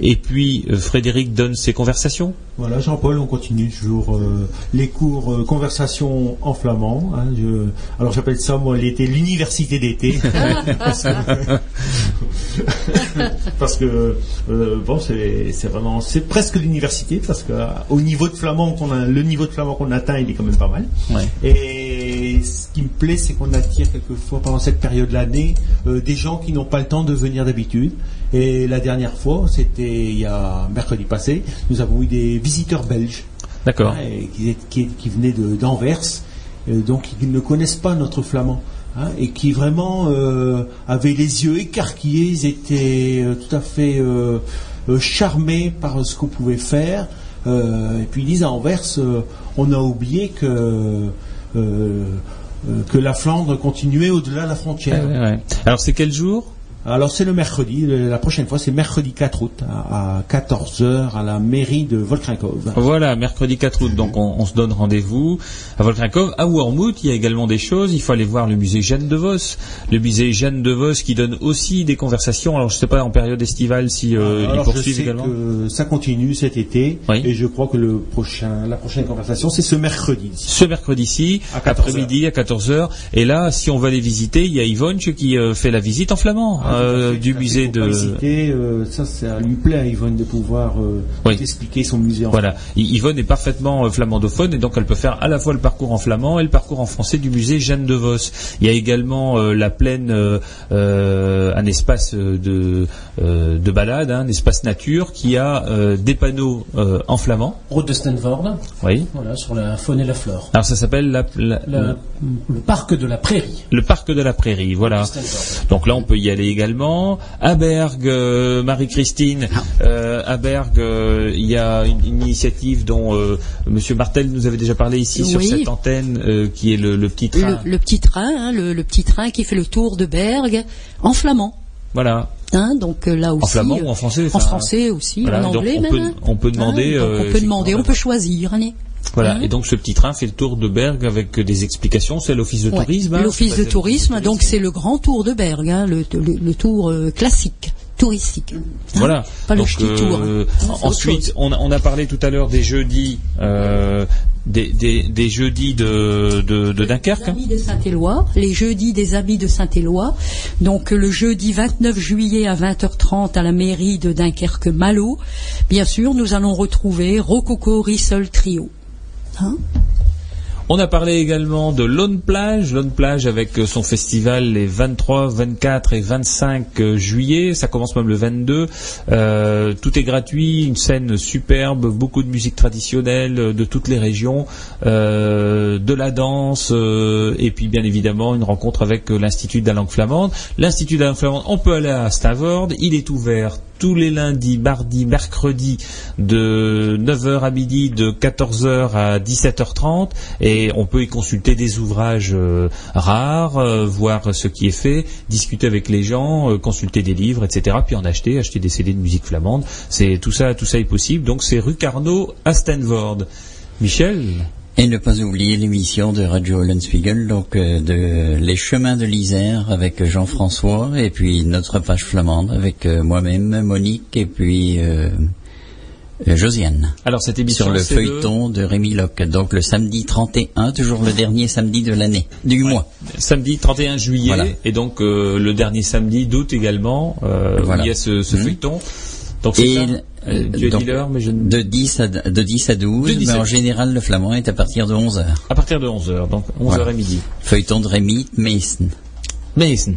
Et puis euh, Frédéric donne ses conversations. Voilà, Jean-Paul, on continue toujours euh, les cours euh, conversation en flamand. hein, je- alors j'appelle ça, moi, l'été, l'université d'été. parce que, parce que, euh, bon, c'est c'est vraiment, c'est presque l'université, parce que au niveau de flamand qu'on a, le niveau de flamand qu'on atteint, il est quand même pas mal. Ouais. Et ce qui me plaît, c'est qu'on attire quelquefois pendant cette période de l'année des gens qui n'ont pas le temps de venir d'habitude. Et la dernière fois, c'était il y a mercredi passé, nous avons eu des visiteurs belges D'accord. hein, qui, qui- qui venaient d'Anvers, euh, donc ils ne connaissent pas notre flamand. hein, et qui vraiment euh, avaient les yeux écarquillés, ils étaient euh, tout à fait euh, charmés par ce qu'on pouvait faire. Et puis ils disent à Anvers, on a oublié que que la Flandre continuait au-delà de la frontière. Ouais, ouais. Alors c'est quel jour? Alors c'est le mercredi, la prochaine fois c'est mercredi 4 août à, à 14h à la mairie de Volkrinkov. Voilà, mercredi 4 août, donc on, on se donne rendez-vous à Volkrinkov. À Wormwood, il y a également des choses. Il faut aller voir le musée Jeanne de Vos. Le musée Jeanne de Vos qui donne aussi des conversations. Alors je sais pas en période estivale si euh, ils Alors je poursuivent sais également. que ça continue cet été Oui. et je crois que le prochain, la prochaine conversation c'est ce mercredi. Ce mercredi-ci, À 14 après-midi à 14h. Et là, si on va les visiter, il y a Yvonne qui euh, fait la visite en flamand Ah, euh, fait, du musée de... hésiter, euh, ça, ça lui plaît à Yvonne de pouvoir euh, Oui. expliquer son musée en Voilà, Yvonne est parfaitement flamandophone et donc elle peut faire à la fois le parcours en flamand et le parcours en français du musée Jeanne de Vos. Il y a également la plaine, un espace de, de balade, hein, un espace nature qui a des panneaux en flamand. Route de Stanford, Oui. voilà, sur la faune et la flore. Alors ça s'appelle la- la- La- le parc de la prairie. le parc de la prairie. Voilà. Donc là, on peut y aller également. À Bergue, euh, Marie-Christine, euh, à Bergue, euh, il y a une, une initiative dont euh, Monsieur Martel nous avait déjà parlé ici sur cette antenne, qui est le, le petit train. Le, le petit train, hein, le, le petit train qui fait le tour de Bergue en flamand. Voilà. Hein, donc là aussi. En flamand ou en français En enfin, français aussi, voilà. en Donc, anglais on même. peut, hein. on peut demander. Hein, donc on peut demander, on peut choisir. hein. Voilà. Hein Et donc ce petit train fait le tour de Bergue avec des explications. C'est l'office de Ouais. tourisme. hein. L'office de tourisme, donc c'est le grand tour de Bergue, hein, le, le- le tour euh, classique. touristique. hein. Voilà. Pas le Donc, ch'ti tour. euh, hein. Autre ensuite, on a, on a parlé tout à l'heure des jeudis, euh, des, des, des jeudis de, de, de Dunkerque. Les amis de Saint-Éloi, les jeudis des amis de Saint-Éloi. Donc euh, le jeudi 29 juillet à 20h30 à la mairie de Dunkerque-Malo. Bien sûr, nous allons retrouver Rococo Rissol Trio. Hein? On a parlé également de Lone Plage, Lone Plage avec son festival les 23, 24 et 25 euh, juillet. Ça commence même le 22. Euh, tout est gratuit, une scène superbe, beaucoup de musique traditionnelle euh, de toutes les régions, de la danse et puis bien évidemment une rencontre avec l'Institut de la langue flamande. L'Institut de la langue flamande, on peut aller à Stavord. Il est ouvert tous les lundis, mardis, mercredis de 9h à midi, de 14h à 17h30 et on peut y consulter des ouvrages euh, rares, euh, voir ce qui est fait, discuter avec les gens, euh, consulter des livres, etc. Puis en acheter, acheter des CD de musique flamande. C'est tout ça, tout ça est possible. Donc c'est rue Carnot à Stanford. Michel, Et ne pas oublier l'émission de Radio Hollenspiegel, donc euh, de Les Chemins de l'Isère avec Jean-François, et puis notre page flamande avec euh, moi-même, Monique, et puis euh, euh, Josiane. alors cette émission Sur le feuilleton de Rémi Locke, donc le samedi 31, toujours le dernier samedi de l'année, du mois. samedi 31 juillet Voilà. et donc euh, le dernier samedi d'août également euh, Voilà. il y a ce, ce Mhm. feuilleton. Donc Et euh, dit l'heure, mais je ne- de 10 à, de 10 à 12, De 10 mais à en général le flamand est à partir de 11 heures. à partir de 11h, donc 11h Voilà. et midi. Feuilleton de Rémi Meissen. Mason,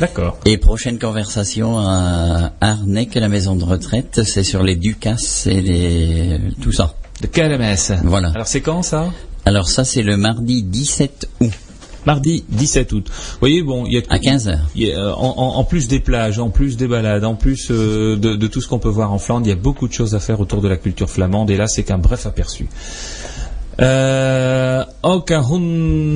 d'accord. Et prochaine conversation à Arnec, la maison de retraite, c'est sur les Ducas et les tout ça. De KLMS. Voilà. Alors c'est quand ça? Alors ça c'est le mardi 17 août Mardi 17 août. Vous voyez, bon, il y a à 15 heures. il y a, euh, en, plus des plages, en plus des balades, en plus euh, de, de tout ce qu'on peut voir en Flandre, il y a beaucoup de choses à faire autour de la culture flamande. Et là, c'est qu'un bref aperçu. Uh,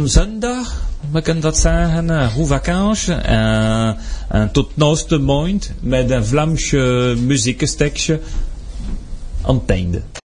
zondag, we kunnen dat zeggen, goede vakantie. En, en tot nooste maand met een Vlaamse muziekstekje aan het einde.